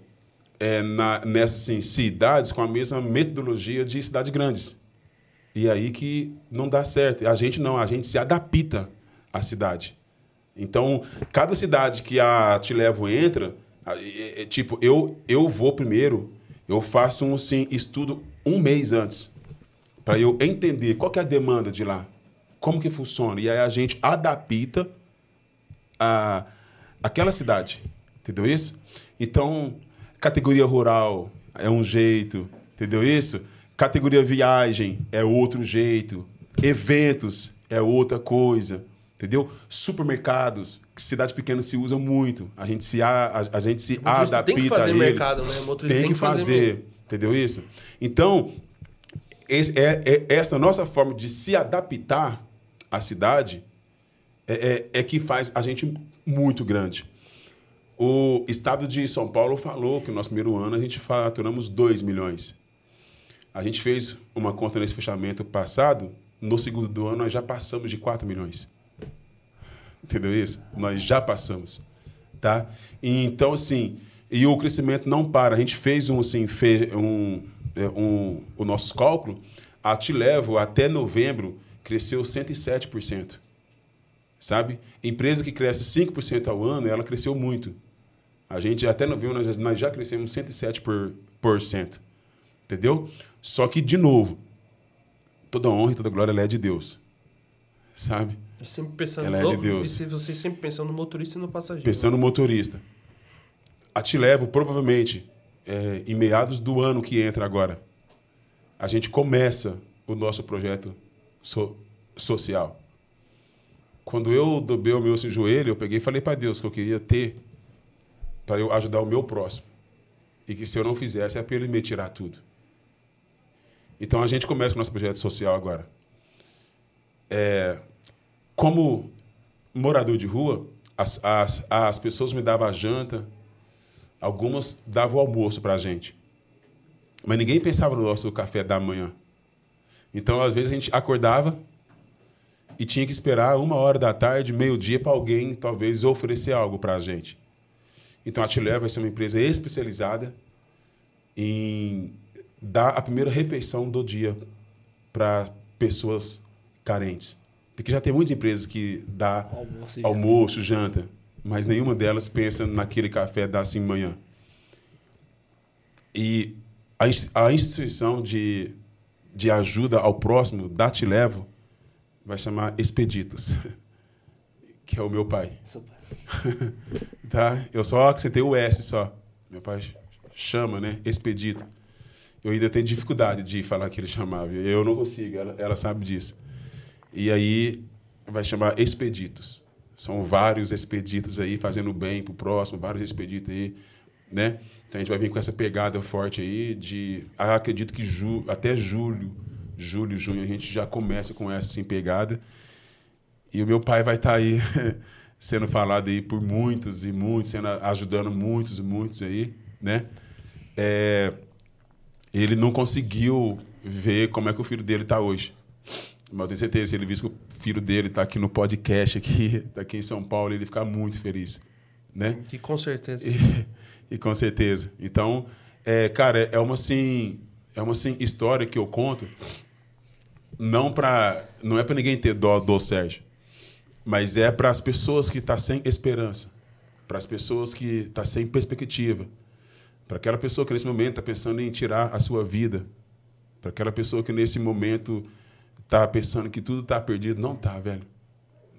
é, na, nessas assim, cidades com a mesma metodologia de cidades grandes. E aí que não dá certo. A gente não, a gente se adapta à cidade. Então, cada cidade que a Te Levo entra, é- é tipo, eu, eu vou primeiro, eu faço um assim, estudo um mês antes para eu entender qual é a demanda de lá, como que funciona. E aí a gente adapta a aquela cidade. Entendeu isso? Então, categoria rural é um jeito, entendeu isso? Categoria viagem é outro jeito. Eventos é outra coisa, entendeu? Supermercados, que cidades pequenas se usam muito. A gente se, a, a, a gente se adapta tem que fazer a eles. mercado, né? Motorista Tem que fazer, entendeu isso? Então, esse- é, é- essa nossa forma de se adaptar à cidade é, é- é que faz a gente muito grande. O estado de São Paulo falou que no nosso primeiro ano a gente faturamos 2 milhões. A gente fez uma conta nesse fechamento passado, no segundo ano nós já passamos de 4 milhões. Entendeu isso? Nós já passamos, tá? Então assim, e o crescimento não para. A gente fez um assim, fez um, é, um o nosso cálculo, a Te Levo até novembro cresceu 107%. Sabe? Empresa que cresce 5% ao ano, ela cresceu muito. A gente até novembro nós já, nós já crescemos 107% por, 100%. Entendeu? Só que, de novo, toda honra e toda glória é de Deus. Sabe? Sempre pensando Ela é no, de Deus. E você sempre pensando no motorista e no passageiro. Pensando no motorista. A Te Levo, provavelmente, é, em meados do ano que entra agora, a gente começa o nosso projeto so- social. Quando eu dobrei o meu joelho, eu peguei e falei para Deus que eu queria ter para eu ajudar o meu próximo. E que se eu não fizesse, é para ele me tirar tudo. Então a gente começa o nosso projeto social agora. É, como morador de rua, as, as, as pessoas me davam a janta, algumas davam o almoço para a gente. Mas ninguém pensava no nosso café da manhã. Então, às vezes, a gente acordava e tinha que esperar uma hora da tarde, meio-dia, para alguém, talvez, oferecer algo para a gente. Então, a Tilé vai ser uma empresa especializada em dar a primeira refeição do dia para pessoas carentes. Porque já tem muitas empresas que dá Almoço almoço, janta, mas nenhuma delas pensa naquele café da assim manhã. E a, ins- a instituição de, de ajuda ao próximo, da Te Levo, vai chamar Expeditos, [LAUGHS] que é o meu pai. Super. [LAUGHS] Tá? Eu só acrescentei o S só. Meu pai chama, né? Expedito. Eu ainda tenho dificuldade de falar que ele chamava. Eu não consigo, ela, ela sabe disso. E aí vai chamar expeditos. São vários expeditos aí fazendo bem pro próximo, vários expeditos aí, né? Então a gente vai vir com essa pegada forte aí de, ah, acredito que ju, até julho, julho, junho a gente já começa com essa assim pegada. E o meu pai vai estar aí [LAUGHS] sendo falado aí por muitos e muitos, sendo ajudando muitos e muitos aí, né? É, ele não conseguiu ver como é que o filho dele está hoje. Mas eu tenho certeza, se ele viu que o filho dele está aqui no podcast, aqui, [LAUGHS] tá aqui em São Paulo, ele ficar muito feliz, né? E com certeza. E, [LAUGHS] e com certeza. Então, é, cara, é uma assim, é uma assim história que eu conto não para não é para ninguém ter dó do Sérgio, mas é para as pessoas que tá sem esperança, para as pessoas que tá sem perspectiva, para aquela pessoa que nesse momento está pensando em tirar a sua vida, para aquela pessoa que nesse momento está pensando que tudo está perdido, não tá, velho.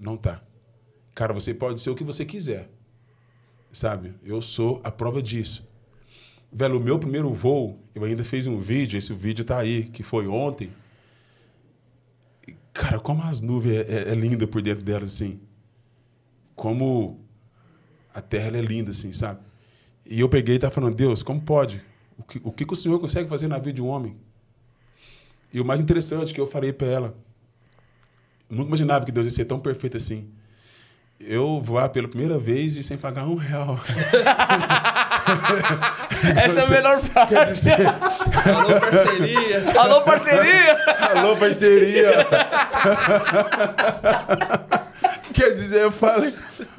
Não tá. Cara, você pode ser o que você quiser sabe? Eu sou a prova disso. Velho, o meu primeiro voo, eu ainda fiz um vídeo, esse vídeo tá aí, que foi ontem. Cara, como as nuvens é, é, é linda por dentro delas, assim. Como a terra é linda, assim, sabe? E eu peguei e tava falando, Deus, como pode? O que, o que o Senhor consegue fazer na vida de um homem? E o mais interessante que eu falei para ela, eu nunca imaginava que Deus ia ser tão perfeito assim. Eu voar pela primeira vez e sem pagar um real. [LAUGHS] Essa é a melhor parte. Quer dizer, Alô, parceria. [LAUGHS] Alô, parceria! alô, parceria! [LAUGHS] Quer dizer, eu falei,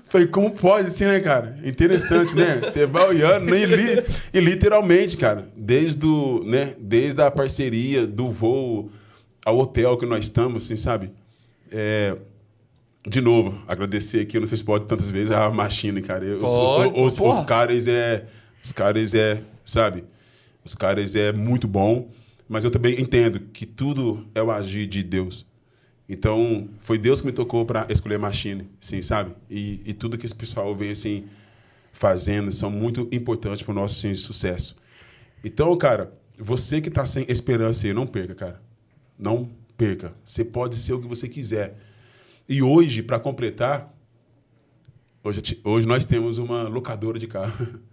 falei, como pode assim, né, cara? Interessante, né? [LAUGHS] Você vai olhando, né? e, li- e literalmente, cara, desde, o, né, desde a parceria, do voo ao hotel que nós estamos, assim, sabe? É, de novo, agradecer aqui, eu não sei se pode tantas vezes, a Machine, cara. Eu- os, os- os- os caras é. Os caras é, sabe? Os caras é muito bom, mas eu também entendo que tudo é o agir de Deus. Então, foi Deus que me tocou para escolher Machine, sim, sabe? E, e tudo que esse pessoal vem assim fazendo são muito importantes para o nosso sim, sucesso. Então, cara, você que está sem esperança aí, não perca, cara. Não perca. Você pode ser o que você quiser. E hoje, para completar, hoje, hoje nós temos uma locadora de carro. [LAUGHS]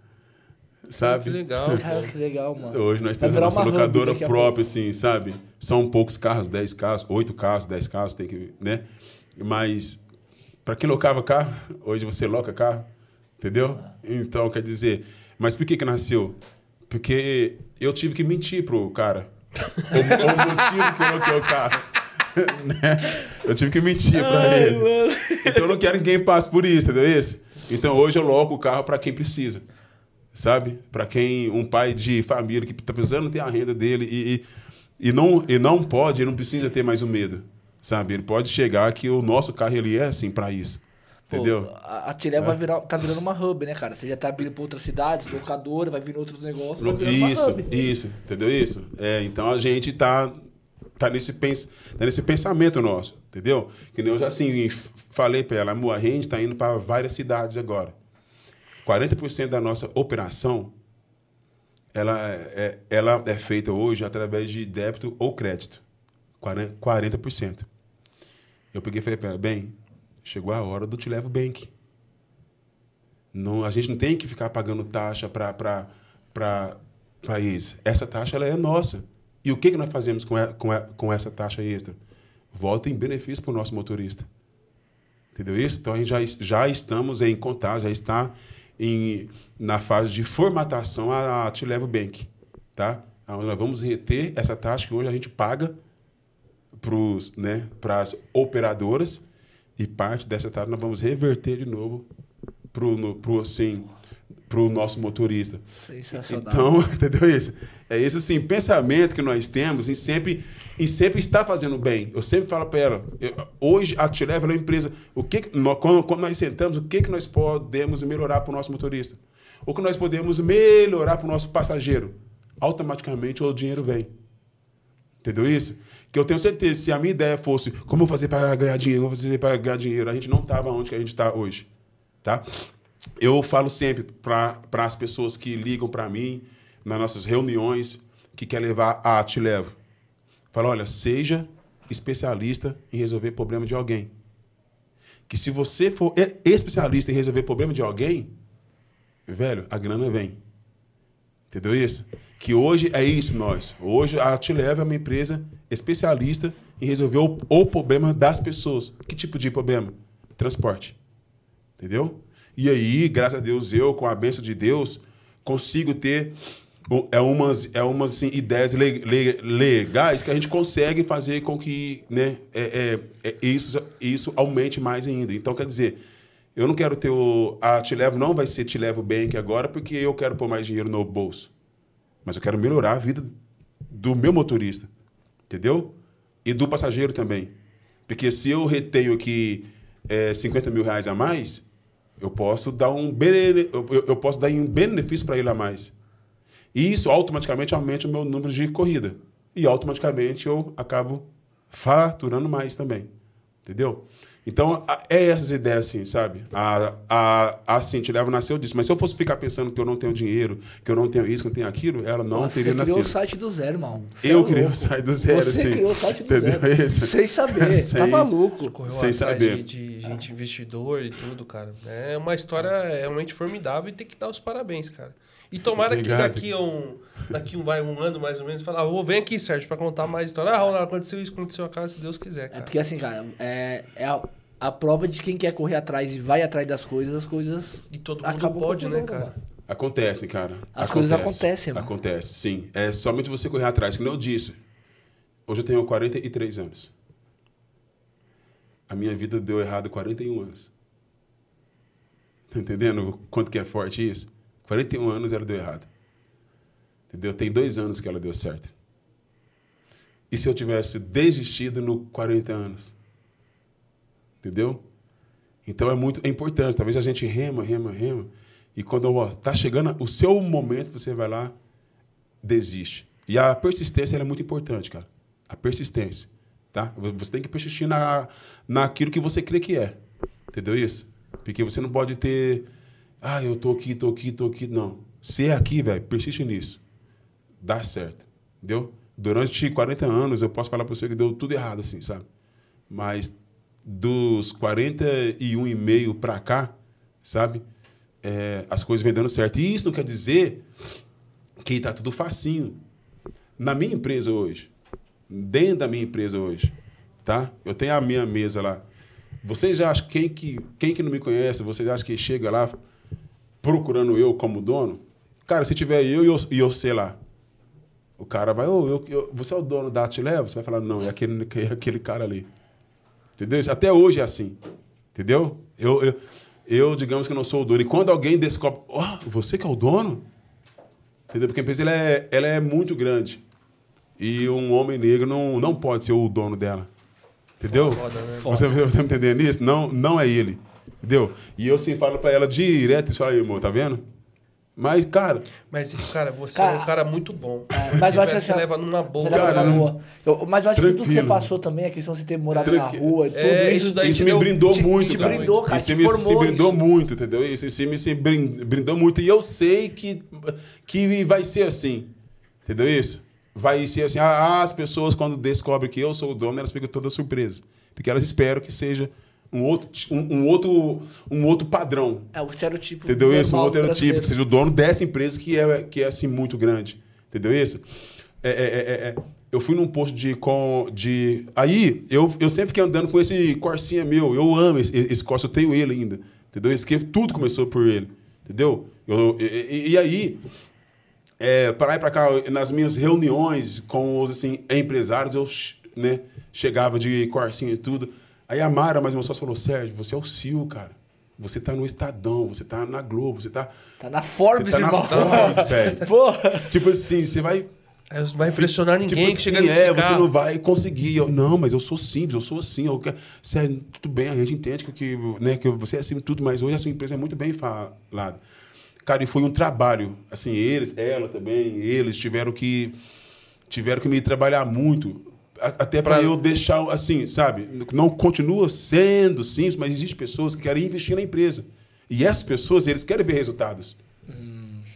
Sabe? Que legal. [LAUGHS] Cara, que legal, mano. Hoje nós temos a nossa locadora própria, assim, sabe? São poucos carros, 10 carros, 8 carros, 10 carros, tem que, né? Mas para quem locava carro, hoje você loca carro, entendeu? Então, quer dizer, mas por que que nasceu? Porque eu tive que mentir pro cara. O, o motivo que eu loquei o carro. [LAUGHS] né? Eu tive que mentir para ele. Então eu não quero que ninguém passe por isso, entendeu isso? Então hoje eu loco o carro para quem precisa sabe? Para quem um pai de família que está precisando ter a renda dele e, e, e não e não pode, ele não precisa ter mais o medo, sabe? Ele pode chegar que o nosso carro ele é assim para isso. Pô, Entendeu? a, a Tilé vai virar, tá virando uma hub, né, cara? Você já tá abrindo pra outras cidades, locadora, vai vir outros negócios, Isso, isso, entendeu isso? É, então a gente tá, tá, nesse pens, tá nesse pensamento nosso, entendeu? Que nem eu já assim falei para ela, amor, a gente tá indo para várias cidades agora. 40% da nossa operação ela é, ela é feita hoje através de débito ou crédito. 40%. 40%. Eu peguei e falei para bem, chegou a hora do Te Levo Bank. Não, a gente não tem que ficar pagando taxa para país. Essa taxa ela é nossa. E o que, que nós fazemos com, a- com, a- com essa taxa extra? Volta em benefício para o nosso motorista. Entendeu isso? Então, a gente já, já estamos em contato, já está em, na fase de formatação a, a Te Levo Bank. Tá? Nós vamos reter essa taxa que hoje a gente paga né, para as operadoras e parte dessa taxa nós vamos reverter de novo para o pro, assim, pro nosso motorista. Sensacional. Então, [LAUGHS] entendeu isso? É esse assim, pensamento que nós temos em sempre, em sempre estar fazendo bem. Eu sempre falo para ela, eu- hoje a Tileva é uma empresa, o que que nós, quando, quando nós sentamos, o que, que nós podemos melhorar para o nosso motorista? O que nós podemos melhorar para o nosso passageiro? Automaticamente o dinheiro vem. Entendeu isso? Que eu tenho certeza, se a minha ideia fosse como eu fazer para ganhar dinheiro, como fazer para ganhar dinheiro, a gente não estava onde que a gente está hoje. Tá? Eu falo sempre para as pessoas que ligam para mim, nas nossas reuniões, que quer levar a Te Levo. Falo, olha, seja especialista em resolver problema de alguém. Que se você for especialista em resolver problema de alguém, velho, a grana vem. Entendeu isso? Que hoje é isso nós. Hoje a Te Leva é uma empresa especialista em resolver o, o problema das pessoas. Que tipo de problema? Transporte. Entendeu? E aí, graças a Deus, eu, com a bênção de Deus, consigo ter é umas, é umas assim, ideias le- le- legais que a gente consegue fazer com que né, é, é- é isso, isso aumente mais ainda. Então, quer dizer, eu não quero ter o. A Te Levo não vai ser Te Levo Bank agora porque eu quero pôr mais dinheiro no bolso. Mas eu quero melhorar a vida do meu motorista. Entendeu? E do passageiro também. Porque se eu retenho aqui é, 50 mil reais a mais, eu posso dar um, bene, eu, eu- posso dar um benefício para ele a mais. E isso automaticamente aumenta o meu número de corrida. E automaticamente eu acabo faturando mais também. Entendeu? Então, é essas ideias, assim, sabe? A, a, a Cintia Leva nasceu disso. Mas se eu fosse ficar pensando que eu não tenho dinheiro, que eu não tenho isso, que eu não tenho aquilo, ela não Nossa, teria você criou nascido. o site do zero, irmão. Você Eu é criei o site do zero, Você assim. criou o site do Entendeu zero. isso? Sem saber. [LAUGHS] Sem- Tá maluco. Correu Sem atrás saber. De, de gente investidor e tudo, cara. É uma história realmente formidável e tem que dar os parabéns, cara. E tomara Obrigado. que daqui a um, daqui um, vai, um ano mais ou menos, falar, ah, vou vem aqui, Sérgio, pra contar mais história. Ah, Ronaldo, aconteceu isso, aconteceu a casa, se Deus quiser, É cara. porque assim, cara, é, é a, prova de quem quer correr atrás e vai atrás das coisas, as coisas. E todo mundo acabam pode, né, cara? Acontece, cara. As coisas acontecem, mano. Acontece, sim. É somente você correr atrás. Como eu disse, hoje eu tenho 43 anos. A minha vida deu errado 41 anos. Tá entendendo o quanto que é forte isso? 41 anos ela deu errado. Entendeu? Tem dois anos que ela deu certo. E se eu tivesse desistido no 40 anos? Entendeu? Então é muito é importante. Talvez a gente rema, rema, rema. E quando ó, tá chegando o seu momento, você vai lá, desiste. E a persistência é muito importante, cara. A persistência. Tá? Você tem que persistir na, naquilo que você crê que é. Entendeu isso? Porque você não pode ter. Ah, eu tô aqui, tô aqui, tô aqui. Não. Se é aqui, velho, persiste nisso. Dá certo. Entendeu? Durante 40 anos, eu posso falar para você que deu tudo errado, assim, sabe? Mas dos 41,5 para cá, sabe? É, as coisas vêm dando certo. E isso não quer dizer que está tudo facinho. Na minha empresa hoje, dentro da minha empresa hoje, tá? Eu tenho a minha mesa lá. Vocês já acham, quem que, quem que não me conhece, vocês acham que chega lá procurando eu como dono? Cara, se tiver eu e eu, eu sei lá, o cara vai, ô, eu, eu- você é o dono da Atilevo? Você vai falar, não, é aquele, é aquele cara ali. Entendeu? Até hoje é assim. Entendeu? Eu, eu, eu, digamos que não sou o dono. E quando alguém descobre, ó, você que é o dono? Entendeu? Porque a empresa ela é, ela é muito grande. E um homem negro não, não pode ser o dono dela. Entendeu? Foda, né? Você está me entendendo isso? Não, não é ele. Entendeu? E eu sempre falo pra ela direto isso aí, amor, tá vendo? Mas, cara, Mas, cara, você Cara, é um cara muito bom. É, mas eu acho que você assim, leva numa boa. Leva Cara, na não- boa. Eu- mas eu acho que tudo que você Tranquilo. passou também, a questão de você ter morado na Tranquilo. rua, tudo É, isso. isso daí isso me deu- brindou te- muito, te cara. brindou, cara, Isso te me, se formou brindou isso. muito, entendeu? Isso, isso me se brin- brindou muito. E eu sei que, que vai ser assim. Entendeu isso? Vai ser assim. Ah, as pessoas, quando descobrem que eu sou o dono, elas ficam todas surpresas. Porque elas esperam que seja um outro, um, um outro, um outro padrão. É o estereotipo. Entendeu isso? Um outro tipo, que brasileiro. seja o dono dessa empresa que é, que é assim muito grande. Entendeu isso? É, é, é, é, eu fui num posto de. Com, de aí, eu, eu sempre fiquei andando com esse Corsinha meu. Eu amo esse, esse Corsa, eu tenho ele ainda. Entendeu? Isso que tudo começou por ele. Entendeu? Eu, e, e- e aí, é, para lá e para cá, nas minhas reuniões com os assim, empresários, eu né, chegava de Corsinha e tudo. Aí a Mara, mais uma sócia, falou: Sérgio, você é o Sil, cara. Você tá no Estadão, você tá na Globo, você tá. Tá na Forbes, Você tá na irmão. Forbes, [LAUGHS] velho. Porra. Tipo assim, você vai. É, Não vai impressionar ninguém tipo que chega assim, nesse é, você carro. não vai conseguir. Eu, não, mas eu sou simples, eu sou assim. Eu quero, sério, tudo bem, a gente entende que, que, né, que você é assim tudo, mas hoje a sua empresa é muito bem falada. Cara, e foi um trabalho. Assim, eles, ela também, eles tiveram que tiveram que me trabalhar muito. A- Até para Pra- eu deixar, assim, sabe? Não continua sendo simples, mas existem pessoas que querem investir na empresa. E essas pessoas, eles querem ver resultados.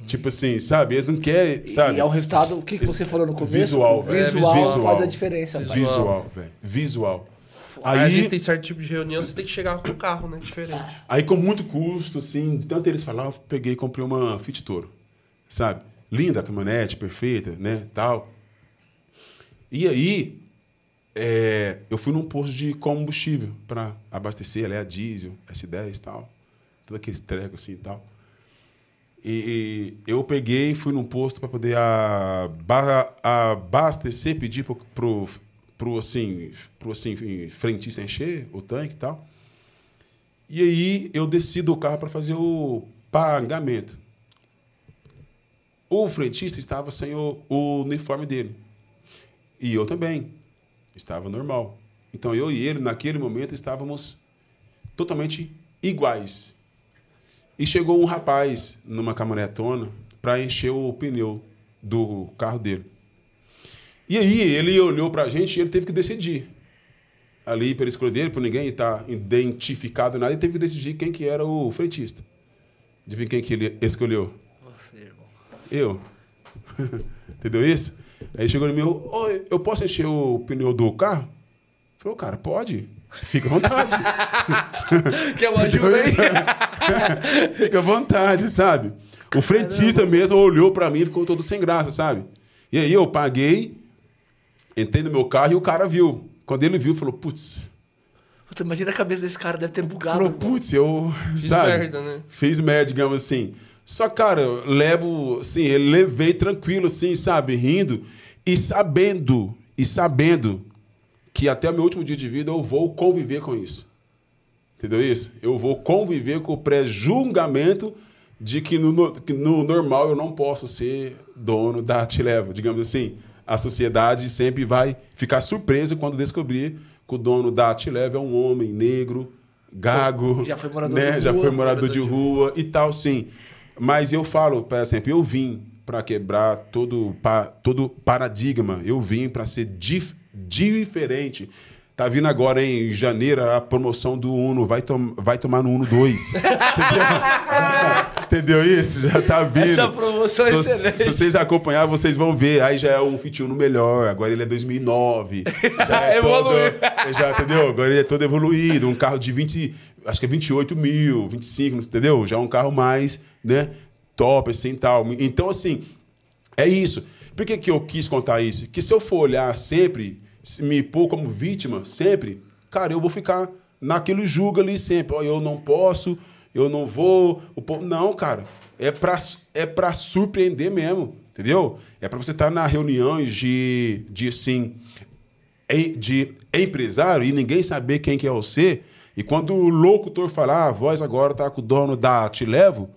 Tipo assim, sabe? Eles não querem, sabe? E é um resultado, o que, que você falou no começo? Visual, velho. Visual, Visual. faz a diferença. Visual, velho. Visual. Aí, Aí, às vezes tem certo tipo de reunião, você tem que chegar com o carro, né? Diferente. aí com muito custo, assim, de tanto eles falavam, eu peguei e comprei uma Fit Toro, sabe? Linda a caminhonete, perfeita, né, tal. E aí, é, eu fui num posto de combustível para abastecer, é a diesel, S10 e tal. Todos aqueles trecos assim e tal. E, e eu peguei e fui num posto para poder aba- abastecer, pedir pro, pro, pro, assim, pro assim, frentista encher o tanque e tal. E aí eu desci do carro para fazer o pagamento. O frentista estava sem o, o uniforme dele. E eu também. Estava normal. Então eu e ele, naquele momento, estávamos totalmente iguais. E chegou um rapaz numa caminhonetona para encher o pneu do carro dele. E aí ele olhou para a gente e ele teve que decidir. Ali, pela escolha dele, por ninguém estar identificado nada, ele teve que decidir quem que era o frentista. Adivinha quem que ele escolheu? Você, irmão. Eu. [LAUGHS] Entendeu isso? Aí chegou em mim, "Oi, eu posso encher o pneu do carro? Falou, cara, pode. Fica à vontade. [LAUGHS] Quer uma ajuda aí? [LAUGHS] Fica à vontade, sabe? O frentista mesmo olhou pra mim e ficou todo sem graça, sabe? E aí eu paguei, entrei no meu carro e o cara viu. Quando ele viu, falou, putz. Puta, imagina a cabeça desse cara, deve ter bugado. Falou, putz, eu. Fiz sabe? merda, né? Fiz merda, digamos assim. Só, cara, eu levo, assim, eu levei tranquilo, assim, sabe? Rindo e sabendo, e sabendo que até o meu último dia de vida eu vou conviver com isso. Entendeu isso? Eu vou conviver com o pré-julgamento de que no, que no normal eu não posso ser dono da Tileva. Digamos assim, a sociedade sempre vai ficar surpresa quando descobrir que o dono da Tileva é um homem negro, gago, Já foi morador né? de já rua, foi morador, morador de de rua e tal, sim. Mas eu falo, por exemplo, eu vim para quebrar todo, pa, todo paradigma. Eu vim para ser dif- diferente. Tá vindo agora em janeiro a promoção do Uno, vai, tom, vai tomar no Uno 2. [LAUGHS] Entendeu? Entendeu isso? Já tá vindo. Essa promoção é se, excelente. Se vocês acompanhar, vocês vão ver. Aí já é um Fit Uno melhor. Agora ele é 2009. [LAUGHS] Já é Evoluiu. todo, [LAUGHS] já, entendeu? Agora ele é todo evoluído. Um carro de 20, acho que é 28 mil, 25, entendeu? Já é um carro mais, né? Top, assim, tal. Então, assim, é isso. Por que, que eu quis contar isso? Que se eu for olhar sempre, se me pôr como vítima sempre, cara, eu vou ficar naquele julgo ali sempre. Ó, eu não posso, eu não vou. o povo- Não, cara. É pra, é pra surpreender mesmo, entendeu? É pra você estar na reunião de, de assim, de empresário e ninguém saber quem que é você. E quando o locutor falar, "Ah, a voz agora tá com o dono da Te Levo,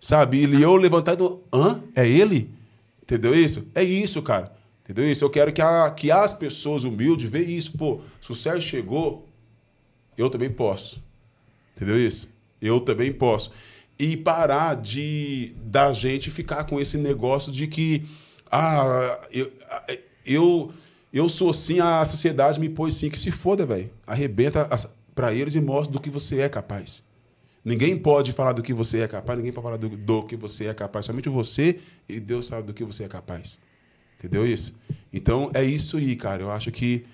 sabe? E eu levantar do. Hã? É ele? Entendeu isso? É isso, cara. Entendeu isso? Eu quero que, a, que as pessoas humildes vejam isso. Pô, se o Sérgio chegou, eu também posso. Entendeu isso? Eu também posso. E parar de da gente ficar com esse negócio de que ah, eu, eu, eu sou assim, a sociedade me pôs assim, que se foda, velho. Arrebenta para eles e mostra do que você é capaz. Ninguém pode falar do que você é capaz, ninguém pode falar do, do que você é capaz. Somente você e Deus sabe do que você é capaz. Entendeu isso? Então é isso aí, cara. Eu acho que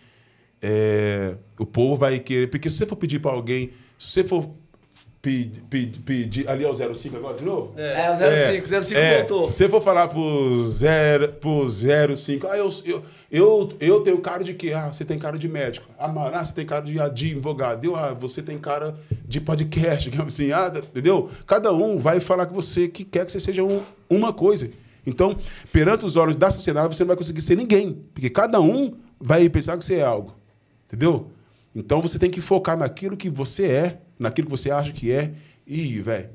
é, o povo vai querer. Porque se você for pedir para alguém, se você for pedir, pedir, pedir ali é o 05 agora de novo? É, é o 05, 05 é, voltou. Se você for falar pro, zero, pro 05, ah, eu, eu, eu, eu tenho cara de quê? Ah, você tem cara de médico. Ah, mano, ah, você tem cara de advogado. Eu, ah, você tem cara de podcast. [LAUGHS] Assim, ah, entendeu? Cada um vai falar que você que quer que você seja um, uma coisa. Então, perante os olhos da sociedade, você não vai conseguir ser ninguém. Porque cada um vai pensar que você é algo. Entendeu? Então você tem que focar naquilo que você é, naquilo que você acha que é, e, velho,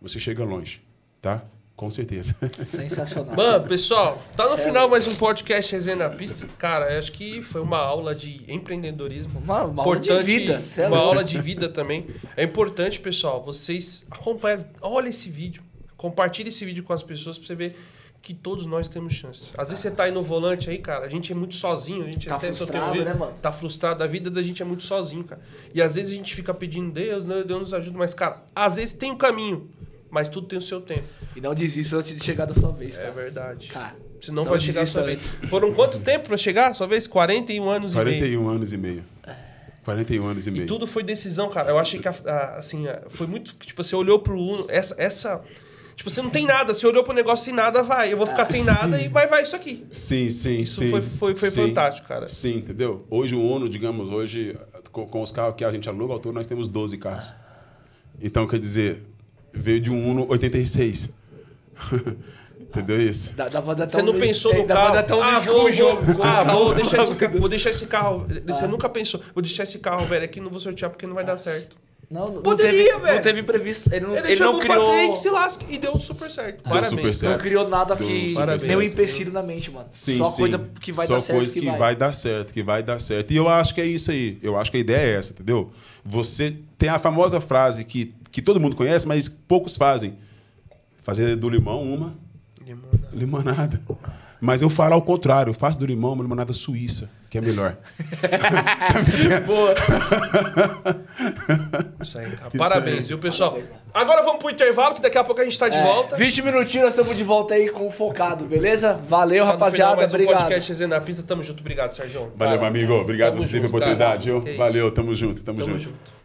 você chega longe, tá? Com certeza. Sensacional. Mano, pessoal, tá no final mais um podcast Resenha na Pista. Cara, acho que foi uma aula de empreendedorismo. Uma, uma aula de vida. É uma aula de vida também. É importante, pessoal, vocês acompanhem, olha esse vídeo, compartilhe esse vídeo com as pessoas pra você ver que todos nós temos chance. Às vezes você tá aí no volante aí, cara, a gente é muito sozinho, a gente tá até frustrado, né, mano? Tá frustrado, a vida da gente é muito sozinho, cara. E às vezes a gente fica pedindo Deus, né, Deus nos ajuda, mas cara, às vezes tem um caminho, mas tudo tem o seu tempo. E não desista antes de chegar da sua vez, cara. É verdade. Cara, Senão não vai chegar a sua vez. Foram quanto tempo para chegar a sua vez? 41 anos 41 e meio. 41 anos e meio. 41 anos e meio. E tudo foi decisão, cara. Eu achei que, assim, foi muito. Tipo, você olhou pro Uno. Essa, essa Tipo, você não tem nada, você olhou pro negócio sem nada, vai. Eu vou ficar ah, sem sim. nada e vai, vai isso aqui. Sim, sim, isso sim. Foi, foi, foi sim, fantástico, cara. Sim, entendeu? Hoje o Uno, digamos, hoje, com, com os carros que a gente aluga, ao todo nós temos 12 carros. Então, quer dizer, veio de um Uno 86. [LAUGHS] Entendeu isso? Dá, dá você não pensou no carro. Dá um ah, vou, jogo, vou, ah, vou deixar [LAUGHS] esse carro. Vou deixar esse carro. Você ah. nunca pensou. Vou deixar esse carro, velho, aqui não vou sortear porque não vai dar certo. Não, Poderia, não velho. Não teve imprevisto. Ele não, ele, ele não criou... fazer e se lasque. E deu super certo. Deu Parabéns. Super certo. Não criou nada deu que... Parabéns. Nenhum empecilho na mente, mano. Sim, Só sim. coisa que vai Só dar certo. coisa que, que vai. vai dar certo, que vai dar certo. E eu acho que é isso aí. Eu acho que a ideia é essa, entendeu? Você tem a famosa frase que, que todo mundo conhece, mas poucos fazem. Fazer do limão uma limonada. limonada. Mas eu falo ao contrário, eu faço do limão uma limonada suíça, que é melhor. [LAUGHS] Boa. Isso aí, cara. Parabéns, viu, pessoal? Agora vamos pro intervalo, que daqui a pouco a gente tá de é, volta. 20 minutinhos, nós estamos de volta aí com o focado, beleza? Valeu, tá rapaziada. mais obrigado. Um podcast Resenha na pista. Tamo junto. Obrigado, Sérgio. Valeu, meu amigo. Obrigado por você pela oportunidade. Valeu, tamo junto, tamo, tamo junto. junto.